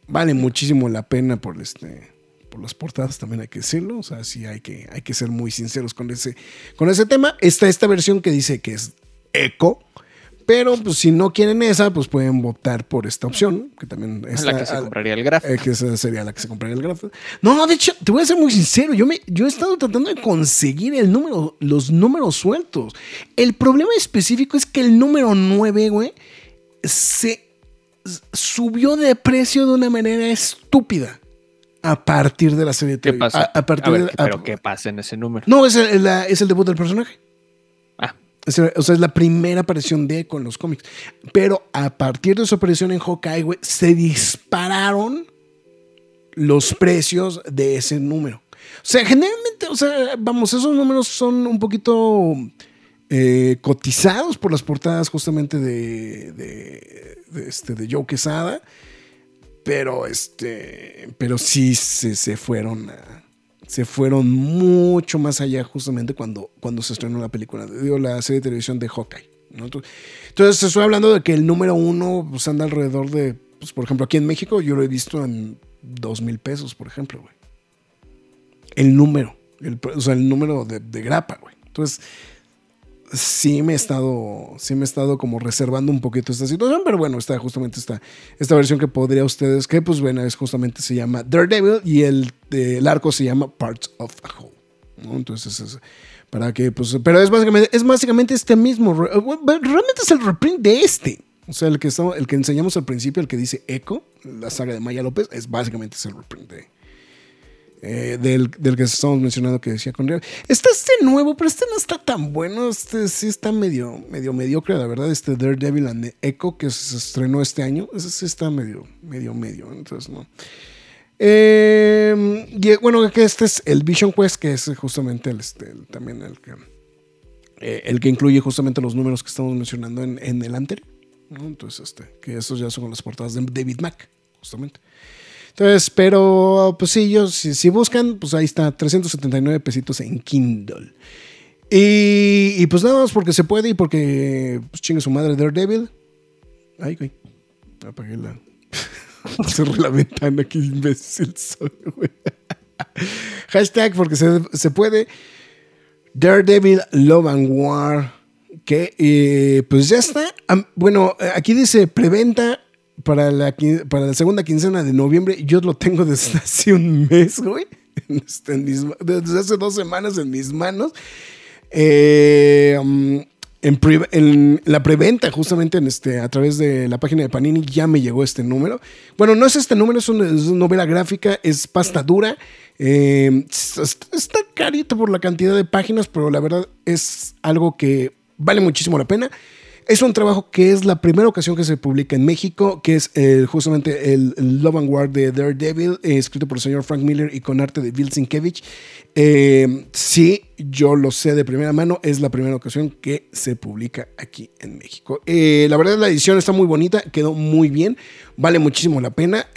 Speaker 2: vale muchísimo la pena por este por las portadas también hay que decirlo, o sea, sí hay que, hay que ser muy sinceros con ese, con ese tema. Está esta versión que dice que es eco, pero pues si no quieren esa, pues pueden optar por esta opción, que también
Speaker 3: Es la que se compraría el grafo.
Speaker 2: eh, que esa sería la que se compraría el grafo. No, de hecho, te voy a ser muy sincero. Yo, me, yo he estado tratando de conseguir el número, los números sueltos. El problema específico es que el número 9, güey, se subió de precio de una manera estúpida a partir de la serie de
Speaker 3: ¿Qué pasa?
Speaker 2: A, a partir
Speaker 3: A ver,
Speaker 2: de-
Speaker 3: ¿qué-
Speaker 2: a-
Speaker 3: pero ¿qué pasa en ese número?
Speaker 2: No, es el, la- es el debut del personaje. O sea, es la primera aparición de Echo en los cómics. Pero a partir de su aparición en Hawkeye, se dispararon los precios de ese número. O sea, generalmente, o sea, vamos, esos números son un poquito eh, cotizados por las portadas justamente de, de, de este, de Joe Quesada. Pero este. Pero sí se, se fueron a- Se fueron mucho más allá justamente cuando, cuando se estrenó la película. Digo, la serie de televisión de Hawkeye. Entonces, estoy hablando de que el número uno pues, anda alrededor de. Pues, por ejemplo, aquí en México yo lo he visto en dos mil pesos, por ejemplo, güey. El número. El, o sea, el número de grapa, güey. Entonces, sí me he estado, sí me he estado como reservando un poquito esta situación, pero bueno, está justamente esta, esta versión que podría ustedes, que pues bueno, es justamente se llama Daredevil y el, eh, el arco se llama Parts of a Whole. ¿no? Entonces es para que pues, pero es básicamente, es básicamente este mismo, bueno, realmente es el reprint de este. O sea, el que, estamos, el que enseñamos al principio, el que dice Echo, la saga de Maya López, es básicamente es el reprint de, eh, del, del que estamos mencionando que decía con Está este nuevo, pero este no está tan bueno. Este sí está medio, medio mediocre, la verdad. Este Daredevil and the Echo que se estrenó este año. Ese sí está medio, medio, medio. Entonces, no. Eh, y bueno, que este es el Vision Quest, que es justamente el, este, también el que, eh, el que incluye justamente los números que estamos mencionando en, en el anterior. Entonces, este, que esos ya son las portadas de David Mack, justamente. Entonces, pero pues sí, yo, si, buscan, pues ahí está, 379 pesitos en Kindle. Y, pues nada más porque se puede y porque pues, chingue su madre Daredevil. Ay, güey. Apagué la. *laughs* Cerré la ventana, qué imbécil soy, güey. *laughs* Hashtag porque se, se puede. Daredevil Love and War. Que eh, pues ya está. Bueno, aquí dice preventa para la, para la segunda quincena de noviembre. Yo lo tengo desde *laughs* hace un mes, güey. Este, mis desde hace dos semanas en mis manos. Eh, um, en, pre- en la preventa, justamente en este, a través de la página de Panini, ya me llegó este número. Bueno, no es este número, es una, es una novela gráfica, es pasta dura. Eh, es- está carito por la cantidad de páginas, pero la verdad es algo que vale muchísimo la pena. Es un trabajo que es la primera ocasión que se publica en México, que es eh, justamente el, Love and War de Daredevil, eh, escrito por el señor Frank Miller y con arte de Bill Sienkiewicz. Eh, sí, yo lo sé de primera mano, es la primera ocasión que se publica aquí en México. La verdad, la edición está muy bonita, quedó muy bien, vale muchísimo la pena.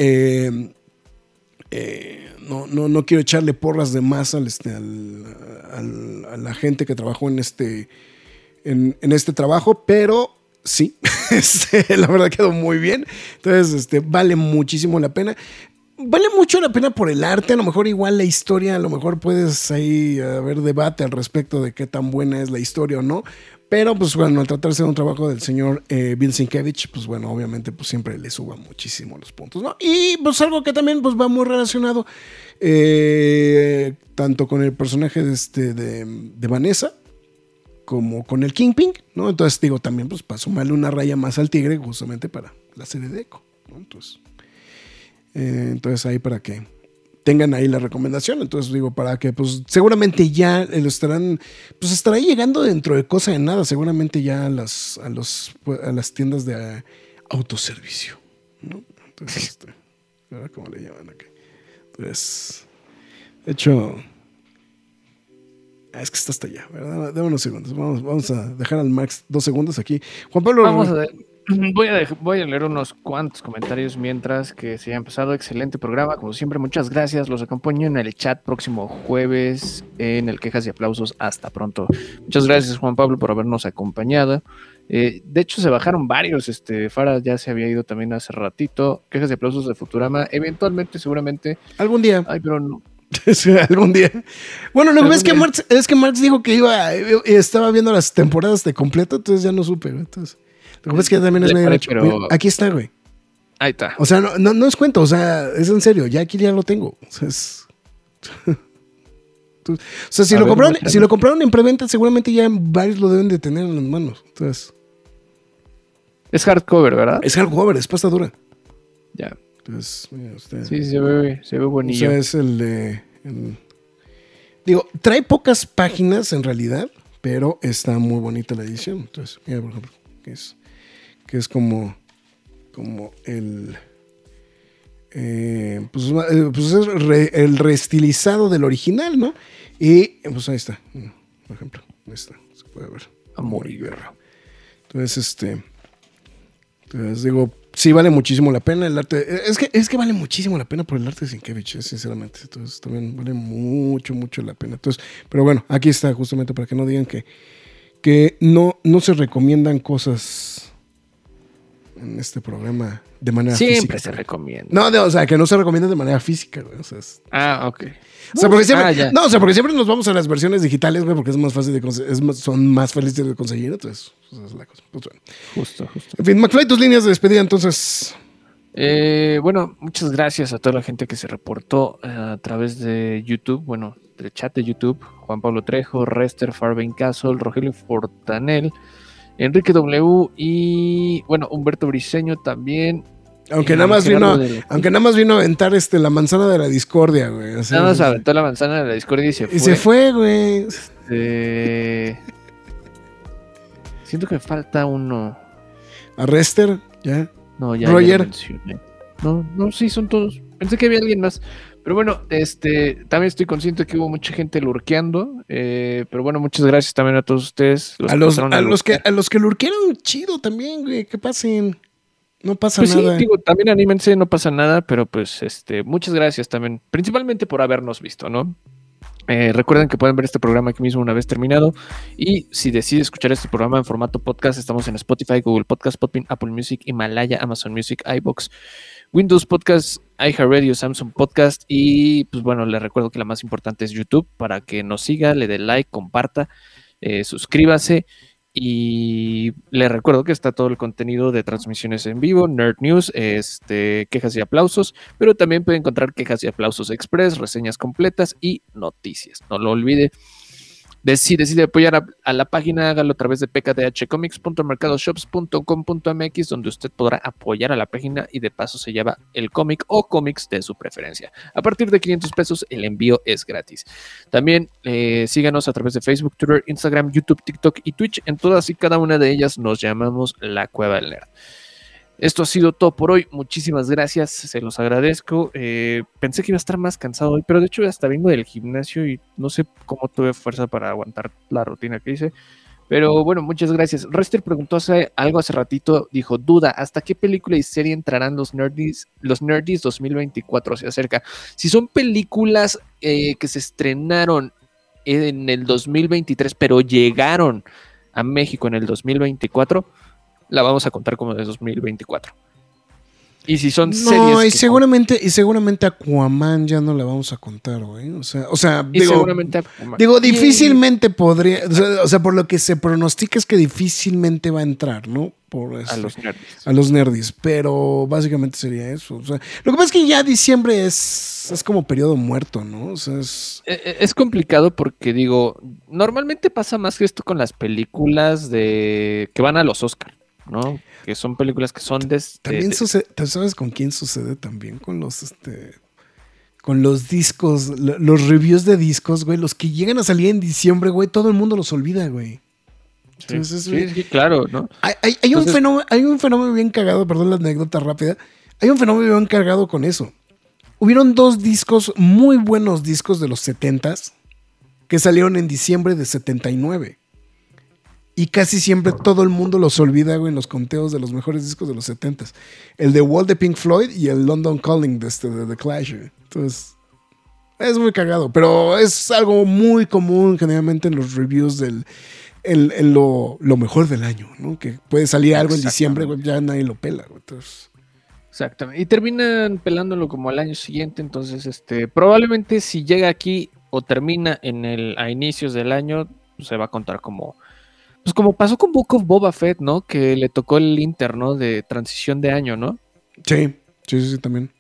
Speaker 2: No, no, no quiero echarle porras de más al, este, al- a la gente que trabajó en este, en, este trabajo, pero sí, *laughs* este, la verdad quedó muy bien. Entonces, este, vale muchísimo la pena. Vale mucho la pena por el arte, a lo mejor igual la historia, a lo mejor puedes ahí haber debate al respecto de qué tan buena es la historia o no, pero pues bueno, al tratarse de un trabajo del señor eh, Vincent pues bueno, obviamente pues siempre le suba muchísimo los puntos, ¿no? Y pues algo que también pues va muy relacionado eh, tanto con el personaje de, este, de Vanessa, como con el Kingpin, ¿no? Entonces digo también, pues para sumarle una raya más al tigre, justamente para la serie de Echo, ¿no? Entonces, eh, entonces ahí para que tengan ahí la recomendación. Entonces digo, para que pues seguramente ya lo estarán, pues estará llegando dentro de cosa de nada, seguramente ya a las, a los, a las tiendas de autoservicio, ¿no? Entonces, este, ¿cómo le llaman aquí? Entonces, de hecho, Ah, es que está hasta allá, ¿verdad? Dame unos segundos. Vamos, vamos a dejar al Max dos segundos aquí. Juan Pablo.
Speaker 3: Vamos a *clears throat* voy, a voy a leer unos cuantos comentarios mientras que se ha empezado. Excelente programa. Como siempre, muchas gracias. Los acompaño en el chat próximo jueves en el Quejas y Aplausos. Hasta pronto. Muchas gracias, Juan Pablo, por habernos acompañado. Eh, de hecho, se bajaron varios. Este, Fara ya se había ido también hace ratito. Quejas y aplausos de Futurama. Eventualmente, seguramente.
Speaker 2: Algún día.
Speaker 3: Ay, pero no, *laughs*
Speaker 2: algún día. Bueno, lo que es que, Marx, es que Marx dijo que iba, estaba viendo las temporadas de completo, entonces ya no supe. Entonces, lo que es que también es medio pero... Aquí está, güey.
Speaker 3: Ahí está.
Speaker 2: O sea, no, no, es cuento, o sea, es en serio, ya aquí ya lo tengo. O sea, *laughs* o sea si, lo compraron, si lo compraron en preventa, seguramente ya varios lo deben de tener en las manos. Entonces.
Speaker 3: Es hardcover, ¿verdad?
Speaker 2: Es hardcover, es pasta dura.
Speaker 3: Ya.
Speaker 2: Entonces,
Speaker 3: Sí, se ve, se ve bonito.
Speaker 2: O sea, es el de. digo, trae pocas páginas en realidad, pero está muy bonita la edición. Entonces, mira, por ejemplo, que es, que es como, como el. Eh, pues, eh, pues, es el reestilizado del original, ¿no? Y pues ahí está, por ejemplo, ahí está, se puede ver.
Speaker 3: Amor y guerra.
Speaker 2: Entonces, este. Entonces digo, sí vale muchísimo la pena el arte. Es que, es que vale muchísimo la pena por el arte de Sienkiewicz, eh, sinceramente. Entonces también vale mucho, mucho la pena. Entonces, pero bueno, aquí está justamente para que no digan que, que no, no se recomiendan cosas en este programa de manera
Speaker 3: física.
Speaker 2: Siempre
Speaker 3: se recomienda.
Speaker 2: No, o sea, que no se recomienda de manera física, güey. O sea,
Speaker 3: Ah, ok.
Speaker 2: O sea, porque siempre, ah, no, o sea, porque siempre nos vamos a las versiones digitales, güey, porque es más fácil de es son más fáciles de conseguir, entonces, esa es la cosa. Pues, bueno.
Speaker 3: Justo, justo.
Speaker 2: En fin, McFly, tus líneas de despedida, entonces.
Speaker 3: Eh, bueno, muchas gracias a toda la gente que se reportó eh, a través de YouTube, bueno, del chat de YouTube, Juan Pablo Trejo, Rester, Farben Castle, Rogelio Fortanel, Enrique W y bueno, Humberto Briseño también,
Speaker 2: aunque nada más vino, aunque nada más vino a aventar este, la manzana de la discordia, güey.
Speaker 3: nada más aventó la manzana de la discordia y se fue.
Speaker 2: Y se fue, güey.
Speaker 3: Este, siento que falta uno.
Speaker 2: ¿A Rester? ¿Ya?
Speaker 3: No, ya.
Speaker 2: Roger.
Speaker 3: no, no, sí, son todos. Pensé que había alguien más. Pero bueno, este, también estoy consciente de que hubo mucha gente lurqueando. Eh, pero bueno, muchas gracias también a todos ustedes.
Speaker 2: a, los, a, los que, a los que lurquearon, chido también, güey. Que pasen. No pasa
Speaker 3: pues
Speaker 2: nada.
Speaker 3: Sí, digo, también anímense, no pasa nada, pero pues este, muchas gracias también, principalmente por habernos visto, ¿no? Eh, recuerden que pueden ver este programa aquí mismo una vez terminado. Y si decide escuchar este programa en formato podcast, estamos en Spotify, Google Podcast, Podbean, Apple Music, Himalaya, Amazon Music, iBox, Windows Podcast, iHeartRadio, Samsung Podcast. Y pues bueno, les recuerdo que la más importante es YouTube para que nos siga, le dé like, comparta, eh, suscríbase y le recuerdo que está todo el contenido de transmisiones en vivo, Nerd News, este, quejas y aplausos, pero también puede encontrar quejas y aplausos express, reseñas completas y noticias. No lo olvide decide apoyar a, la página, hágalo a través de pkdhcomics.mercadoshops.com.mx, donde usted podrá apoyar a la página y de paso se lleva el cómic o cómics de su preferencia. A partir de 500 pesos, el envío es gratis. También eh, síganos a través de Facebook, Twitter, Instagram, YouTube, TikTok y Twitch. En todas y cada una de ellas nos llamamos La Cueva del Nerd. Esto ha sido todo por hoy. Muchísimas gracias, se los agradezco. Eh, pensé que iba a estar más cansado hoy, pero de hecho hasta vengo del gimnasio y no sé cómo tuve fuerza para aguantar la rutina que hice. Pero bueno, muchas gracias. Rester preguntó algo hace ratito, dijo, duda, ¿hasta qué película y serie entrarán los Nerdies, los Nerdies 2024? Se acerca. Si son películas eh, que se estrenaron en el 2023, pero llegaron a México en el 2024, la vamos a contar como de 2024. Y si son
Speaker 2: No,
Speaker 3: series.
Speaker 2: y seguramente, y seguramente Aquaman ya no la vamos a contar, güey. O sea, o sea,
Speaker 3: y
Speaker 2: digo,
Speaker 3: seguramente.
Speaker 2: digo, difícilmente podría, o sea, o sea, por lo que se pronostica es que difícilmente va a entrar, ¿no? Por
Speaker 3: A
Speaker 2: este,
Speaker 3: los nerds.
Speaker 2: a los nerdis, pero básicamente sería eso. O sea, lo que pasa es que ya diciembre es, es como periodo muerto, ¿no? O sea, es...
Speaker 3: Eh, eh, Es complicado porque digo, normalmente pasa más que esto con las películas de que van a los Oscar, ¿no? Que son películas que son de,
Speaker 2: También
Speaker 3: de-
Speaker 2: sucede, ¿tú ¿sabes con quién sucede también? Con los, este, con los discos, lo- los reviews de discos, güey, los que llegan a salir en diciembre, güey, todo el mundo los olvida, güey.
Speaker 3: Sí,
Speaker 2: Entonces,
Speaker 3: sí,
Speaker 2: güey,
Speaker 3: sí, claro, ¿no?
Speaker 2: Hay, hay- hay un fenómeno, hay un fenómeno bien cagado, perdón la anécdota rápida. Hay un fenómeno bien cargado con eso. Hubieron dos discos, muy buenos discos de los 70s, que salieron en diciembre de 79. Y casi siempre todo el mundo los olvida, güey, en los conteos de los mejores discos de los 70s. El de Wall de Pink Floyd y el London Calling de, este, de The Clash. Entonces, es muy cagado, pero es algo muy común generalmente en los reviews del el, el lo, lo mejor del año, ¿no? Que puede salir algo en diciembre, güey, ya nadie lo pela, güey. Entonces,
Speaker 3: Exactamente. Y terminan pelándolo como al año siguiente. Entonces, este, probablemente si llega aquí o termina en el a inicios del año, se va a contar como. Pues como pasó con Book of Boba Fett, ¿no? Que le tocó el Inter, ¿no? De transición de año, ¿no?
Speaker 2: sí, sí, sí, sí, también.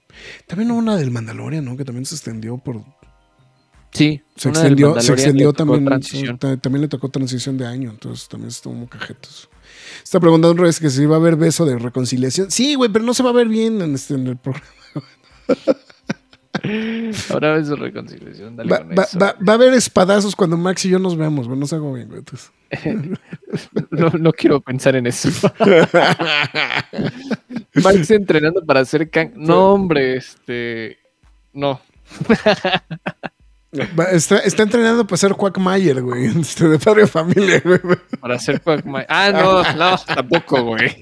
Speaker 2: También una del Mandalorian, ¿no? Que también se extendió por.
Speaker 3: Sí.
Speaker 2: Se extendió, se extendió también. También le tocó transición de año, entonces también estuvo muy cajetos. Está preguntando otra vez que si va a haber beso de reconciliación. Sí, güey, pero no se va a ver bien en, este, en el programa. *laughs*
Speaker 3: Ahora ves su reconciliación. Dale
Speaker 2: Va,
Speaker 3: con
Speaker 2: va-
Speaker 3: eso.
Speaker 2: va- va a haber espadazos cuando Max y yo nos veamos, güey. No se hago bien, güey. *laughs*
Speaker 3: no quiero pensar en eso. *laughs* Max entrenando para hacer can... No, hombre, este. No. *laughs*
Speaker 2: Está, está entrenando para ser Quackmayer, güey. *laughs* este, de padre de familia, güey.
Speaker 3: Para hacer Quagmire. Ah, no, *laughs* no, tampoco, güey.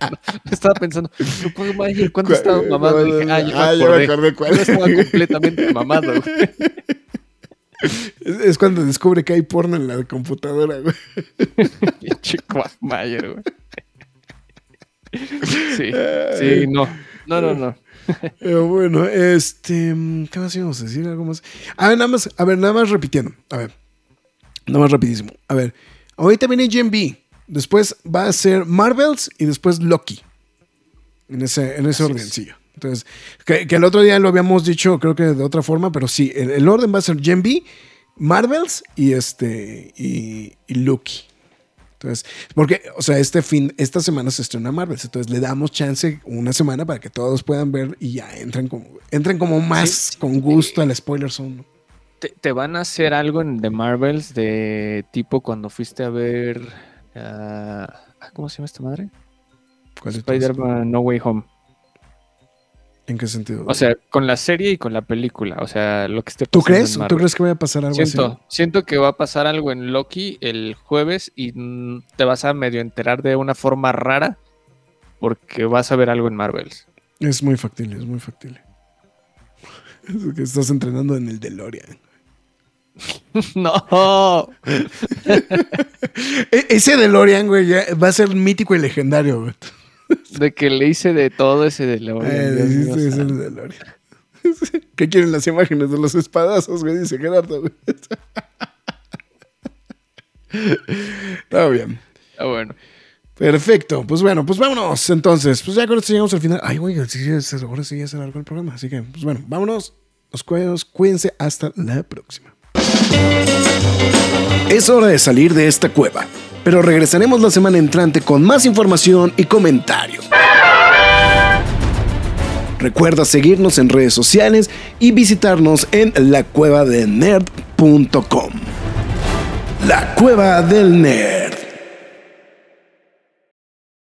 Speaker 3: *laughs* Estaba pensando, ¿no Quagmire cuándo estaba mamado? Dije, ah, me
Speaker 2: Ah, me
Speaker 3: acordé.
Speaker 2: cuál.
Speaker 3: Yo estaba completamente mamado, güey.
Speaker 2: Es, es cuando descubre que hay porno en la computadora, güey.
Speaker 3: Pinche Quagmire, güey. Sí, sí, no. No, no, no. *laughs*
Speaker 2: Bueno, este. ¿Qué más íbamos a decir? ¿Algo más? A ver, nada más, a ver, nada más repitiendo. A ver. Nada más rapidísimo. A ver. Ahorita viene Gen B. Después va a ser Marvels y después Loki. En ese, en ese ordencillo. Entonces, que, que el otro día lo habíamos dicho, creo que de otra forma, pero sí, el, el orden va a ser Gen B, Marvels y este. y, y Loki. Entonces, porque, o sea, este fin, esta semana se estrena Marvels, entonces le damos chance una semana para que todos puedan ver y ya entren como, entren como más
Speaker 3: Sí, sí.
Speaker 2: con gusto al spoiler zone.
Speaker 3: ¿Te, te van a hacer algo en The Marvels de tipo cuando fuiste a ver. ah, ¿Cómo se llama esta madre? Spider-Man No Way Home.
Speaker 2: ¿En qué sentido?
Speaker 3: O sea, con la serie y con la película. O sea, lo que esté
Speaker 2: ¿tú
Speaker 3: pasando en
Speaker 2: crees? ¿Tú
Speaker 3: Marvel.
Speaker 2: crees que vaya a pasar algo
Speaker 3: Siento,
Speaker 2: así?
Speaker 3: siento que va a pasar algo en Loki el jueves y te vas a medio enterar de una forma rara porque vas a ver algo en Marvels.
Speaker 2: Es muy factible, es muy factible. *laughs* Es que estás entrenando en el DeLorean. *laughs*
Speaker 3: no. *laughs*
Speaker 2: E- ese DeLorean, güey, ya va a ser mítico y legendario, güey.
Speaker 3: De que le hice de todo ese de
Speaker 2: Eh,
Speaker 3: Dios
Speaker 2: es el DeLorean. *laughs* ¿Qué quieren las imágenes de los espadazos, güey? Dice Gerardo, güey. *laughs* Está bien.
Speaker 3: Ah, bueno.
Speaker 2: Perfecto. Pues bueno, pues vámonos entonces. Pues ya con esto llegamos al final. Ay, güey, ahora sí ya se alargó el programa. Así que, pues bueno, vámonos. Los cuidos, cuídense. Hasta la próxima. Es hora de salir de esta cueva. Pero regresaremos la semana entrante con más información y comentarios. Recuerda seguirnos en redes sociales y visitarnos en lacuevadelnerd.com. La Cueva del Nerd.